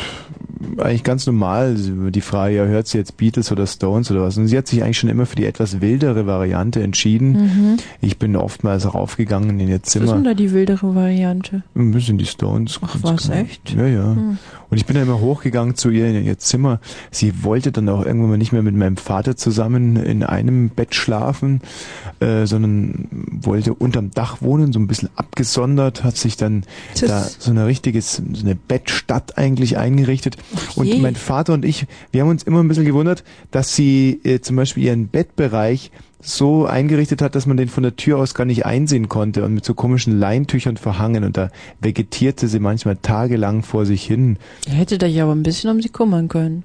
eigentlich ganz normal die Frage, ja, hört sie jetzt Beatles oder Stones oder was? Und sie hat sich eigentlich schon immer für die etwas wildere Variante entschieden. Mhm. Ich bin oftmals raufgegangen in ihr Was ist denn Zimmer. da die wildere Variante? Ein bisschen die Stones. Ach, was, genau. echt? Ja, ja. Hm. Und ich bin dann immer hochgegangen zu ihr in ihr Zimmer. Sie wollte dann auch irgendwann mal nicht mehr mit meinem Vater zusammen in einem Bett schlafen, äh, sondern wollte unterm Dach wohnen, so ein bisschen abgesondert, hat sich dann Das- da so eine richtiges, so eine Bettstadt eigentlich eingerichtet. Und mein Vater und ich, wir haben uns immer ein bisschen gewundert, dass sie äh, zum Beispiel ihren Bettbereich so eingerichtet hat, dass man den von der Tür aus gar nicht einsehen konnte und mit so komischen Leintüchern verhangen und da vegetierte sie manchmal tagelang vor sich hin. Ihr hättet euch aber ein bisschen um sie kümmern können.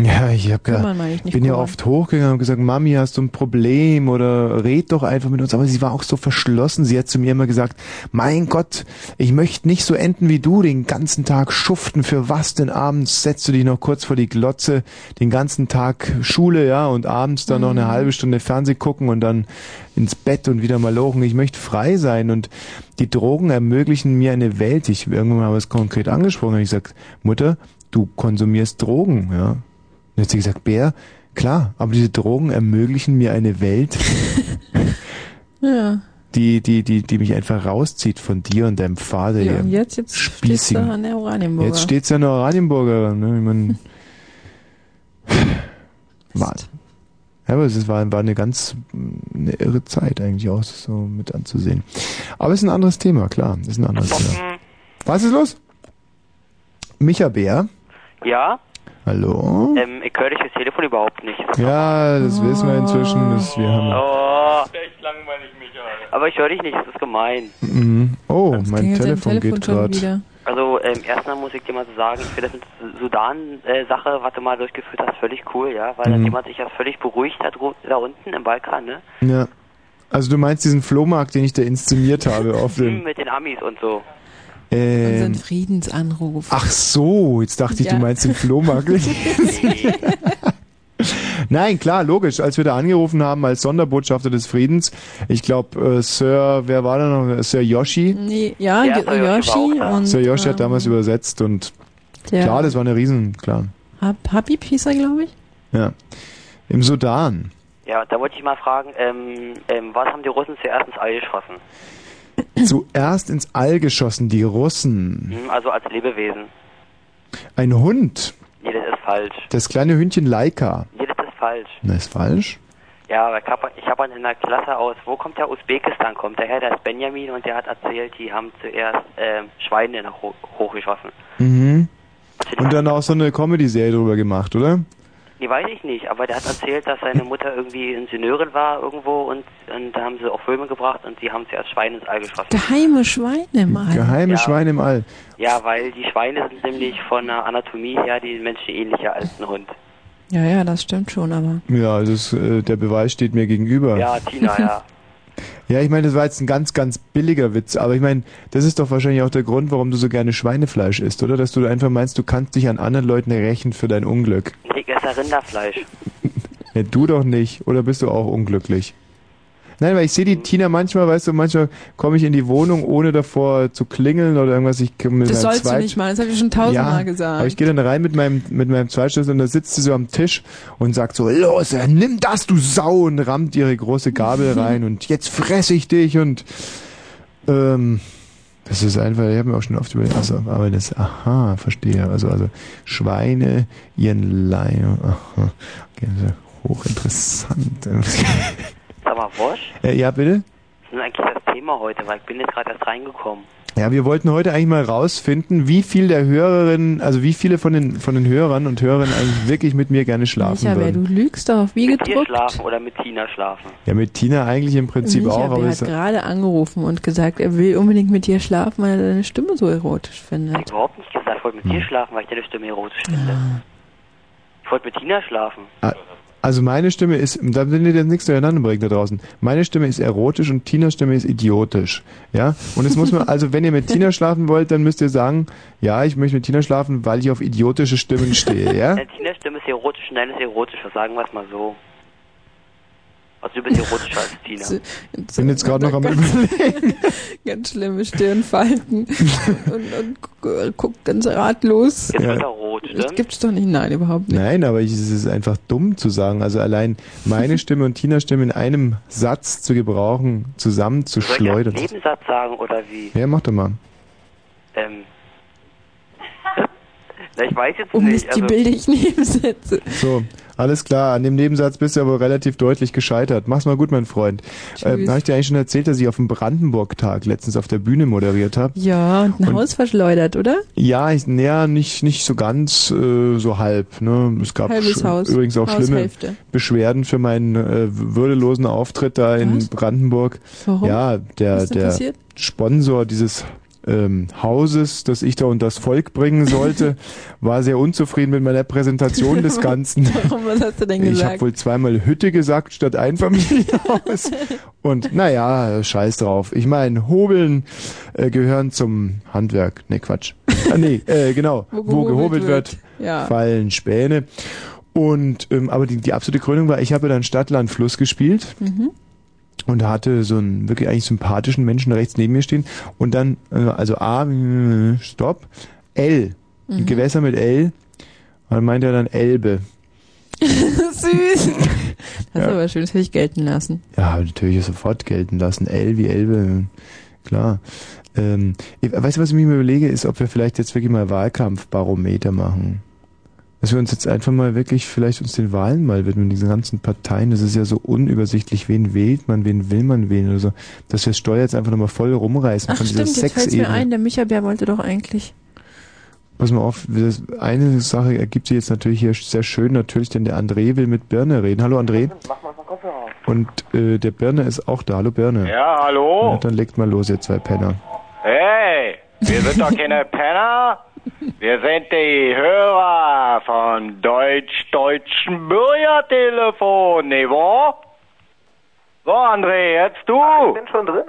Ja, ich hab gedacht, nicht bin ja oft hochgegangen und gesagt, Mami, hast du ein Problem oder red doch einfach mit uns. Aber sie war auch so verschlossen. Sie hat zu mir immer gesagt, mein Gott, ich möchte nicht so enden wie du, den ganzen Tag schuften. Für was denn abends setzt du dich noch kurz vor die Glotze, den ganzen Tag Schule, ja, und abends dann noch eine Mhm. halbe Stunde Fernseh gucken und dann ins Bett und wieder mal lochen. Ich möchte frei sein und die Drogen ermöglichen mir eine Welt. Ich irgendwann mal was konkret angesprochen und ich gesagt, Mutter, du konsumierst Drogen, ja. Und hat sie gesagt, Bär, klar, aber diese Drogen ermöglichen mir eine Welt, Ja. die, die, die, die mich einfach rauszieht von dir und deinem Vater. ja ihr und jetzt, jetzt du Spießigen. an der Oranienburger. Jetzt steht's ja in der Oranienburger, ne? Ich mein, war, ja, aber es war, war eine ganz eine irre Zeit eigentlich auch so mit anzusehen. Aber es ist ein anderes Thema, klar. Ist ein anderes Thema. Was ist los? Micha Bär, Ja? Hallo? Ähm, ich höre dich das Telefon überhaupt nicht. Ja, das wissen wir inzwischen. Das, wir haben, Oh. Echt langweilig, Michael. Aber ich höre dich nicht, das ist gemein. Mhm. Oh, mein klingelt sein Telefon, Telefon geht gerade. Also ähm, erstmal muss ich dir mal so sagen, ich finde das mit Sudan-Sache, was du mal durchgeführt hast, völlig cool, ja, weil Mhm. dann jemand sich ja völlig beruhigt hat da unten im Balkan, ne? Ja. Also du meinst diesen Flohmarkt, den ich da inszeniert habe auf dem. mit den Amis und so. Ähm, Friedensanruf. ach so, jetzt dachte ich, Ja. du meinst den Flohmarkt. Nein, klar, logisch. Als wir da angerufen haben als Sonderbotschafter des Friedens, ich glaube, äh, Sir, wer war da noch? Sir Yoshi? Nee, ja, Ja, Yoshi und Sir Yoshi hat ähm, damals übersetzt und klar, das war eine Riesen, klar. Hab- Habib hieß er, glaube ich. Ja. Im Sudan. Ja, da wollte ich mal fragen, ähm, ähm, was haben die Russen zuerst ins All geschossen? Zuerst ins All geschossen, die Russen. Hm, also als Lebewesen. Ein Hund. Nee, das ist falsch. Das kleine Hündchen Laika. Nee, das ist falsch. Na, ist falsch. Ja, aber ich habe hab in der Klasse aus, wo kommt der Usbekistan? Kommt der her, der ist Benjamin und der hat erzählt, die haben zuerst ähm, Schweine hochgeschossen. Mhm. Und dann auch so eine Comedy-Serie drüber gemacht, oder? Nee, weiß ich nicht, aber der hat erzählt, dass seine Mutter irgendwie Ingenieurin war irgendwo und, und da haben sie auch Filme gebracht und die haben zuerst Schweine ins All geschossen. Geheime Schweine mal. Geheime Ja. Schweine im All. Ja, weil die Schweine sind nämlich von der Anatomie her die Menschen ähnlicher als ein Hund. Ja, ja, das stimmt schon, aber. Ja, das, äh, der Beweis steht mir gegenüber. Ja, Tina, ja. Ja, ich meine, das war jetzt ein ganz, ganz billiger Witz, aber ich meine, das ist doch wahrscheinlich auch der Grund, warum du so gerne Schweinefleisch isst, oder? Dass du einfach meinst, du kannst dich an anderen Leuten rächen für dein Unglück. Ich esse Rinderfleisch. Ja, du doch nicht. Oder bist du auch unglücklich? Nein, weil ich sehe die Tina manchmal, weißt du, manchmal komme ich in die Wohnung, ohne davor zu klingeln oder irgendwas. Ich mit Das sollst du Zweit- nicht mal, das habe ich schon tausendmal ja, gesagt. Aber ich gehe dann rein mit meinem, mit meinem Zweitschlüssel und da sitzt sie so am Tisch und sagt so, los, äh, nimm das, du Sau, und rammt ihre große Gabel rein und jetzt fress ich dich und, ähm, das ist einfach, ich habe mir auch schon oft überlegt, also, aber das, aha, verstehe, also, also, Schweine, ihren Leih, aha, okay, hochinteressant. Mal, Wosch, äh, ja, bitte? was ist denn eigentlich das Thema heute? Weil ich bin jetzt gerade erst reingekommen. Ja, wir wollten heute eigentlich mal rausfinden, wie viel der Hörerinnen, also wie viele von den von den Hörern und Hörerinnen eigentlich wirklich mit mir gerne schlafen Micha, wer, du würden. lügst doch, wie Mit dir gedruckt. schlafen oder mit Tina schlafen? Ja, mit Tina eigentlich im Prinzip Micha, auch, aber es, hat gerade angerufen und gesagt, er will unbedingt mit dir schlafen, weil er deine Stimme so erotisch findet. Ich überhaupt nicht gesagt, ich wollte mit dir schlafen, weil ich deine Stimme erotisch finde. Ich wollte mit Tina schlafen. Ah, Also meine Stimme ist, da will ich jetzt nichts durcheinander bringen da draußen. Meine Stimme ist erotisch und Tinas Stimme ist idiotisch. Ja? Und es muss man, also wenn ihr mit Tina schlafen wollt, dann müsst ihr sagen, ja, ich möchte mit Tina schlafen, weil ich auf idiotische Stimmen stehe, ja? Äh, Tinas Stimme ist erotisch und deine ist erotischer, sagen wir es mal so. Also du bist erotischer als Tina. Ich bin jetzt gerade noch am überlegen. Ganz schlimme Stirnfalten und, und gu- guckt ganz ratlos. Jetzt Ja. wird er rot, Das stimmt? gibt's doch nicht, nein, überhaupt nicht. Nein, aber ich, es ist einfach dumm zu sagen. Also allein meine Stimme und Tinas Stimme in einem Satz zu gebrauchen, zusammen zu Soll ich einen schleudern. Nebensatz sagen oder wie? Ja, mach doch mal. Ähm. Na, ich weiß jetzt Um nicht. nicht die Also, billig Nebensätze. So, alles klar. An dem Nebensatz bist du aber relativ deutlich gescheitert. Mach's mal gut, mein Freund. Tschüss. habe ich dir eigentlich schon erzählt, dass ich auf dem Brandenburg-Tag letztens auf der Bühne moderiert habe? Ja, und ein Und- Haus verschleudert, oder? Ja, ich, naja, nicht, nicht so ganz, äh, so halb. Ne? Es gab Haus. übrigens auch schlimme. Beschwerden für meinen äh, würdelosen Auftritt da in Was? Brandenburg. Warum? Ja, der, Was ist denn der passiert? Sponsor dieses ähm, Hauses, das ich da unter das Volk bringen sollte, war sehr unzufrieden mit meiner Präsentation des Ganzen. Warum, was hast du denn Ich gesagt? habe wohl zweimal Hütte gesagt statt Einfamilienhaus. Und naja, scheiß drauf. Ich meine, Hobeln äh, gehören zum Handwerk. Ne, Quatsch. Ah, nee, äh, genau. Wo Wo, gehobelt gehobelt wird, wird. Ja. fallen Späne. Und ähm, aber die, die absolute Krönung war, ich habe dann Stadt, Land, Fluss gespielt Mhm. Und hatte so einen wirklich eigentlich sympathischen Menschen rechts neben mir stehen und dann äh, also A Stopp L Mhm. Gewässer mit L und dann meinte er dann Elbe Süß. Das ist Ja. aber schön, das hätte ich gelten lassen. ja natürlich sofort gelten lassen L wie Elbe klar ähm, weißt du was ich mir überlege ist ob wir vielleicht jetzt wirklich mal Wahlkampfbarometer machen dass wir uns jetzt einfach mal wirklich vielleicht uns den Wahlen mal widmen, diesen ganzen Parteien. Das ist ja so unübersichtlich. Wen wählt man, wen will man wählen oder so. Dass wir das Steuer jetzt einfach nochmal voll rumreißen Ach von dieser stimmt, jetzt fällt's mir ein, der Micha-Bär wollte doch eigentlich. Pass mal auf, das, eine Sache ergibt sich jetzt natürlich hier sehr schön, natürlich, denn der André will mit Birne reden. Hallo André. Und äh, der Birne ist auch da. Hallo Birne. Ja, hallo. Ja, dann legt mal los, ihr zwei Penner. Hey, wir sind doch keine Penner. Wir sind die Hörer von Deutsch-Deutschen Bürgertelefon, ne wahr? So, André, jetzt du. ich bin schon drin.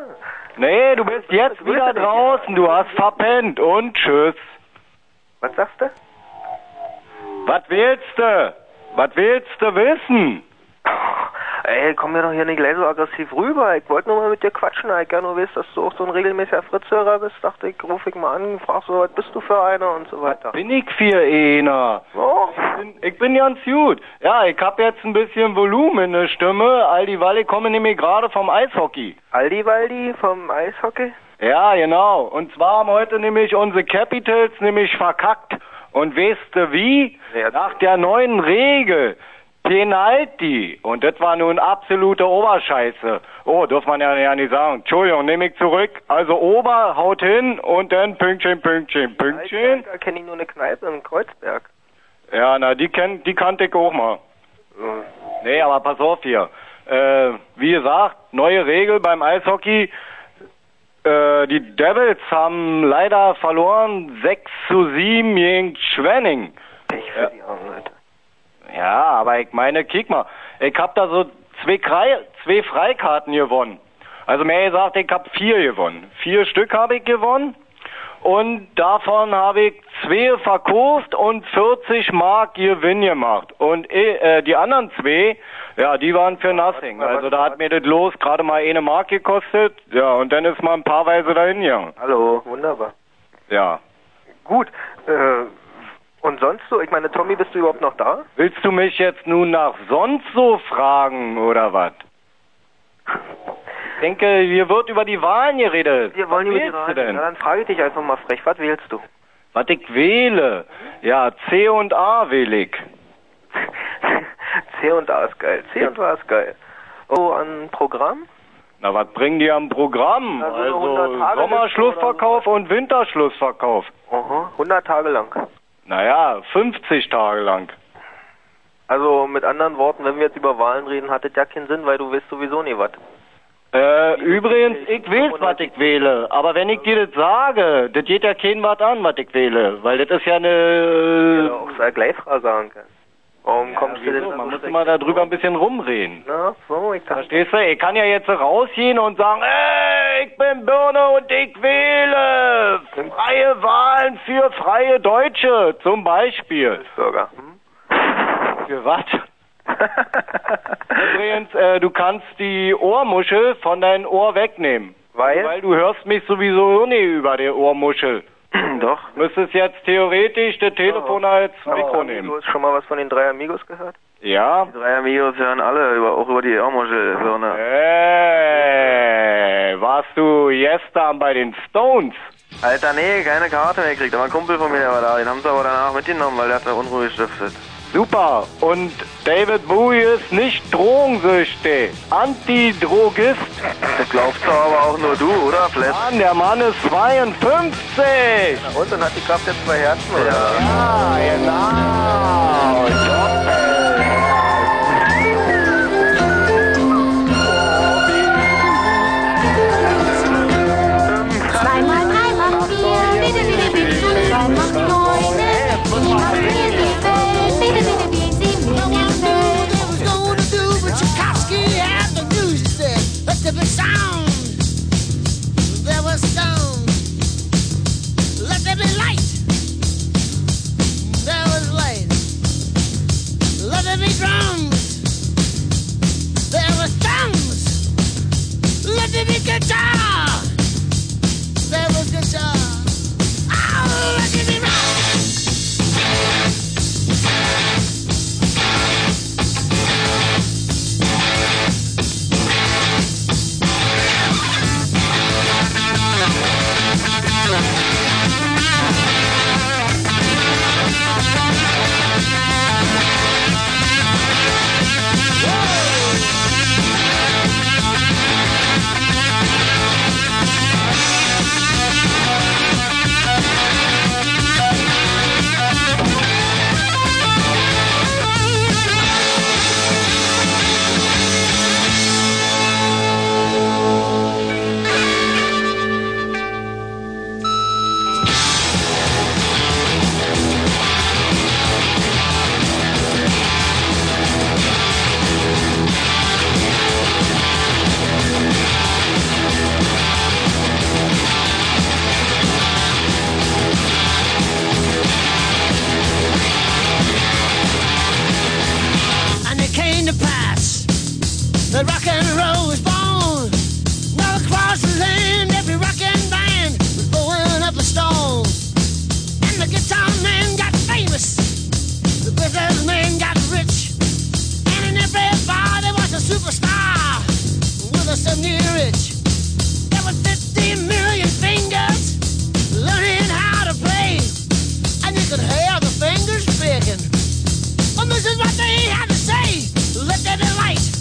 Nee, du bist jetzt wieder draußen. Du hast verpennt. Und tschüss. Was sagst du? Was willst du? Was willst du wissen? Ey, komm mir doch hier nicht gleich so aggressiv rüber. Ich wollte nur mal mit dir quatschen. Ich ja nur weiß, dass du auch so ein regelmäßiger Fritzhörer bist. Dachte ich, ruf ich mal an, frag so, was bist du für einer und so weiter. Bin ich für einer. Ich, bin, ich bin ganz gut. Ja, ich hab jetzt ein bisschen Volumen in der Stimme. Aldi Walli komme nämlich gerade vom Eishockey. Aldi Waldi vom Eishockey? Ja, genau. Und zwar haben heute nämlich unsere Capitals nämlich verkackt. Und weißt du wie? Nach der neuen Regel. Penalty. Und das war nun absolute Oberscheiße. Oh, darf man ja, ja nicht sagen. Entschuldigung, nehme ich zurück. Also Ober, haut hin und dann Pünktchen, Pünktchen, Pünktchen. Da kenne ich nur eine Kneipe in Kreuzberg. Ja, na, die kennt, die kannte ich auch mal. Nee, aber pass auf hier. Äh, wie gesagt, neue Regel beim Eishockey. Äh, die Devils haben leider verloren 6 zu 7 gegen Schwenning. Ja. Ja, aber ich meine, kick mal, ich hab da so zwei, zwei Freikarten gewonnen. Also mehr gesagt, ich hab vier gewonnen. Vier Stück habe ich gewonnen. Und davon habe ich zwei verkauft und 40 Mark Gewinn gemacht. Und äh, die anderen zwei, ja, die waren für nothing. Also da hat mir das Los gerade mal eine Mark gekostet. Ja, und dann ist man ein paar Weise dahin gegangen. Hallo, wunderbar. Ja. Gut, äh, und sonst so? Ich meine, Tommy, bist du überhaupt noch da? Willst du mich jetzt nun nach sonst so fragen oder was? Ich denke, hier wird über die Wahlen geredet. Wir wollen was über die wählst Wahl du denn? Na, dann frage ich dich einfach mal frech, was wählst du? Was ich wähle? Ja, C und A wähle ich. C und A ist geil. C und A ist geil. Oh, an Programm? Na, was bringen die am Programm? Also Also, 100 Tage Sommerschlussverkauf und Winterschlussverkauf. Aha, 100 Tage lang. Naja, 50 Tage lang. Also mit anderen Worten, wenn wir jetzt über Wahlen reden, hat das ja keinen Sinn, weil du weißt sowieso nie was. Äh, übrigens, ich wähle, was ich wähle. Aber wenn ich dir das sage, das geht ja kein was an, was ich wähle. Weil das ist ja eine... auch sei gleich sagen kann. Warum kommst du denn da Man so muss immer darüber ein bisschen rumreden. Na, so, ich dachte, Verstehst du? Ich kann ja jetzt rausgehen und sagen, ey, ich bin Birne und ich wähle. Freie Wahlen für freie Deutsche, zum Beispiel. Bürger. Für was? Übrigens, äh, du kannst die Ohrmuschel von deinem Ohr wegnehmen. Weil? Weil du hörst mich sowieso nie über die Ohrmuschel. Doch. Müsstest jetzt theoretisch das Telefon als Mikro nehmen. Du hast schon mal was von den drei Amigos gehört? Ja? Die drei Amigos hören alle, über, auch über die Ohrmuschelbirne. Hey, warst du gestern bei den Stones? Alter, nee, keine Karte mehr gekriegt. Aber ein Kumpel von mir, der war da. Den haben sie aber danach mitgenommen, weil der hat da Unruhe gestiftet. Super. Und David Bowie ist nicht drogensüchtig. Antidrogist. Das glaubst du aber auch nur du, oder, Flat? Mann, der Mann ist 52. Und dann hat die Kraft jetzt zwei Herzen, oder? Ja, genau. Drums. There was drums. Let there be guitar. That rock and roll was born. Now across the land, every rockin' band was blowing up a storm. And the guitar man got famous, the businessman got rich, and in every bar there was a superstar with a seventy rich. There were 50 million fingers learning how to play, and you could hear the fingers picking. Well, this is what they had to say. Let there be light.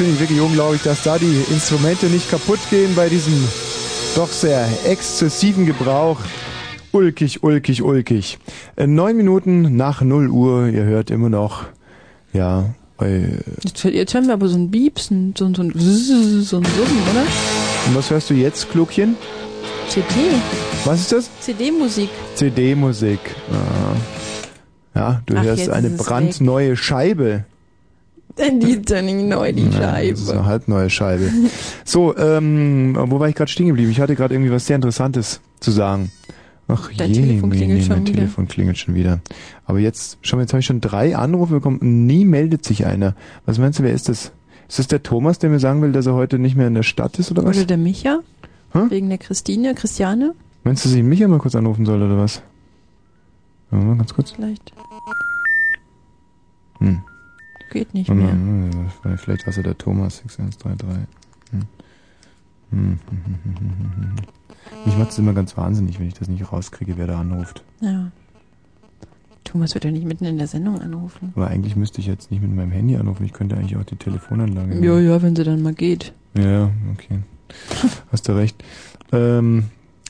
Finde ich wirklich unglaublich, dass da die Instrumente nicht kaputt gehen bei diesem doch sehr exzessiven Gebrauch. Ulkig, ulkig, ulkig. Äh, Neun Minuten nach 0 Uhr, ihr hört immer noch, ja, Jetzt, jetzt hören wir aber so ein Biepsen, so, so ein so ein Summen, oder? und was hörst du jetzt, Klugchen? CD. Was ist das? CD-Musik. CD-Musik. Ah. Ja, du Ach, hörst eine brandneue Scheibe. Die ist ja nicht neu, die Ja, Das ist eine Scheibe. halbneue Scheibe. so, ähm, wo war ich gerade stehen geblieben? Ich hatte gerade irgendwie was sehr Interessantes zu sagen. Ach Dein je, Telefon klingelt je, schon mein wieder. Telefon klingelt schon wieder. Aber jetzt, schau mal, jetzt habe ich schon drei Anrufe bekommen und nie meldet sich einer. Was meinst du, wer ist das? Ist das der Thomas, der mir sagen will, dass er heute nicht mehr in der Stadt ist oder was? Oder der Micha? Hä? Wegen der Christine, Christiane? Meinst du, dass ich Micha mal kurz anrufen soll oder was? Mal ganz kurz. Vielleicht. Hm. Geht nicht Warte mehr. mal, hm, Vielleicht war es ja der Thomas 6133. Hm. Hm, hm, hm, hm, hm, hm, hm. Mich macht es immer ganz wahnsinnig, wenn ich das nicht rauskriege, wer da anruft. Ja. Thomas wird ja nicht mitten in der Sendung anrufen. Aber eigentlich müsste ich jetzt nicht mit meinem Handy anrufen. Ich könnte eigentlich auch die Telefonanlage. Ja, ja, wenn sie dann mal geht. Ja, okay. Hast du recht. Ähm,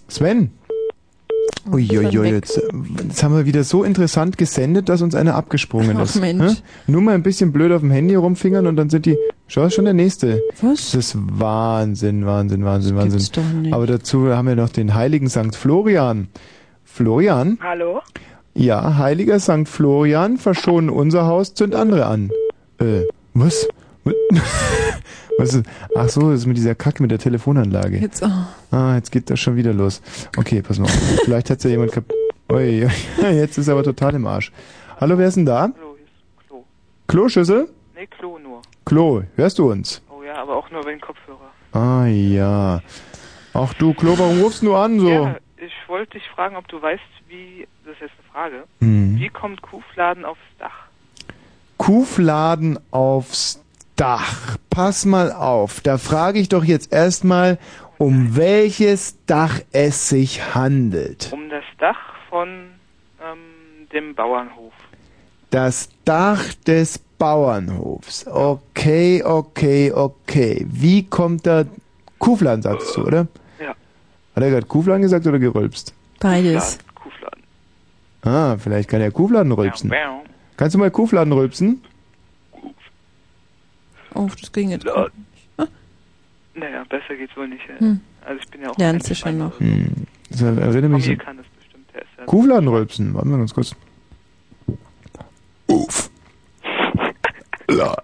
Sven. Uiuiui, jetzt, jetzt haben wir wieder so interessant gesendet, dass uns einer abgesprungen Ach, ist. Mensch. Hä? Nur mal ein bisschen blöd auf dem Handy rumfingern und dann sind die. Schau, ist schon der nächste. Was? Das ist Wahnsinn, Wahnsinn, Wahnsinn, Wahnsinn. gibt's doch nicht. Aber dazu haben wir noch den heiligen St. Florian. Florian? Hallo? Ja, heiliger St. Florian, verschonen unser Haus, zünd andere an. Äh, was? Was ist? Ach so, das ist mit dieser Kacke mit der Telefonanlage. Jetzt, oh. Ah, jetzt geht das schon wieder los. Okay, pass mal auf. Vielleicht hat's ja jemand kap... Ui, jetzt ist er aber total im Arsch. Hallo, wer ist denn da? Hallo, hier ist Klo. Kloschüssel? Nee, Klo nur. Klo, hörst du uns? Oh ja, aber auch nur wegen Kopfhörer. Ah ja. Ach du, Klo, warum rufst du an so? Ja, ich wollte dich fragen, ob du weißt, wie, das ist jetzt eine Frage, Hm. wie kommt Kuhfladen aufs Dach? Kuhfladen aufs Dach. Pass mal auf. Da frage ich doch jetzt erstmal, um welches Dach es sich handelt. Um das Dach von ähm, dem Bauernhof. Das Dach des Bauernhofs. Okay, okay, okay. Wie kommt da Kuhfladen, sagst du, oder? Ja. Hat er gerade Kuhfladen gesagt oder gerülpst? Beides. Kuhfladen. Ah, vielleicht kann er Kuhfladen rülpsen. Kannst du mal Kuhfladen rülpsen? Oh, das ging jetzt. La- Naja, besser geht's wohl nicht. äh. Hm. Also ich bin ja auch Lernst du schon noch. Hm. Das erinnert mich Tommy so. kann das bestimmt, der ist ja Kuhfladen rülpsen. Warte mal ganz kurz. Uff. La.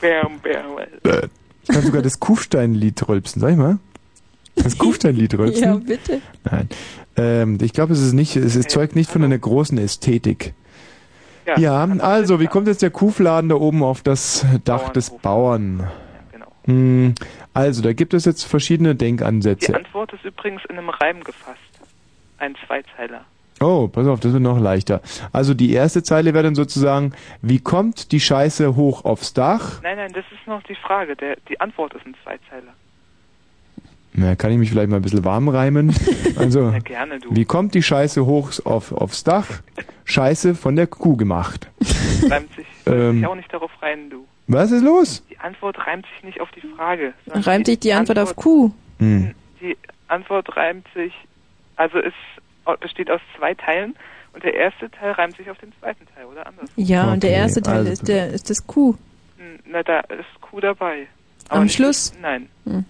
Bäm. Äh. Ich kann sogar das Kufsteinlied rülpsen. Sag ich mal? Das Kufsteinlied rülpsen? Ja, bitte. Nein. Ähm, ich glaube, es ist nicht, es ist, zeugt nicht von einer großen Ästhetik. Ja, Ja, also, wie kommt jetzt der Kuhfladen da oben auf das Dach des Bauern? genau. Hm, also, da gibt es jetzt verschiedene Die Denkansätze. Antwort ist übrigens in einem Reim gefasst. Ein Zweizeiler. Oh, pass auf, das wird noch leichter. Also, die erste Zeile wäre dann sozusagen, wie kommt die Scheiße hoch aufs Dach? Nein, nein, das ist noch die Frage. Der, die Antwort ist ein Zweizeiler. Na, kann ich mich vielleicht mal ein bisschen warm reimen? Also, Ja, gerne, du. wie kommt die Scheiße hoch auf, aufs Dach? Scheiße von der Kuh gemacht. Reimt sich, Ähm. sich auch nicht darauf rein, du. Was ist los? Die Antwort reimt sich nicht auf die Frage. sondern Reimt sich die Antwort auf Kuh? Hm. Die Antwort reimt sich, also es besteht aus zwei Teilen und der erste Teil reimt sich auf den zweiten Teil, oder anders? Ja, und der Okay, erste Teil also- ist, der, ist das Kuh. Hm, Na, da ist Kuh dabei. Am nicht- Schluss? Nein. Hm.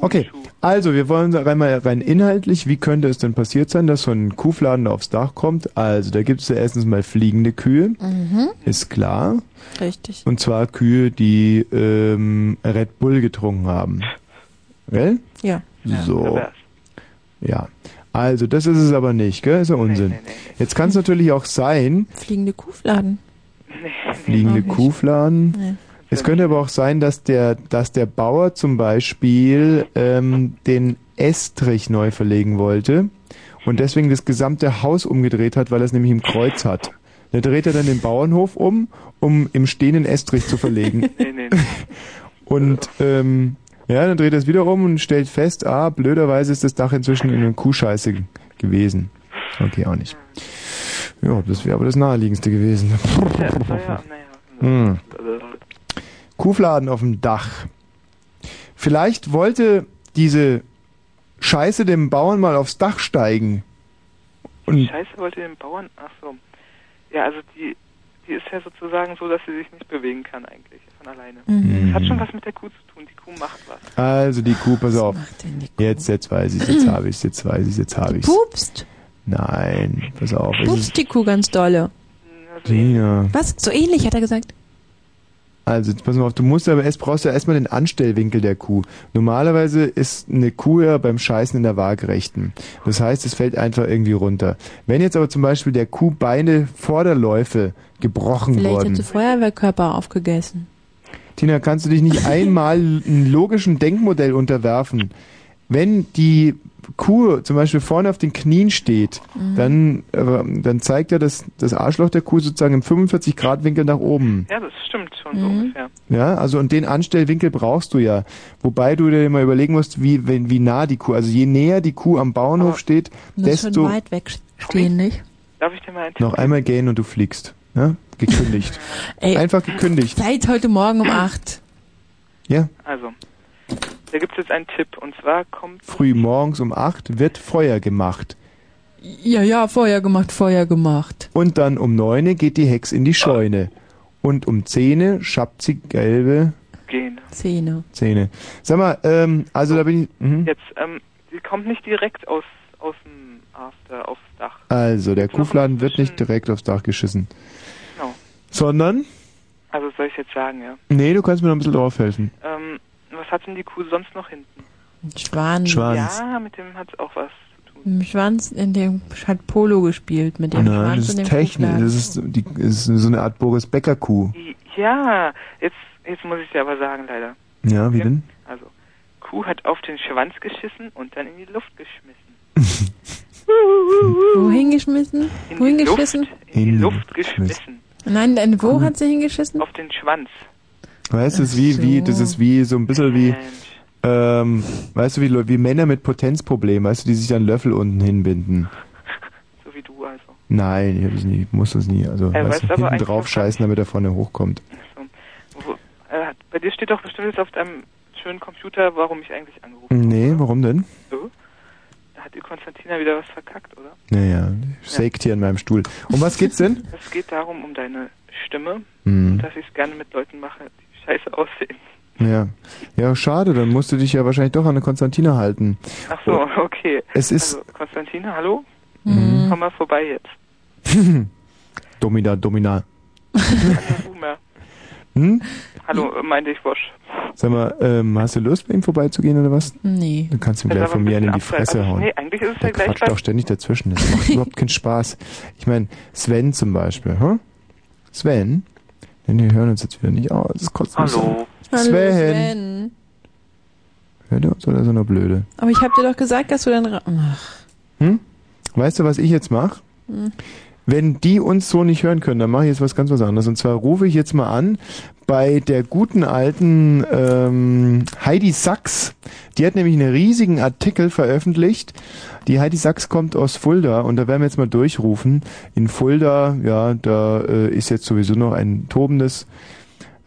Okay, also wir wollen rein mal rein inhaltlich, wie könnte es denn passiert sein, dass so ein Kuhfladen da aufs Dach kommt? Also da gibt es ja erstens mal fliegende Kühe, Mhm. ist klar. Richtig. Und zwar Kühe, die ähm, Red Bull getrunken haben. Gell? Ja. So. Ja. Also das ist es aber nicht, gell? Ist ja Unsinn. Jetzt kann es natürlich auch sein, Fliegende Kuhfladen. fliegende. Kuhfladen. Es könnte aber auch sein, dass der, dass der Bauer zum Beispiel ähm, den Estrich neu verlegen wollte und deswegen das gesamte Haus umgedreht hat, weil er es nämlich im Kreuz hat. Da dreht er dann den Bauernhof um, um im stehenden Estrich zu verlegen. Nee, nee, nee. Und ähm, ja, dann dreht er es wieder um und stellt fest, ah, blöderweise ist das Dach inzwischen in einer Kuhscheiße gewesen. Okay, auch nicht. Ja, das wäre aber das naheliegendste gewesen. Ja, naja, naja. Hm. Kuhfladen auf dem Dach. Vielleicht wollte diese Scheiße dem Bauern mal aufs Dach steigen. Und Scheiße wollte den Bauern. Ach so. Ja, also die, die ist ja sozusagen so, dass sie sich nicht bewegen kann eigentlich von alleine. Mhm. Das hat schon was mit der Kuh zu tun. Die Kuh macht was. also die Kuh, pass auf. Jetzt, jetzt weiß ich, jetzt habe ich, jetzt weiß ich, jetzt habe ich. Pupst. Nein, pass auf. Pupst die Kuh ganz dolle. Tina. Was? So ähnlich, hat er gesagt. Also, jetzt pass mal auf, du musst aber erst, brauchst ja erstmal den Anstellwinkel der Kuh. Normalerweise ist eine Kuh ja beim Scheißen in der Waagerechten. Das heißt, es fällt einfach irgendwie runter. Wenn jetzt aber zum Beispiel der Kuh Beine Vorderläufe gebrochen Vielleicht wurden. hat sie Feuerwehrkörper aufgegessen. Tina, kannst du dich nicht einmal einem logischen Denkmodell unterwerfen? Wenn die Kuh zum Beispiel vorne auf den Knien steht, Mhm. dann, äh, dann zeigt ja das, das Arschloch der Kuh sozusagen im 45-Grad-Winkel nach oben. Ja, das stimmt schon so ungefähr. Ja, also und den Anstellwinkel brauchst du ja. Wobei du dir mal überlegen musst, wie, wenn, wie nah die Kuh, also je näher die Kuh am Bauernhof steht, Muss schon desto weit weg stehen, nicht? Darf ich dir mal einen noch einmal gehen und du fliegst. Ja? Gekündigt. Ey, Einfach gekündigt. Seit heute Morgen um 8. Ja. Also, da gibt es jetzt einen Tipp. Und zwar kommt Früh morgens um 8 wird Feuer gemacht. Ja, ja, Feuer gemacht, Feuer gemacht. Und dann um 9 geht die Hex in die Scheune. Und um 10 schappt sie gelbe gehen. Zähne. Zähne. Sag mal, ähm, also da bin ich. Mhm. Jetzt, ähm, sie kommt nicht direkt aus, aus dem After aufs Dach. Also, der Kuhfladen wird nicht direkt aufs Dach geschissen. Genau. Sondern? Also soll ich jetzt sagen, ja. Nee, du kannst mir noch ein bisschen drauf helfen. Ähm, was hat denn die Kuh sonst noch hinten? Schwan. Schwanz. Ja, mit dem hat es auch was. Im Schwanz, in dem hat Polo gespielt, mit dem Nein, Schwanz das ist dem Technik. Das ist, die, das ist so eine Art Boris Becker Kuh. Ja, jetzt, jetzt muss ich dir aber sagen, leider. Ja, wie denn? Also, Kuh hat auf den Schwanz geschissen und dann in die Luft geschmissen. Wohin geschmissen? In Wohin die Luft, geschissen? in die Luft geschmissen. Nein, nein, wo hat sie hingeschissen? Auf den Schwanz. Weißt du, das ist wie, wie, das ist wie so ein bisschen wie, ähm, weißt du, wie, wie Männer mit Potenzproblemen, weißt du, die sich dann Löffel unten hinbinden. So wie du also. Nein, ich hab das nie, ich muss das nie. Also, Äh, weißt weißt du, hinten drauf scheißen, damit er vorne hochkommt. Wo, äh, bei dir steht doch bestimmt jetzt auf deinem schönen Computer, warum ich eigentlich angerufen Nee, warum denn? habe. Da hat die Konstantina wieder was verkackt, oder? Naja, sägt hier in meinem Stuhl. Um was geht's denn? Es geht darum, um deine Stimme Hm. und dass ich es gerne mit Leuten mache, die scheiße aussehen. Ja. Ja, schade, dann musst du dich ja wahrscheinlich doch an eine Konstantina halten. Ach so, okay. Es ist- Also, Konstantina, hallo? Mhm. Komm mal vorbei jetzt. Domina, Domina. Hm? Hallo, äh, meinte ich Wosch. Sag mal, ähm, hast du Lust, bei ihm vorbeizugehen oder was? Nee. Dann kannst du ihm gleich von mir in die. Fresse Also, hauen. nee, eigentlich ist es Der ja gleich quatscht auch ständig dazwischen. Das macht überhaupt keinen Spaß. Ich meine, Sven zum Beispiel, hm? Sven? Denn wir hören uns jetzt wieder nicht aus. Das kotzt mich Hallo. so. Hallo, Sven. Sven. Hört er uns oder ist er nur blöde? Aber ich hab dir doch gesagt, dass du dann... ra- Ach. Hm? Weißt du, was ich jetzt mache? Hm. Wenn die uns so nicht hören können, dann mache ich jetzt was ganz was anderes. Und zwar rufe ich jetzt mal an bei der guten alten ähm, Heidi Sachs. Die hat nämlich einen riesigen Artikel veröffentlicht. Die Heidi Sachs kommt aus Fulda und da werden wir jetzt mal durchrufen. In Fulda, ja, da äh, ist jetzt sowieso noch ein tobendes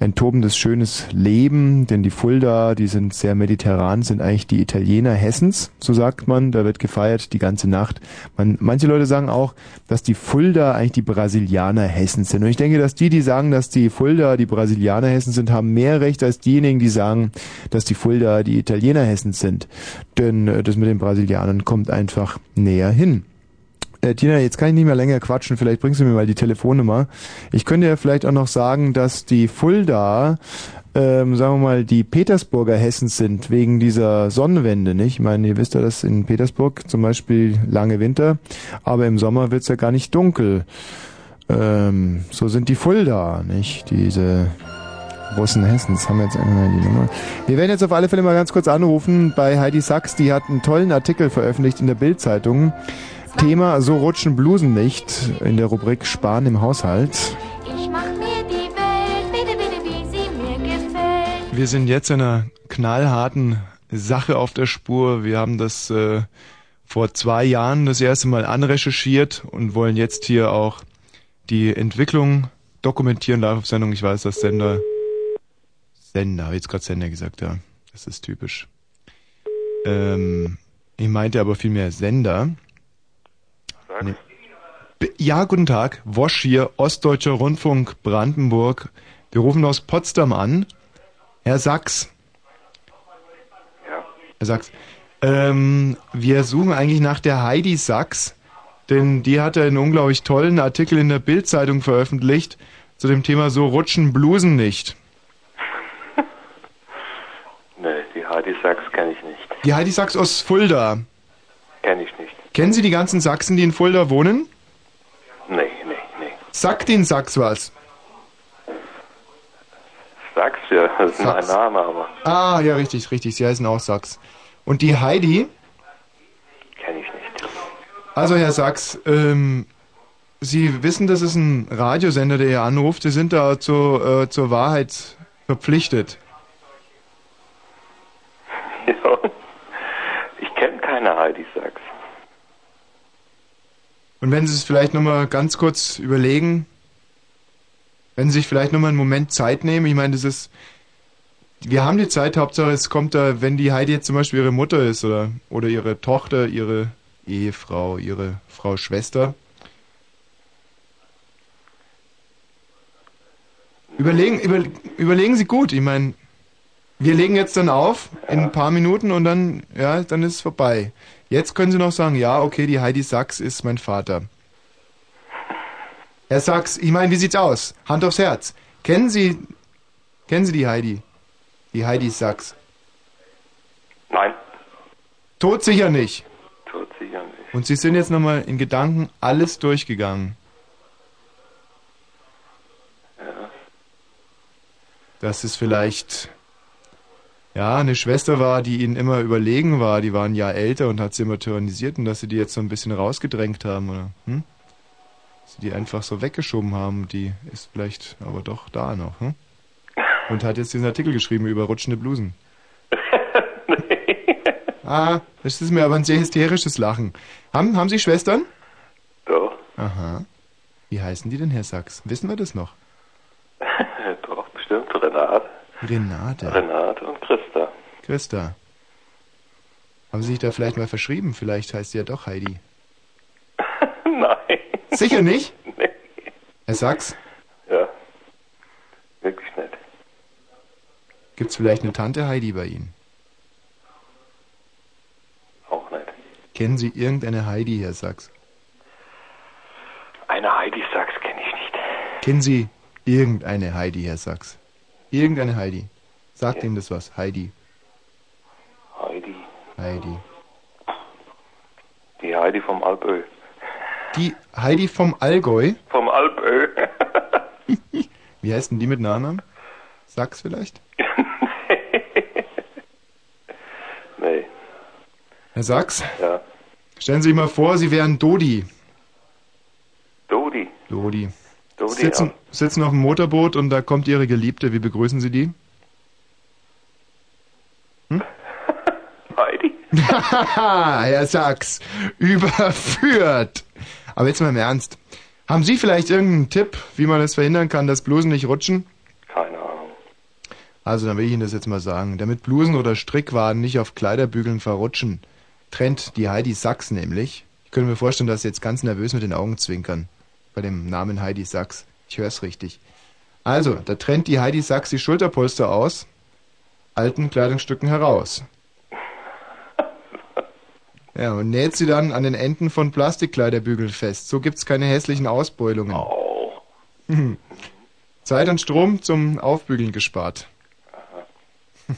ein tobendes, schönes Leben, denn die Fulda, die sind sehr mediterran, sind eigentlich die Italiener Hessens, so sagt man. Da wird gefeiert die ganze Nacht. Man, manche Leute sagen auch, dass die Fulda eigentlich die Brasilianer Hessens sind. Und ich denke, dass die, die sagen, dass die Fulda die Brasilianer Hessens sind, haben mehr Recht als diejenigen, die sagen, dass die Fulda die Italiener Hessens sind. Denn äh, das mit den Brasilianern kommt einfach näher hin. Äh, Tina, jetzt kann ich nicht mehr länger quatschen. Vielleicht bringst du mir mal die Telefonnummer. Ich könnte ja vielleicht auch noch sagen, dass die Fulda, ähm, sagen wir mal, die Petersburger Hessens sind, wegen dieser Sonnenwende, nicht? Ich meine, ihr wisst ja, dass in Petersburg zum Beispiel lange Winter, aber im Sommer wird's ja gar nicht dunkel. Ähm, so sind die Fulda, nicht? Diese Russen Hessens haben wir jetzt einmal die Nummer. Wir werden jetzt auf alle Fälle mal ganz kurz anrufen bei Heidi Sachs. Die hat einen tollen Artikel veröffentlicht in der Bild-Zeitung. Thema So rutschen Blusen nicht in der Rubrik Sparen im Haushalt. Ich mach mir die Welt, bitte, bitte, wie sie mir gefällt. Wir sind jetzt in einer knallharten Sache auf der Spur. Wir haben das äh, vor zwei Jahren das erste Mal anrecherchiert und wollen jetzt hier auch die Entwicklung dokumentieren live auf Sendung. Ich weiß, dass Sender Sender, habe jetzt gerade Sender gesagt, ja. Das ist typisch. Ähm, ich meinte aber vielmehr Sender. Ja, guten Tag. Wosch hier, Ostdeutscher Rundfunk Brandenburg. Wir rufen aus Potsdam an. Herr Sachs. Ja. Herr Sachs. Ähm, wir suchen eigentlich nach der Heidi Sachs, denn die hat einen unglaublich tollen Artikel in der Bildzeitung veröffentlicht zu dem Thema so rutschen Blusen nicht. Nee, die Heidi Sachs kenne ich nicht. Die Heidi Sachs aus Fulda. Kenne ich nicht. Kennen Sie die ganzen Sachsen, die in Fulda wohnen? Sagt Ihnen Sachs was? Sachs, ja, das ist mein Sachs. Name, aber Ah, ja, richtig, richtig. Sie heißen auch Sachs. Und die Heidi, kenne ich nicht. also Herr Sachs, ähm, Sie wissen, das ist ein Radiosender, der hier anruft. Sie sind da zur, äh, zur Wahrheit verpflichtet. Ja. Ich kenne keine Heidi Sachs. Und wenn Sie es vielleicht nochmal ganz kurz überlegen, wenn Sie sich vielleicht nochmal einen Moment Zeit nehmen, ich meine, das ist, wir haben die Zeit, Hauptsache es kommt da, wenn die Heidi jetzt zum Beispiel Ihre Mutter ist oder, oder Ihre Tochter, Ihre Ehefrau, Ihre Frau Schwester. Überlegen, über, überlegen Sie gut, ich meine, wir legen jetzt dann auf in ein paar Minuten und dann, ja, dann ist es vorbei. Jetzt können Sie noch sagen, ja, okay, die Heidi Sachs ist mein Vater. Herr Sachs, ich meine, wie sieht's aus? Hand aufs Herz. Kennen Sie, kennen Sie die Heidi? Die Heidi Sachs? Nein, Tot sicher nicht. tut sicher nicht. Und Sie sind jetzt nochmal in Gedanken alles durchgegangen. Ja. Dass es vielleicht, ja, eine Schwester war, die Ihnen immer überlegen war, die war ein Jahr älter und hat sie immer tyrannisiert und dass Sie die jetzt so ein bisschen rausgedrängt haben, oder? Hm? Dass Sie die einfach so weggeschoben haben, die ist vielleicht aber doch da noch, hm? Und hat jetzt diesen Artikel geschrieben über rutschende Blusen. Ah, das ist mir aber ein sehr hysterisches Lachen. Haben, haben Sie Schwestern? Doch. Aha. Wie heißen die denn, Herr Sachs? Wissen wir das noch? Doch, bestimmt. Renate. Renate. Renate und Christa. Christa. Haben Sie sich da vielleicht mal verschrieben? Vielleicht heißt sie ja doch Heidi. Nein. Sicher nicht? Nee. Herr Sachs, Ja. Wirklich nicht. gibt's vielleicht eine Tante Heidi bei Ihnen? Auch nicht. Kennen Sie irgendeine Heidi, Herr Sachs? Eine Heidi Sachs kenne ich nicht. Kennen Sie irgendeine Heidi, Herr Sachs? Irgendeine Heidi. Sagt Ihnen das was? Heidi. Heidi. Heidi. Die Heidi vom Alpö. Die Heidi vom Allgäu. Vom Alpö. Wie heißt denn die mit Nachnamen? Sachs vielleicht? nee. Herr Sachs, Ja. stellen Sie sich mal vor, Sie wären Dodi. Dodi. Dodi. Dodi, sitzen, ja. sitzen auf dem Motorboot und da kommt Ihre Geliebte. Wie begrüßen Sie die? Heidi. Haha, Herr Sachs, überführt. Aber jetzt mal im Ernst. Haben Sie vielleicht irgendeinen Tipp, wie man es verhindern kann, dass Blusen nicht rutschen? Keine Ahnung. Also, dann will ich Ihnen das jetzt mal sagen. Damit Blusen oder Strickwaden nicht auf Kleiderbügeln verrutschen, trennt die Heidi Sachs nämlich. Ich könnte mir vorstellen, dass Sie jetzt ganz nervös mit den Augen zwinkern. Bei dem Namen Heidi Sachs. Ich höre es richtig. Also, da trennt die Heidi Sachs die Schulterpolster aus, alten Kleidungsstücken heraus. Ja, und näht sie dann an den Enden von Plastikkleiderbügeln fest. So gibt's keine hässlichen Ausbeulungen. Hm. Zeit und Strom zum Aufbügeln gespart.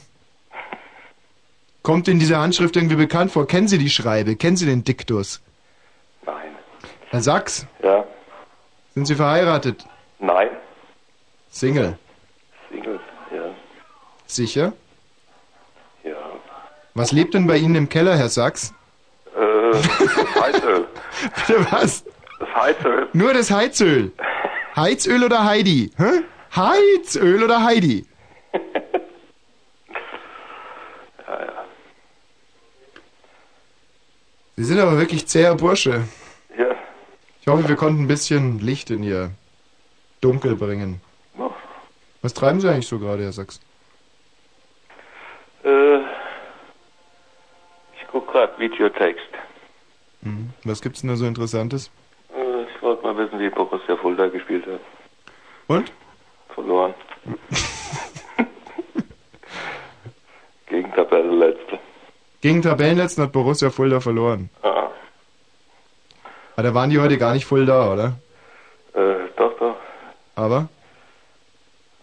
Kommt Ihnen diese Handschrift irgendwie bekannt vor? Kennen Sie die Schreibe? Kennen Sie den Diktus? Nein. Herr Sachs, Ja. sind Sie verheiratet? Nein. Single? Single. Ja. Sicher? Ja. Was lebt denn bei Ihnen im Keller, Herr Sachs? Äh, Heizöl. Bitte was? Das Heizöl. Nur das Heizöl. Heizöl oder Heidi? Hä? Heizöl oder Heidi? Ja, ja. Sie sind aber wirklich zäher Bursche. Ja. Ich hoffe, wir konnten ein bisschen Licht in Ihr Dunkel bringen. Ja. Was treiben Sie eigentlich so gerade, Herr Sachs? Äh, ich guck grad Videotext. Mhm. Was gibt's denn da so Interessantes? Ich wollte mal wissen, wie Borussia Fulda gespielt hat. Und? Verloren. Gegen Tabellenletzte. Gegen Tabellenletzten hat Borussia Fulda verloren. Ah, Aber da waren die heute gar nicht voll da, oder? äh, doch, doch. Aber?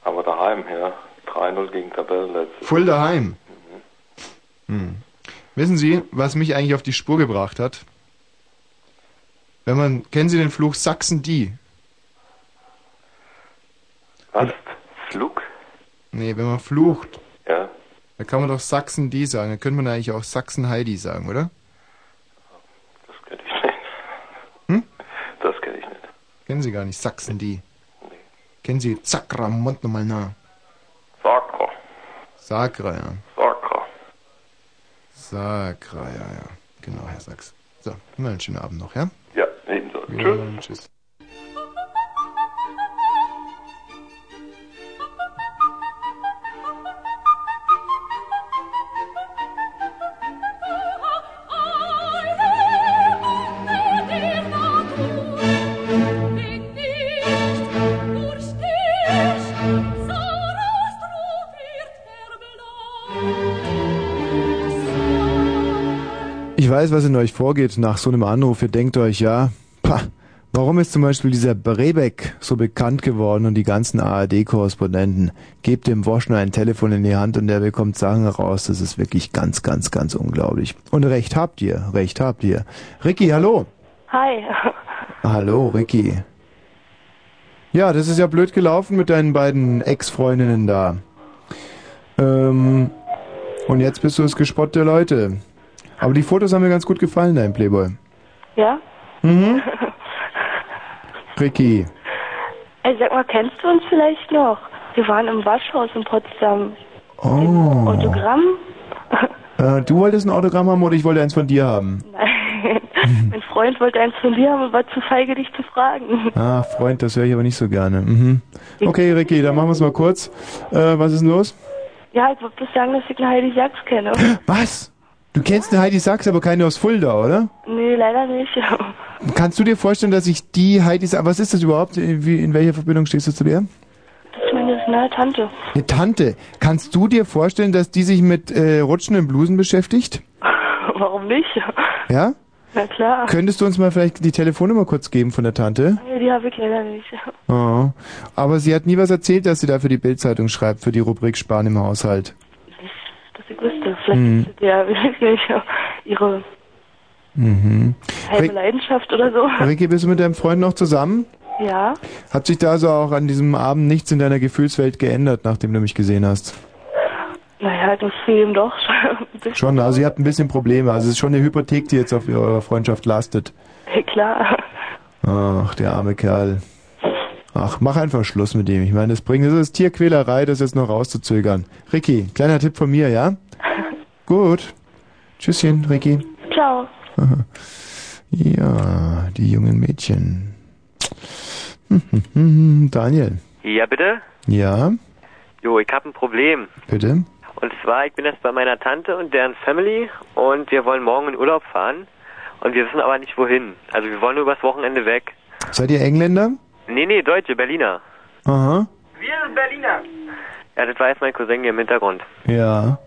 Aber daheim, ja. 3-0 gegen Tabellenletzte. Voll daheim. Hm. Wissen Sie, was mich eigentlich auf die Spur gebracht hat? Wenn man, kennen Sie den Fluch Sachsen-Die? Was? Flug? Nee, wenn man flucht, Ja. dann kann man doch Sachsen-Die sagen. Dann könnte man eigentlich auch Sachsen-Heidi sagen, oder? Das kenne ich nicht. Hm? Das kenne ich nicht. Kennen Sie gar nicht Sachsen-Die? Kennen Sie Zakramont nochmal nah? Sakra. Sakra, ja. Sakra. Sakra, ja, ja. Genau, Herr Sachs. So, immer einen schönen Abend noch, ja? Ja, ebenso. Ja, Tschüss. Ich weiß, was in euch vorgeht nach so einem Anruf. Ihr denkt euch, ja, warum ist zum Beispiel dieser Brebeck so bekannt geworden und die ganzen ARD-Korrespondenten? Gebt dem Woschner ein Telefon in die Hand und der bekommt Sachen raus. Das ist wirklich ganz, ganz, ganz unglaublich. Und recht habt ihr, recht habt ihr. Ricky, hallo. Hi. Hallo, Ricky. Ja, das ist ja blöd gelaufen mit deinen beiden Ex-Freundinnen da. Ähm, und jetzt bist du das Gespott der Leute. Aber die Fotos haben mir ganz gut gefallen, dein Playboy. Ja? Mhm. Ricky. Ey, sag mal, kennst du uns vielleicht noch? Wir waren im Waschhaus in Potsdam. Oh. Autogramm? Äh, du wolltest ein Autogramm haben oder ich wollte eins von dir haben? Nein. mein Freund wollte eins von dir haben und war zu feige, dich zu fragen. Ah, Freund, das höre ich aber nicht so gerne. Mhm. Okay, Ricky, dann machen wir es mal kurz. Äh, was ist denn los? Ja, ich wollte bloß sagen, dass ich eine Heidi Sachs kenne. Was? Du kennst eine Heidi Sachs, aber keine aus Fulda, oder? nee, leider nicht. Kannst du dir vorstellen, dass ich die Heidi Sachs... Was ist das überhaupt? Wie, in welcher Verbindung stehst du zu der? Das ist meine Tante. Eine Tante. Kannst du dir vorstellen, dass die sich mit äh, rutschenden Blusen beschäftigt? Warum nicht? Ja? Na klar. Könntest du uns mal vielleicht die Telefonnummer kurz geben von der Tante? Nee, die habe ich leider nicht. Oh. Aber sie hat nie was erzählt, dass sie da für die Bildzeitung schreibt, für die Rubrik Sparen im Haushalt. Dass ich wüsste. Vielleicht Hm. ist das ja wirklich ihre Mhm. halbe Leidenschaft oder so. Ricky, bist du mit deinem Freund noch zusammen? Ja. Hat sich da also auch an diesem Abend nichts in deiner Gefühlswelt geändert, nachdem du mich gesehen hast? Naja, das Film doch. Bisschen. Schon, also ihr habt ein bisschen Probleme. Also es ist schon eine Hypothek, die jetzt auf eurer Freundschaft lastet. Klar. Ach, der arme Kerl. Ach, mach einfach Schluss mit ihm. Ich meine, das bringt, das ist Tierquälerei, das jetzt noch rauszuzögern. Ricky, kleiner Tipp von mir, ja? Gut. Tschüsschen, Ricky. Ciao. Ja, die jungen Mädchen. Daniel. Ja, bitte? Ja, Jo, ich habe ein Problem. bitte? Und zwar, ich bin jetzt bei meiner Tante und deren Family und wir wollen morgen in Urlaub fahren. Und wir wissen aber nicht wohin. Also wir wollen nur übers Wochenende weg. Seid ihr Engländer? Nee, nee, Deutsche, Berliner. Aha. Wir sind Berliner. Ja, das war jetzt mein Cousin hier im Hintergrund. Ja.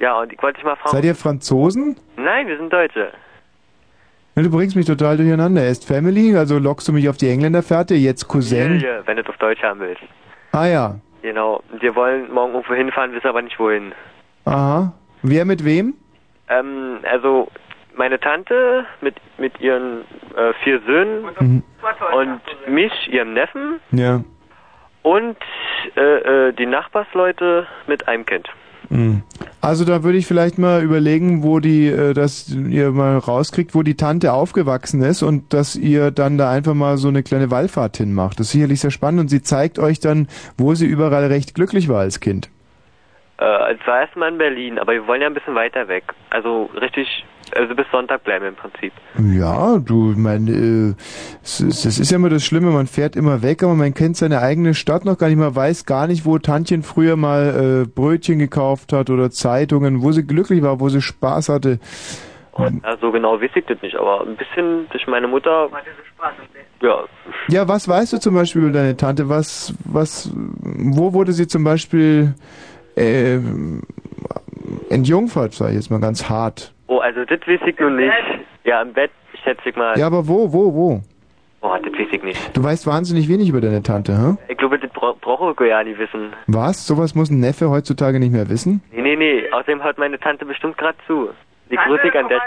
Ja, und ich wollte dich mal fragen. Seid ihr Franzosen? Nein, wir sind Deutsche. Ja, du bringst mich total durcheinander. Erst Family, also lockst du mich auf die Engländerfährte, jetzt Cousin. Familie, wenn du es auf Deutsch haben willst. Ah ja. Genau. Und wir wollen morgen irgendwo hinfahren, wissen aber nicht wohin. Aha. Wer mit wem? Ähm, also meine Tante mit mit ihren äh, vier Söhnen Mhm. und mich, ihrem Neffen Ja. und äh, äh, die Nachbarsleute mit einem Kind. Mhm. Also da würde ich vielleicht mal überlegen, wo die, äh, dass ihr mal rauskriegt, wo die Tante aufgewachsen ist und dass ihr dann da einfach mal so eine kleine Wallfahrt hinmacht. Das ist sicherlich sehr spannend und sie zeigt euch dann, wo sie überall recht glücklich war als Kind. Äh, es war erstmal in Berlin, aber wir wollen ja ein bisschen weiter weg. Also richtig, also bis Sonntag bleiben im Prinzip. Ja, du, ich meine, äh, es ist ja immer das Schlimme, man fährt immer weg, aber man kennt seine eigene Stadt noch gar nicht, man weiß gar nicht, wo Tantchen früher mal äh, Brötchen gekauft hat oder Zeitungen, wo sie glücklich war, wo sie Spaß hatte. Ja, so genau weiß ich das nicht, aber ein bisschen durch meine Mutter. Ja, Ja, was weißt du zum Beispiel über deine Tante? Was, was, wo wurde sie zum Beispiel äh, entjungfert, sag ich jetzt mal ganz hart? Oh, also das weiß ich nun nicht. Ja, im Bett, schätze ich mal. Ja, aber wo, wo, wo? Oh, das weiß ich nicht. Du weißt wahnsinnig wenig über deine Tante, hä? Ich glaube, das bra brauche ich ja nicht wissen. Was? Sowas muss ein Neffe heutzutage nicht mehr wissen? Nee, nee, nee. Außerdem hört meine Tante bestimmt gerade zu. Die grüße ich an der,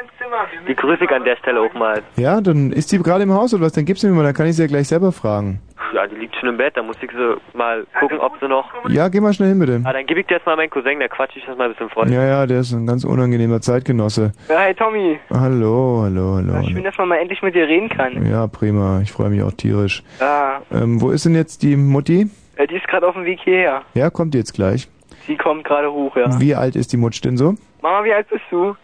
die grüße ich an der Stelle auch mal. Ja, dann ist die gerade im Haus oder was? Dann gib's mir mal, dann kann ich sie ja gleich selber fragen. Ja, die liegt schon im Bett, da muss ich so mal gucken, ob sie noch... Ja, geh mal schnell hin bitte. Ah, dann gebe ich dir jetzt mal meinen Cousin, der quatscht ich das mal ein bisschen voll. Ja, ja, der ist ein ganz unangenehmer Zeitgenosse. Ja, hi Tommy. Hallo, hallo, hallo. Schön, dass man mal endlich mit dir reden kann. Ja, prima. Ich freue mich auch tierisch. Ah, Ähm, wo ist denn jetzt die Mutti? äh, die ist gerade auf dem Weg hierher. Ja, kommt jetzt gleich. Sie kommt gerade hoch, ja. Wie alt ist die Mutsch denn so? Mama, wie alt bist du?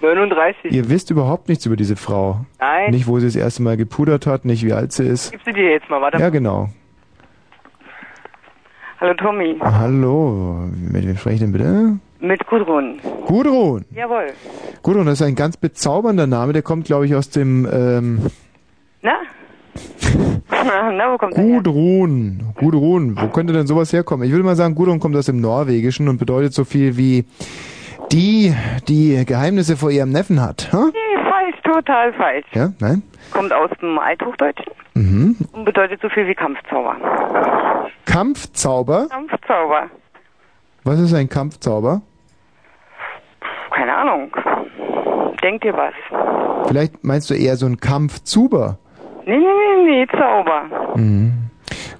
39. Ihr wisst überhaupt nichts über diese Frau. Nein. Nicht, wo sie das erste Mal gepudert hat, nicht wie alt sie ist. Gib sie dir jetzt mal, warte. Ja, genau. Hallo Tommy. Hallo, mit wem spreche ich denn bitte? Mit Gudrun. Gudrun. Jawohl. Gudrun, das ist ein ganz bezaubernder Name, der kommt, glaube ich, aus dem ähm, Na? Na, wo kommt der her? Gudrun. Gudrun, wo könnte denn sowas herkommen? Ich würde mal sagen, Gudrun kommt aus dem Norwegischen und bedeutet so viel wie die, die Geheimnisse vor ihrem Neffen hat. Hä? Nee, falsch, total falsch. Ja, nein? Kommt aus dem Althochdeutschen Mhm. und bedeutet so viel wie Kampfzauber. Kampfzauber? Kampfzauber. Was ist ein Kampfzauber? Keine Ahnung. Denk dir was. Vielleicht meinst du eher so ein Kampfzuber? Nee, nee, nee, nee, Zauber. Mhm.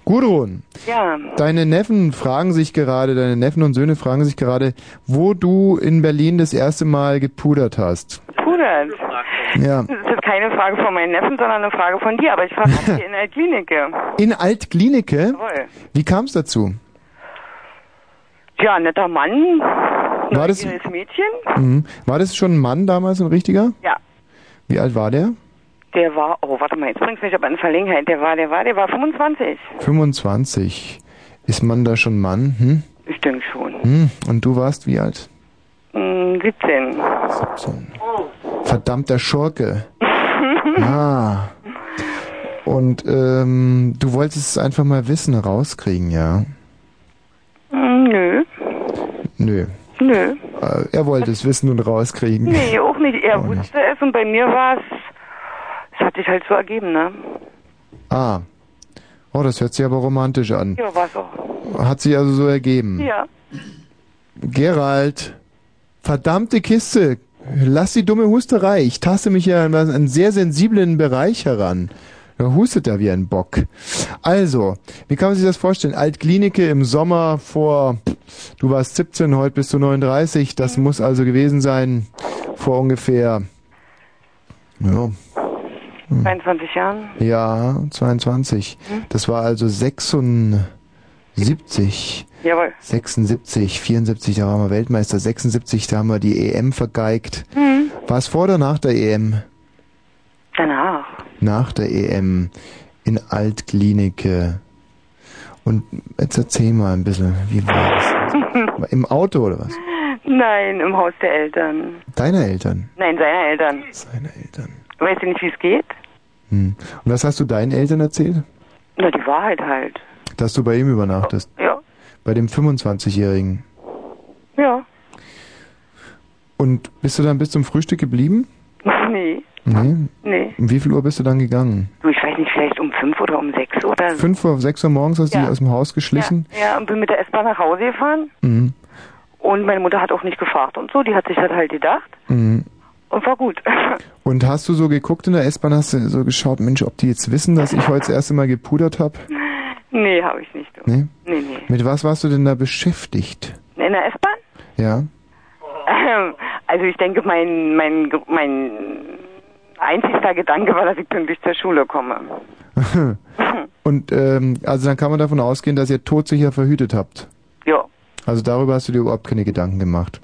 Gudrun, Ja. deine Neffen fragen sich gerade, deine Neffen und Söhne fragen sich gerade, wo du in Berlin das erste Mal gepudert hast. Pudert. Ja. Das ist keine Frage von meinen Neffen, sondern eine Frage von dir. Aber ich frage dich in der Klinik. In Altklinike? Jawohl. Wie kam es dazu? Ja, netter Mann. War das- Mädchen. Mhm. War das schon ein Mann damals, ein richtiger? Ja. Wie alt war der? Der war, oh, warte mal, jetzt bringst du mich aber in Verlegenheit. Der war, der war, der war 25. 25. Ist man da schon Mann? Hm? Ich denke schon. Hm. Und du warst wie alt? Hm, 17. 17. Verdammter Schurke. Ah. Und ähm, du wolltest es einfach mal wissen, rauskriegen, ja? Hm, Nö, Nö. nö. Äh, er wollte es wissen und rauskriegen. Nee, auch nicht. Er Auch nicht. wusste es und bei mir war es, es hat sich halt so ergeben, ne? Ah. Oh, das hört sich aber romantisch an. Ja, war's auch. Hat sich also so ergeben. Ja. Gerald, verdammte Kiste. Lass die dumme Husterei. Ich taste mich ja an einen sehr sensiblen Bereich heran. Da hustet er wie ein Bock. Also, wie kann man sich das vorstellen? Altklinike im Sommer vor, du warst 17, heute bist du 39. Das muss also gewesen sein vor ungefähr, ja, 22 Jahren. ja 22. Das war also 76. Jawohl. 76, 74, da waren wir Weltmeister. 76, da haben wir die EM vergeigt. Mhm. War es vor oder nach der EM? Danach. Nach der EM in Altklinike. Und jetzt erzähl mal ein bisschen, wie war das? Im Auto oder was? Nein, im Haus der Eltern. Deine Eltern? Nein, seiner Eltern. Seine Eltern. Weißt du nicht, wie es geht? Hm. Und was hast du deinen Eltern erzählt? Na, die Wahrheit halt. Dass du bei ihm übernachtest? Ja. Bei dem 25-Jährigen. Ja. Und bist du dann bis zum Frühstück geblieben? Nee. Nee. Nee. Um wie viel Uhr bist du dann gegangen? Du, ich weiß nicht, vielleicht um fünf oder um sechs oder so. Fünf Uhr, sechs Uhr morgens hast du Ja. dich aus dem Haus geschlichen? Ja, ja, und bin mit der S-Bahn nach Hause gefahren. Mhm. Und meine Mutter hat auch nicht gefragt und so. Die hat sich das halt gedacht. Mhm. Und war gut. Und hast du so geguckt in der S-Bahn, hast du so geschaut, Mensch, ob die jetzt wissen, dass ich heute das erste Mal gepudert habe? nee, habe ich nicht. Du. Nee? Nee, nee. Mit was warst du denn da beschäftigt? In der S-Bahn? Ja? Ähm, Also ich denke, mein, mein, mein einzigster Gedanke war, dass ich pünktlich zur Schule komme. Und ähm, also dann kann man davon ausgehen, dass ihr todsicher verhütet habt. Ja. Also darüber hast du dir überhaupt keine Gedanken gemacht.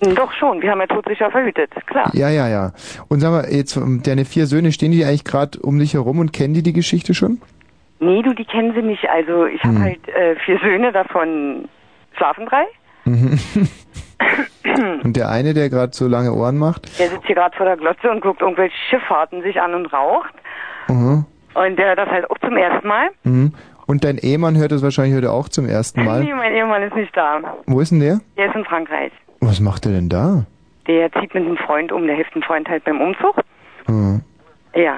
Doch schon, wir haben ja todsicher verhütet, klar. Ja, ja, ja. Und sag mal, jetzt ähm, deine vier Söhne, stehen die eigentlich gerade um dich herum und kennen die die Geschichte schon? Nee, du, die kennen sie nicht. Also ich habe Hm. halt äh, vier Söhne, davon schlafen drei. Mhm. und der eine, der gerade so lange Ohren macht? Der sitzt hier gerade vor der Glotze und guckt irgendwelche Schifffahrten sich an und raucht. Mhm. Und der hört das halt auch zum ersten Mal. Mhm. Und dein Ehemann hört das wahrscheinlich heute auch zum ersten Nee, Mal. mein Ehemann ist nicht da. Wo ist denn der? Der ist in Frankreich. Was macht er denn da? Der zieht mit einem Freund um, der hilft einem Freund halt beim Umzug. Mhm. Ja.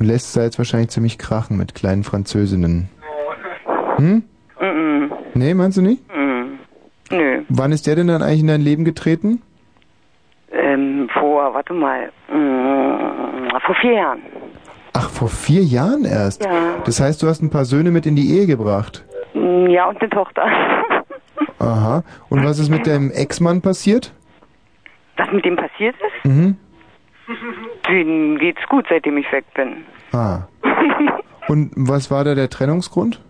Und lässt es da jetzt wahrscheinlich ziemlich krachen mit kleinen Französinnen. Hm? Mhm. Nee, meinst du nicht? Mhm. Nö. Wann ist der denn dann eigentlich in dein Leben getreten? Ähm, vor, warte mal, mm, vor vier Jahren. Ach, vor vier Jahren erst? Ja. Das heißt, du hast ein paar Söhne mit in die Ehe gebracht? Mm, Ja, und eine Tochter. Aha. Und was ist mit deinem Ex-Mann passiert? Was mit dem passiert ist? Mhm. Denen geht's gut, seitdem ich weg bin. Ah. Und was war da der Trennungsgrund?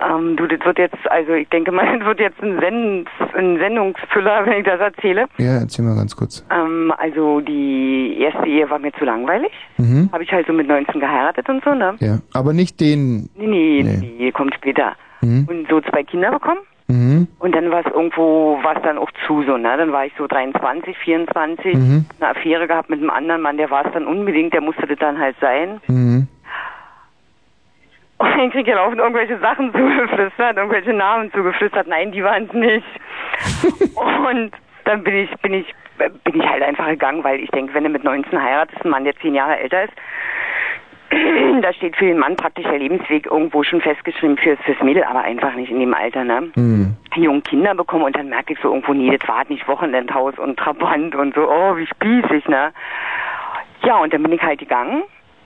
Ähm, du, das wird jetzt, also ich denke mal, das wird jetzt ein, Send ein Sendungsfüller, wenn ich das erzähle. Ja, erzähl mal ganz kurz. Ähm, also die erste Ehe war mir zu langweilig. Mhm. Habe ich halt so mit 19 geheiratet und so, ne? Ja. Aber nicht den. Nee, nee, Nee. die kommt später. Mhm. Und so zwei Kinder bekommen. Mhm. Und dann war es irgendwo, war es dann auch zu so, ne? Dann war ich so 23, 24, Mhm. eine Affäre gehabt mit einem anderen Mann, der war es dann unbedingt, der musste das dann halt sein. Mhm. Und dann krieg ich laufend irgendwelche Sachen zugeflüstert, irgendwelche Namen zugeflüstert. Nein, die waren es nicht. und dann bin ich, bin ich, bin ich halt einfach gegangen, weil ich denke, wenn du mit 19 heiratest, ein Mann, der zehn Jahre älter ist, da steht für den Mann praktisch der Lebensweg irgendwo schon festgeschrieben fürs, fürs Mädel, aber einfach nicht in dem Alter, ne? Mhm. Jungen Kinder bekommen und dann merke ich so irgendwo, nee, das war halt nicht Wochenendhaus und Trabant und so, oh, wie spießig, ne? Ja, und dann bin ich halt gegangen.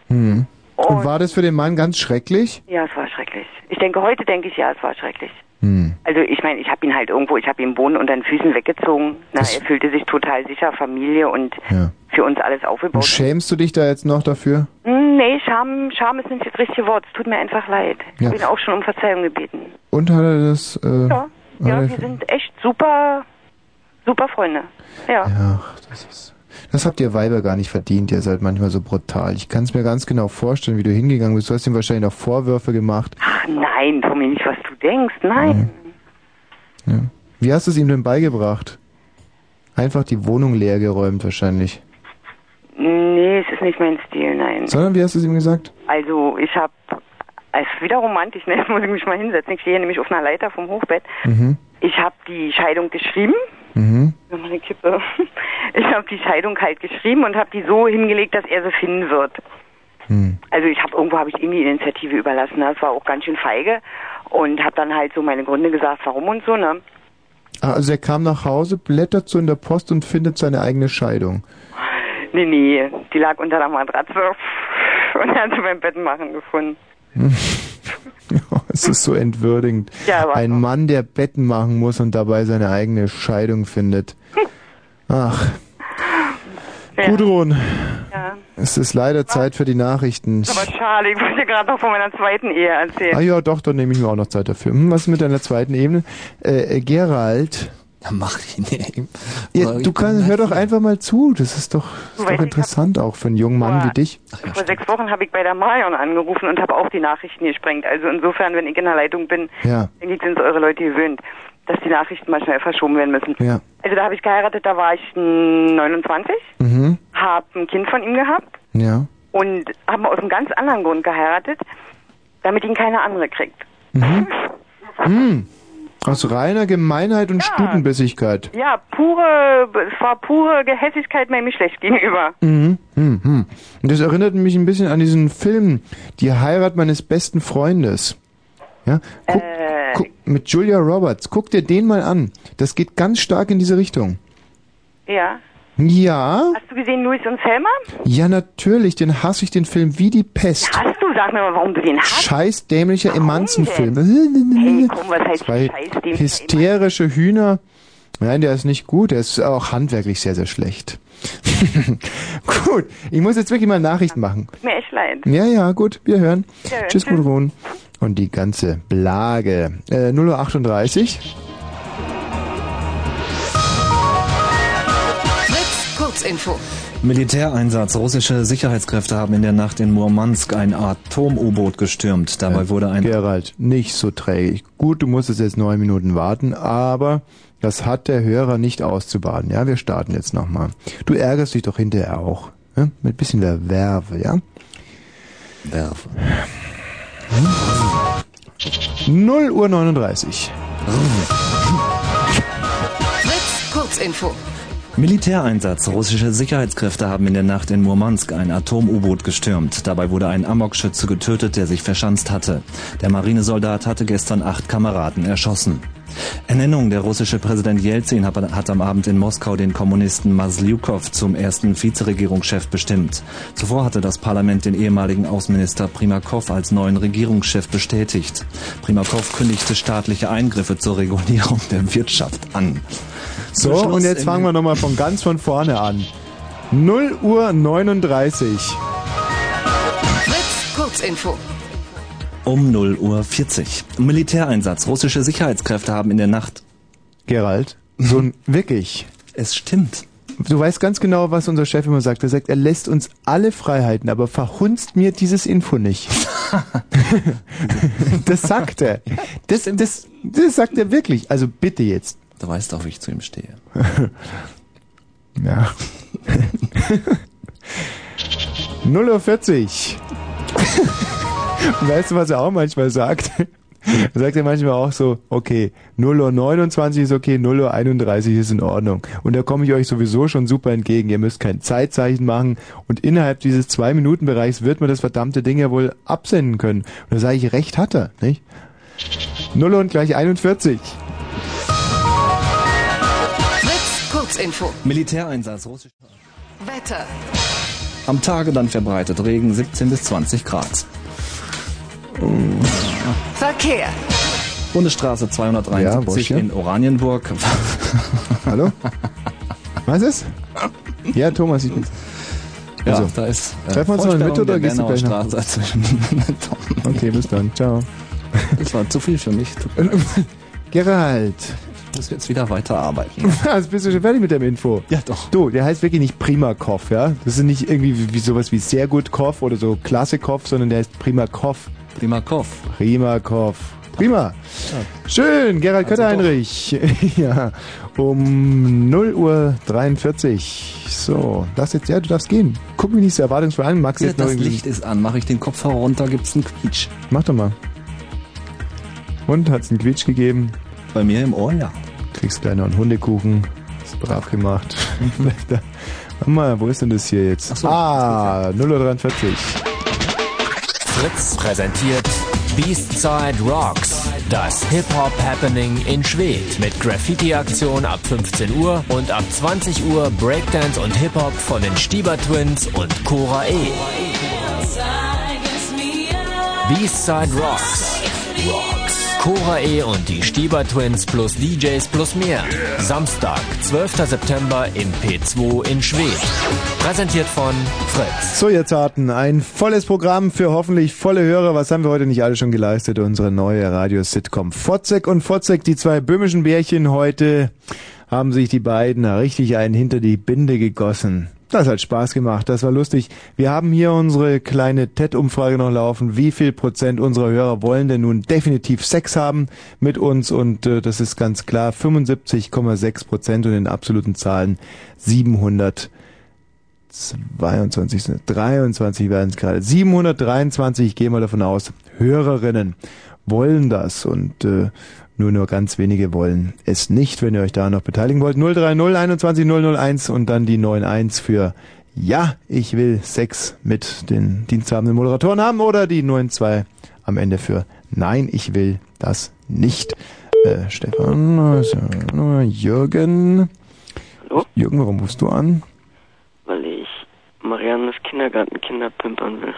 Mhm. Und war das für den Mann ganz schrecklich? Ja, es war schrecklich. Ich denke, heute denke ich, ja, es war schrecklich. Mhm. Also ich meine, ich habe ihn halt irgendwo, ich habe ihn Boden unter den Füßen weggezogen. Na, er fühlte sich total sicher, Familie und Ja. für uns alles Und aufgebaut. schämst du dich da jetzt noch dafür? Hm, Nee, Scham, Scham ist nicht das richtige Wort. Es tut mir einfach leid. Ich Ja. habe ihn auch schon um Verzeihung gebeten. Und hat er das? Äh, Ja, ja, wir sind echt super, super Freunde. Ja. Ja, das ist. Das habt ihr Weiber gar nicht verdient, ihr seid manchmal so brutal. Ich kann es mir ganz genau vorstellen, wie du hingegangen bist. Du hast ihm wahrscheinlich noch Vorwürfe gemacht. Ach nein, mir nicht, was du denkst. Nein. Wie hast du es ihm denn beigebracht? Einfach die Wohnung leer geräumt wahrscheinlich. Nee, es ist nicht mein Stil, nein. Sondern wie hast du es ihm gesagt? Also ich habe, es ist wieder romantisch, ne? Muss ich mich mal hinsetzen. Ich stehe nämlich auf einer Leiter vom Hochbett. Mhm. Ich habe die Scheidung geschrieben. Mhm. Meine Kippe. Ich habe die Scheidung halt geschrieben und habe die so hingelegt, dass er sie finden wird. Hm. Also ich habe irgendwo habe ich ihm die Initiative überlassen. ne? Das war auch ganz schön feige und habe dann halt so meine Gründe gesagt, warum und so. Ne? Ah, Also er kam nach Hause, blättert so in der Post und findet seine eigene Scheidung. Nee, nee, die lag unter der Matratze und er hat sie beim Betten machen gefunden. Es ist so entwürdigend. Ja, Ein Mann, der Betten machen muss und dabei seine eigene Scheidung findet. Ach. Gudrun, Ja. es ist leider Zeit für die Nachrichten. Aber schade, ich wollte gerade noch von meiner zweiten Ehe erzählen. Ah ja, doch, dann nehme ich mir auch noch Zeit dafür. Hm, was ist mit deiner zweiten Ebene? Äh, Gerald. Ja, mach ich nicht. Ja, du kannst, hör doch einfach mal zu. Das ist doch, ist doch interessant auch für einen jungen Mann wie dich. Vor sechs Wochen habe ich bei der Marion angerufen und habe auch die Nachrichten gesprengt. Also insofern, wenn ich in der Leitung bin, Ja. denke ich, sind eure Leute gewöhnt, dass die Nachrichten mal schnell verschoben werden müssen. Ja. Also da habe ich geheiratet, da war ich mm, 29, Mhm. habe ein Kind von ihm gehabt Ja. und habe aus einem ganz anderen Grund geheiratet, damit ihn keine andere kriegt. Mhm. Hm. Aus reiner Gemeinheit und Stutenbissigkeit. Ja, pure, es war pure Gehässigkeit meinem Geschlecht gegenüber. Mhm. Hm, hm. Und das erinnert mich ein bisschen an diesen Film, Die Heirat meines besten Freundes. Ja? Guck, Äh, guck, mit Julia Roberts. Guck dir den mal an. Das geht ganz stark in diese Richtung. ja. Ja, Hast du gesehen Louis und Selma? ja natürlich, den hasse ich den Film wie die Pest. Hast du? Sag mir mal, warum du den hast. Scheiß dämlicher Emanzenfilm. Hey, komm, was heißt Zwei Scheiß hysterische Hühner. Nein, der ist nicht gut, der ist auch handwerklich sehr, sehr schlecht. gut, ich muss jetzt wirklich mal Nachrichten machen. Mir echt leid. Ja, ja, gut, wir hören. Ja, Tschüss, tschüss. Gudrun. und die ganze Blage. Äh, 0.38 Fritz, Kurzinfo. Militäreinsatz. Russische Sicherheitskräfte haben in der Nacht in Murmansk ein Atom-U-Boot gestürmt. Dabei wurde ein... Gerald, nicht so träge. Gut, du musstest jetzt neun Minuten warten, aber das hat der Hörer nicht auszubaden. Ja, wir starten jetzt nochmal. Du ärgerst dich doch hinterher auch. Ja? Mit bisschen der Werbe, ja? Werbe. 0 Uhr 39. Fritz, Kurzinfo. Militäreinsatz. Russische Sicherheitskräfte haben in der Nacht in Murmansk ein Atom-U-Boot gestürmt. Dabei wurde ein Amokschütze getötet, der sich verschanzt hatte. Der Marinesoldat hatte gestern acht Kameraden erschossen. Ernennung. Der russische Präsident Jelzin hat, am Abend in Moskau den Kommunisten Maslyukov zum ersten Vizeregierungschef bestimmt. Zuvor hatte das Parlament den ehemaligen Außenminister Primakov als neuen Regierungschef bestätigt. Primakov kündigte staatliche Eingriffe zur Regulierung der Wirtschaft an. So, und jetzt fangen wir nochmal von ganz von vorne an. 0 Uhr 39. Fritz, Kurzinfo. Um 0 Uhr 40. Militäreinsatz. Russische Sicherheitskräfte haben in der Nacht. Gerald, so ein, wirklich. Es stimmt. Du weißt ganz genau, was unser Chef immer sagt. Er sagt, er lässt uns alle Freiheiten, aber verhunzt mir dieses Info nicht. das sagt er. Das, das, das sagt er wirklich. Also bitte jetzt. Du weißt auch, wie ich zu ihm stehe. Ja. 0 Uhr 40. Und weißt du, was er auch manchmal sagt? Er sagt ja manchmal auch so, okay, 0 Uhr 29 ist okay, 0 Uhr 31 ist in Ordnung. Und da komme ich euch sowieso schon super entgegen. Ihr müsst kein Zeitzeichen machen und innerhalb dieses zwei Minuten Bereichs wird man das verdammte Ding ja wohl absenden können. Und da sage ich, recht hat er, nicht? 0 und gleich 41. Kurzinfo. Militäreinsatz. Russisch. Wetter. Am Tage dann verbreitet Regen 17 bis 20 Grad. Verkehr. Bundesstraße Ja, 273 Burschke? in Oranienburg. Hallo? Was ist? Ja, Thomas, ich bin's. Ja, Also, da ist. äh, treffen wir uns noch in der Mitte oder der gehst du gleich nach Straße zwischen Okay, bis dann. Ciao. Das war zu viel für mich. Gerald. Muss jetzt wieder weiterarbeiten. Also bist du schon fertig mit dem Info? Ja, doch. Du, der heißt wirklich nicht Primakov, ja? Das ist nicht irgendwie wie, sowas wie sehr gut Koff oder so klasse Koff, sondern der heißt Primakov. Primakov. Primakov. Prima. Schön, Gerald Also Kötter-Heinrich. ja, um 0 Uhr 43. So, das jetzt, ja, du darfst gehen. Guck mich nicht so erwartungsvoll an. Max Ja, jetzt das Licht ist an. Mache ich den Kopfhörer runter, gibt's einen Quietsch. Mach doch mal. Und, hat's einen Quietsch gegeben? Bei mir im Ohr, ja. Kriegst gleich noch einen Hundekuchen. Ist brav gemacht. Da- Warte mal, wo ist denn das hier jetzt? so, ah, 0 Uhr 43. Fritz präsentiert Beastside Rocks, das Hip-Hop-Happening in Schwedt mit Graffiti-Aktion ab 15 Uhr und ab 20 Uhr Breakdance und Hip-Hop von den Stieber Twins und Cora E. Beastside Rocks. Rocks. Cora E und die Stieber Twins plus DJs plus mehr. Samstag, 12. September im P2 in Schwedt. Präsentiert von Fritz. So, ihr Zarten, ein volles Programm für hoffentlich volle Hörer. Was haben wir heute nicht alle schon geleistet? Unsere neue Radio-Sitcom Fotzek und Fotzek, die zwei böhmischen Bärchen heute, haben sich die beiden richtig einen hinter die Binde gegossen. Das hat Spaß gemacht, das war lustig. Wir haben hier unsere kleine TED-Umfrage noch laufen. Wie viel Prozent unserer Hörer wollen denn nun definitiv Sex haben mit uns? Und äh, das ist ganz klar 75,6 Prozent und in absoluten Zahlen 700 22, sind es, 23 werden es gerade. 723, ich gehe mal davon aus, Hörerinnen wollen das und äh, nur nur ganz wenige wollen es nicht, wenn ihr euch da noch beteiligen wollt. 030 21 001 und dann die 91 für Ja, ich will Sex mit den diensthabenden Moderatoren haben oder die 92 am Ende für Nein, ich will das nicht. Äh, Stefan, also, Jürgen. Hallo? Jürgen, warum rufst du an? weil ich Mariannes Kindergartenkinder pimpern will.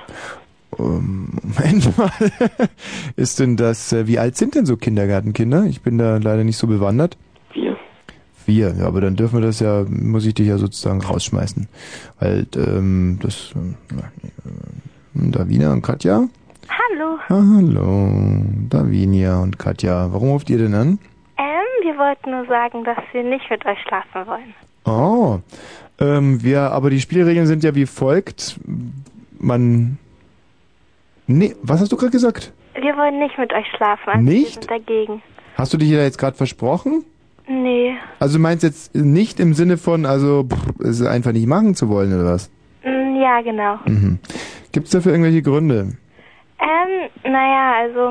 Ähm, Moment mal. Ist denn das, äh, wie alt sind denn so Kindergartenkinder? Ich bin da leider nicht so bewandert. Vier. Vier, ja, aber dann dürfen wir das ja, muss ich dich ja sozusagen rausschmeißen. Weil, ähm, das, äh, äh, Davina und Katja, Hallo. Ah, hallo, Davinia und Katja. Warum ruft ihr denn an? Ähm, wir wollten nur sagen, dass wir nicht mit euch schlafen wollen. Oh, ähm, wir, aber die Spielregeln sind ja wie folgt. Man, nee, was hast du gerade gesagt? Wir wollen nicht mit euch schlafen. Also Nicht? Wir sind dagegen. Hast du dich da jetzt gerade versprochen? Nee. Also du meinst jetzt nicht im Sinne von, also pff, es einfach nicht machen zu wollen oder was? Mm, Ja, genau. Mhm. Gibt es dafür irgendwelche Gründe? Ähm, naja, also,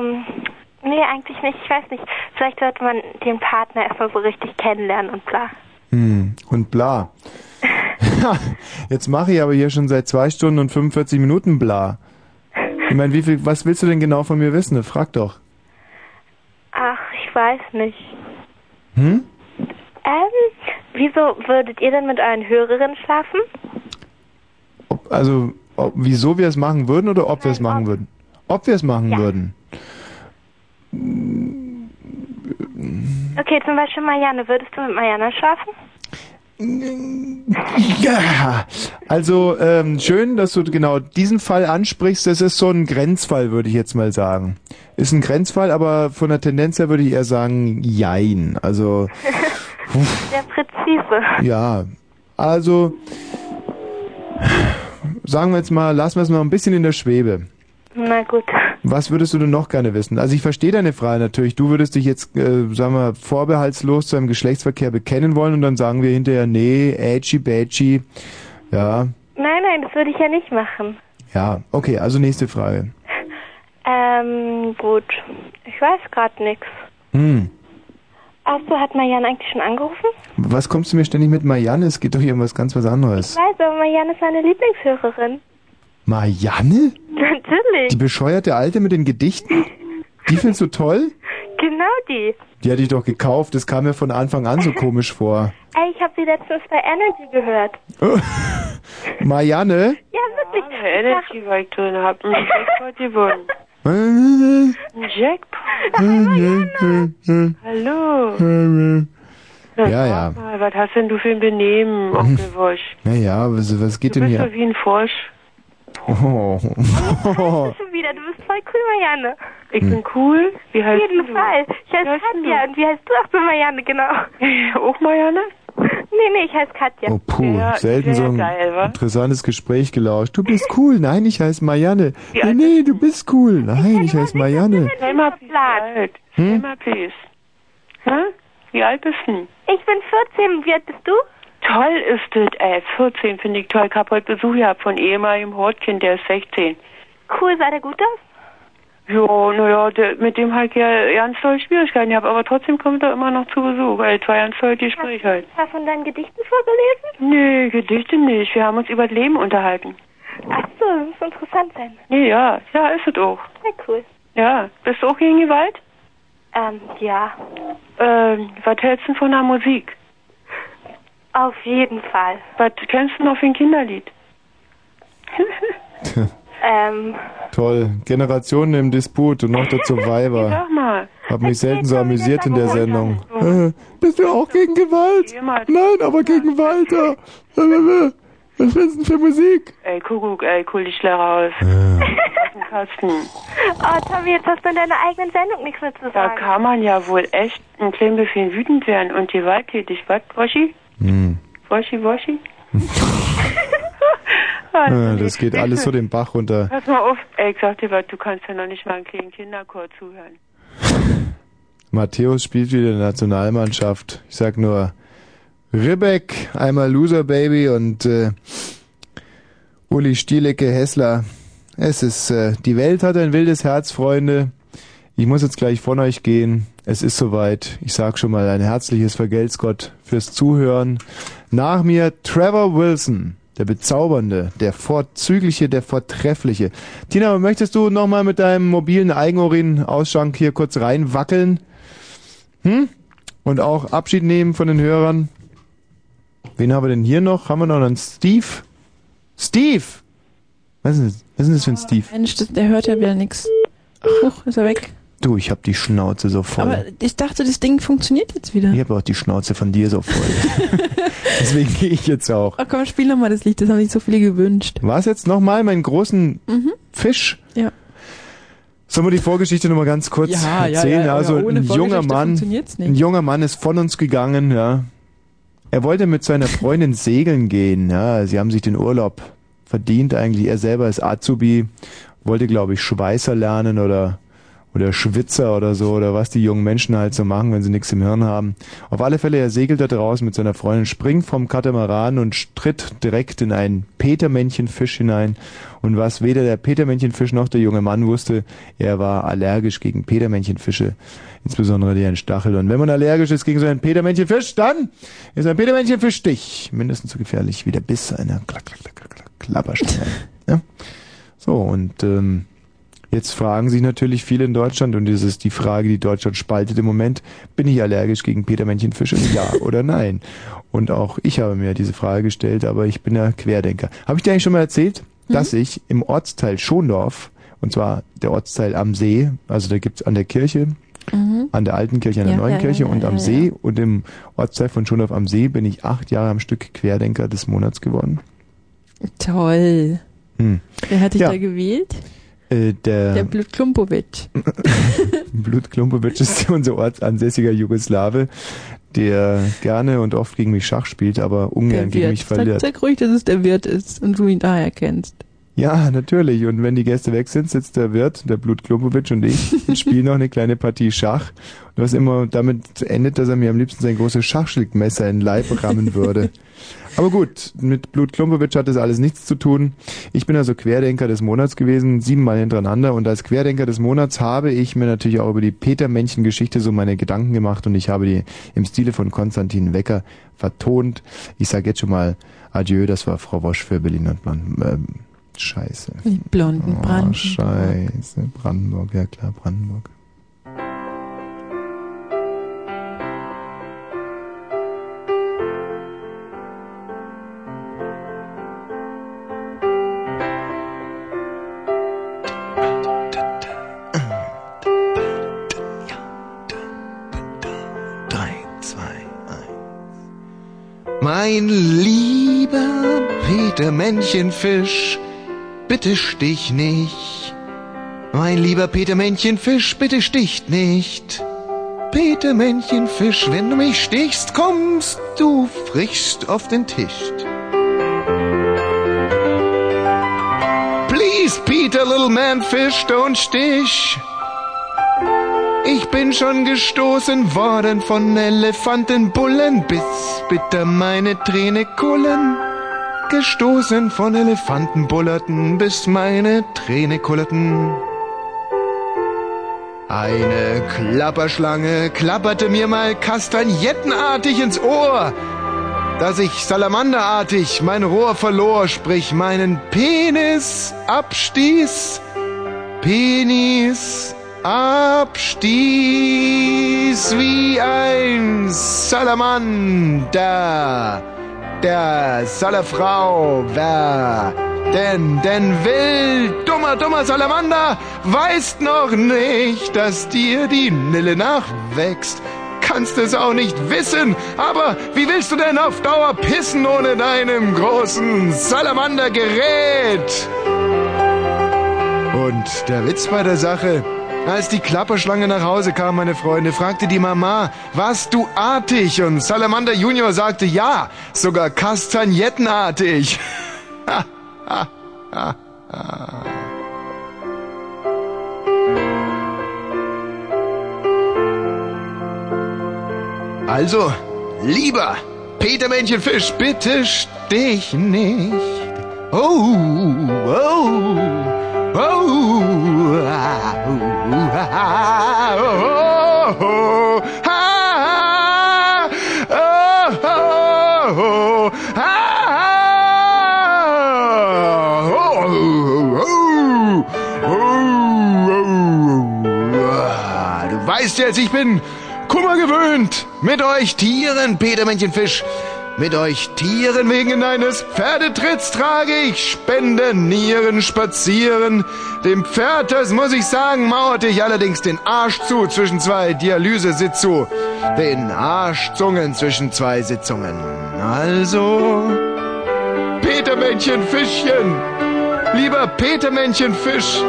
nee, eigentlich nicht. Ich weiß nicht. Vielleicht sollte man den Partner erstmal so richtig kennenlernen und bla. Hm, und bla. Jetzt mache ich aber hier schon seit zwei Stunden und 45 Minuten bla. Ich meine, wie viel, was willst du denn genau von mir wissen? Frag doch. Ach, ich weiß nicht. Hm? Ähm, wieso würdet ihr denn mit euren Hörerinnen schlafen? Also, ob, wieso wir es machen würden oder ob wir es machen würden? Ob wir es machen würden. Okay, zum Beispiel Marianne. Würdest du mit Marianne schlafen? Ja, also ähm, schön, dass du genau diesen Fall ansprichst. Das ist so ein Grenzfall, würde ich jetzt mal sagen. Ist ein Grenzfall, aber von der Tendenz her würde ich eher sagen, jein. Also, Sehr präzise. ja. Also, sagen wir jetzt mal, lassen wir es mal ein bisschen in der Schwebe. Na gut. Was würdest du denn noch gerne wissen? Also ich verstehe deine Frage natürlich. Du würdest dich jetzt, äh, sagen wir, vorbehaltslos zu einem Geschlechtsverkehr bekennen wollen und dann sagen wir hinterher, nee, ätschi, bätschi. Ja, Nein, nein, das würde ich ja nicht machen. ja. Okay, also nächste Frage. Ähm, gut. Ich weiß gerade nichts. Hm. Achso, hat Marianne eigentlich schon angerufen? Was kommst du mir ständig mit Marianne? Es geht doch hier um was ganz was Ich anderes. weiß, aber Marianne ist meine Lieblingshörerin. Marianne? Die Natürlich. bescheuerte Alte mit den Gedichten? Die findest du toll? Genau die. Die hatte ich doch gekauft. Das kam mir von Anfang an so komisch vor. Ey, ich habe sie letztens bei Energy gehört. Marianne? Ja, wirklich. Energy war ich drin, hab einen Jackpot gewonnen. Ein Jackpot? Hallo. Na, Ja, ja. Mal, was hast denn du für ein Benehmen, Onkel Wosch? Naja, was, was geht Du denn bist hier? doch wie ein Frosch. Oh. Schon wieder, du bist voll cool, Marianne. Ich bin cool. Wie heißt Auf jeden du? Fall. Ich heiße Katja und wie heißt du? Ach so, Marianne, genau. Auch Marianne? Nee, nee, ich heiße Katja. Oh, puh, Ja, selten so ein geil, interessantes Gespräch gelauscht. Du bist cool. Nein, ich heiße Marianne. Nee, nee, du bist cool. Nein, ich heiße Marianne. Mal, wie alt? Stell Hm? Hä? Wie alt bist du? Ich bin 14. Wie alt bist du? Toll ist das, ey. 14 finde ich toll. Ich hab heute Besuch gehabt von ehemaligem Hortkind, der ist 16. Cool, sah der gut aus? Ja, naja, mit dem halt ja ganz tolle Schwierigkeiten gehabt, aber trotzdem kommt er immer noch zu Besuch, weil es war ja ein tolles Gespräch halt. Hast du von deinen Gedichten vorgelesen? Nee, Gedichte nicht. Wir haben uns über das Leben unterhalten. Ach so, das muss interessant sein. Nee, ja, ja, ist es auch. Sehr cool. Ja, bist du auch gegen Gewalt? Ähm, ja. Ähm, was hältst du von der Musik? Auf jeden Fall. Was kennst du noch für ein Kinderlied? Ähm, Toll. Generationen im Disput und noch dazu Weiber. Sag mal. Hab mich selten so amüsiert in der Sendung. Äh, bist du auch gegen Gewalt? Nein, aber gegen Walter. Was findest du denn für Musik? Ey, Kuckuck, ey, cool die Schläger aus. Kasten. oh, Tommy, jetzt hast du in deiner eigenen Sendung nichts mehr zu Da sagen. kann man ja wohl echt ein klein bisschen wütend werden und gewalttätig. Was, Woschi? Hm. Woschi, Woschi? Äh, Das geht alles so den Bach runter. Pass mal auf, ey, ich sag dir was, du kannst ja noch nicht mal einen kleinen Kinderchor zuhören. Matthäus spielt wieder in der Nationalmannschaft. Ich sag nur Ribbeck, einmal Loser Baby und äh, Uli Stielecke Hessler. Es ist, äh, die Welt hat ein wildes Herz, Freunde. Ich muss jetzt gleich von euch gehen. Es ist soweit. Ich sag schon mal ein herzliches Vergelt's Gott fürs Zuhören. Nach mir Trevor Wilson, der bezaubernde, der vorzügliche, der vortreffliche. Tina, möchtest du nochmal mit deinem mobilen Eigenurin-Ausschank hier kurz reinwackeln? Hm? Und auch Abschied nehmen von den Hörern? Wen haben wir denn hier noch? Haben wir noch einen Steve? Steve! Was ist, das? was ist denn das für ein Steve? Mensch, der hört ja wieder nix. Huch, ist er weg. Du, ich hab die Schnauze so voll. Aber ich dachte, das Ding funktioniert jetzt wieder. ich habe auch die Schnauze von dir so voll. Deswegen gehe ich jetzt auch. Oh, komm, spiel nochmal das Lied, das haben sich so viele gewünscht. Was jetzt nochmal meinen großen Mhm. Fisch? Ja. Sollen wir die Vorgeschichte nochmal ganz kurz Ja, erzählen? ja, ja, also ein junger Mann, ein junger Mann ist von uns gegangen, ja. Er wollte mit seiner Freundin segeln gehen, ja. Sie haben sich den Urlaub verdient eigentlich. Er selber ist Azubi, wollte glaube ich Schweißer lernen oder oder Schwitzer oder so oder was die jungen Menschen halt so machen, wenn sie nichts im Hirn haben. Auf alle Fälle, er segelt da draußen mit seiner Freundin, springt vom Katamaran und tritt direkt in einen Petermännchenfisch hinein. Und was weder der Petermännchenfisch noch der junge Mann wusste, er war allergisch gegen Petermännchenfische, insbesondere deren Stachel. Und wenn man allergisch ist gegen so einen Petermännchenfisch, dann ist ein Petermännchenfischstich mindestens so gefährlich wie der Biss einer Klack, Klack, Klack, Klack, Klack, Klapperschlange. ja? So, und ähm, Jetzt fragen sich natürlich viele in Deutschland, und das ist die Frage, die Deutschland spaltet im Moment, bin ich allergisch gegen Petermännchenfische? Ja oder nein? Und auch ich habe mir diese Frage gestellt, aber ich bin ja Querdenker. Habe ich dir eigentlich schon mal erzählt, dass ich im Ortsteil Schondorf, und zwar der Ortsteil am See, also da gibt's an der Kirche, Mhm. an der alten Kirche, an der Ja, neuen ja, Kirche ja, und am See und im Ortsteil von Schondorf am See bin ich acht Jahre am Stück Querdenker des Monats geworden. Toll. Hm. Wer hat dich da gewählt? Äh, der Der Blutklumpowitsch. Blut Klumpowitsch ist unser ortsansässiger Jugoslawe, der gerne und oft gegen mich Schach spielt, aber ungern gegen mich Sag, verliert. sag ruhig, dass es der Wirt ist und du ihn daher kennst. Ja, natürlich. Und wenn die Gäste weg sind, sitzt der Wirt, der Blut Klumpowitsch und ich und spielen noch eine kleine Partie Schach. Und was immer damit endet, dass er mir am liebsten sein großes Schachschildmesser in den Leib rammen würde. Aber gut, mit Blut Klumpowitsch hat das alles nichts zu tun. Ich bin also Querdenker des Monats gewesen, siebenmal hintereinander. Und als Querdenker des Monats habe ich mir natürlich auch über die Peter-Männchen-Geschichte so meine Gedanken gemacht und ich habe die im Stile von Konstantin Wecker vertont. Ich sage jetzt schon mal Adieu, das war Frau Wosch für Berlin und Mann. Ähm, scheiße. Die blonden Oh, Brandenburg. scheiße. Brandenburg, ja klar, Brandenburg. Mein lieber Peter Männchenfisch, bitte stich nicht. Mein lieber Peter Männchenfisch, bitte sticht nicht. Peter Männchenfisch, wenn du mich stichst, kommst du frischst auf den Tisch. Please, Peter, little man fish, don't stich. Ich bin schon gestoßen worden von Elefantenbullen, bis bitter meine Träne kullen. Gestoßen von Elefantenbullerten, bis meine Träne kullerten. Eine Klapperschlange klapperte mir mal kastagnettenartig ins Ohr, dass ich salamanderartig mein Rohr verlor, sprich meinen Penis abstieß. Penis abstieß wie ein Salamander. Der Salafrau, wer denn, denn will, dummer, dummer Salamander, weißt noch nicht, dass dir die Nille nachwächst. Kannst es auch nicht wissen, aber wie willst du denn auf Dauer pissen ohne deinem großen Salamandergerät? Und der Witz bei der Sache, als die Klapperschlange nach Hause kam, meine Freunde, fragte die Mama, warst du artig? Und Salamander Junior sagte ja, sogar kastagnettenartig. Also, lieber Peter Männchenfisch, bitte stich nicht. Oh, oh, Du weißt jetzt, ich bin Kummer gewöhnt. Mit euch Tieren, Peter Männchenfisch. Mit euch Tieren wegen eines Pferdetritts trage ich Spenden, Nieren, Spazieren. Dem Pferd, das muss ich sagen, mauerte ich allerdings den Arsch zu zwischen zwei Dialysesitzu. Den Arschzungen zwischen zwei Sitzungen. Also, Petermännchenfischchen, lieber Petermännchenfisch,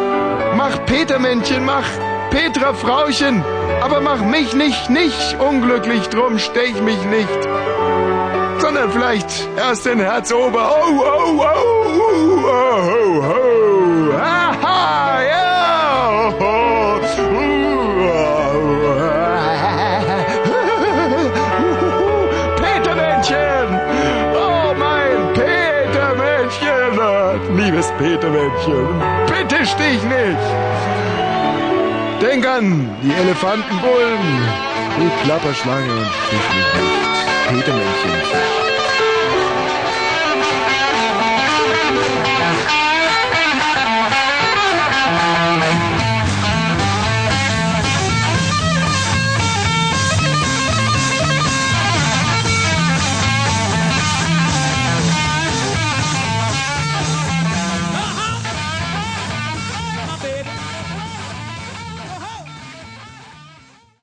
Mach Petermännchen, mach Petra Frauchen, aber mach mich nicht, nicht unglücklich, drum stech mich nicht. Sondern vielleicht erst in Herzober. Oh, oh, oh, oh, oh, oh. Aha, ja. Oh, Petermännchen! Oh, mein Petermännchen! Liebes Petermännchen, bitte stich nicht! Denk an die Elefantenbullen, die Klapperschlange und stich mich nicht. Petermännchen.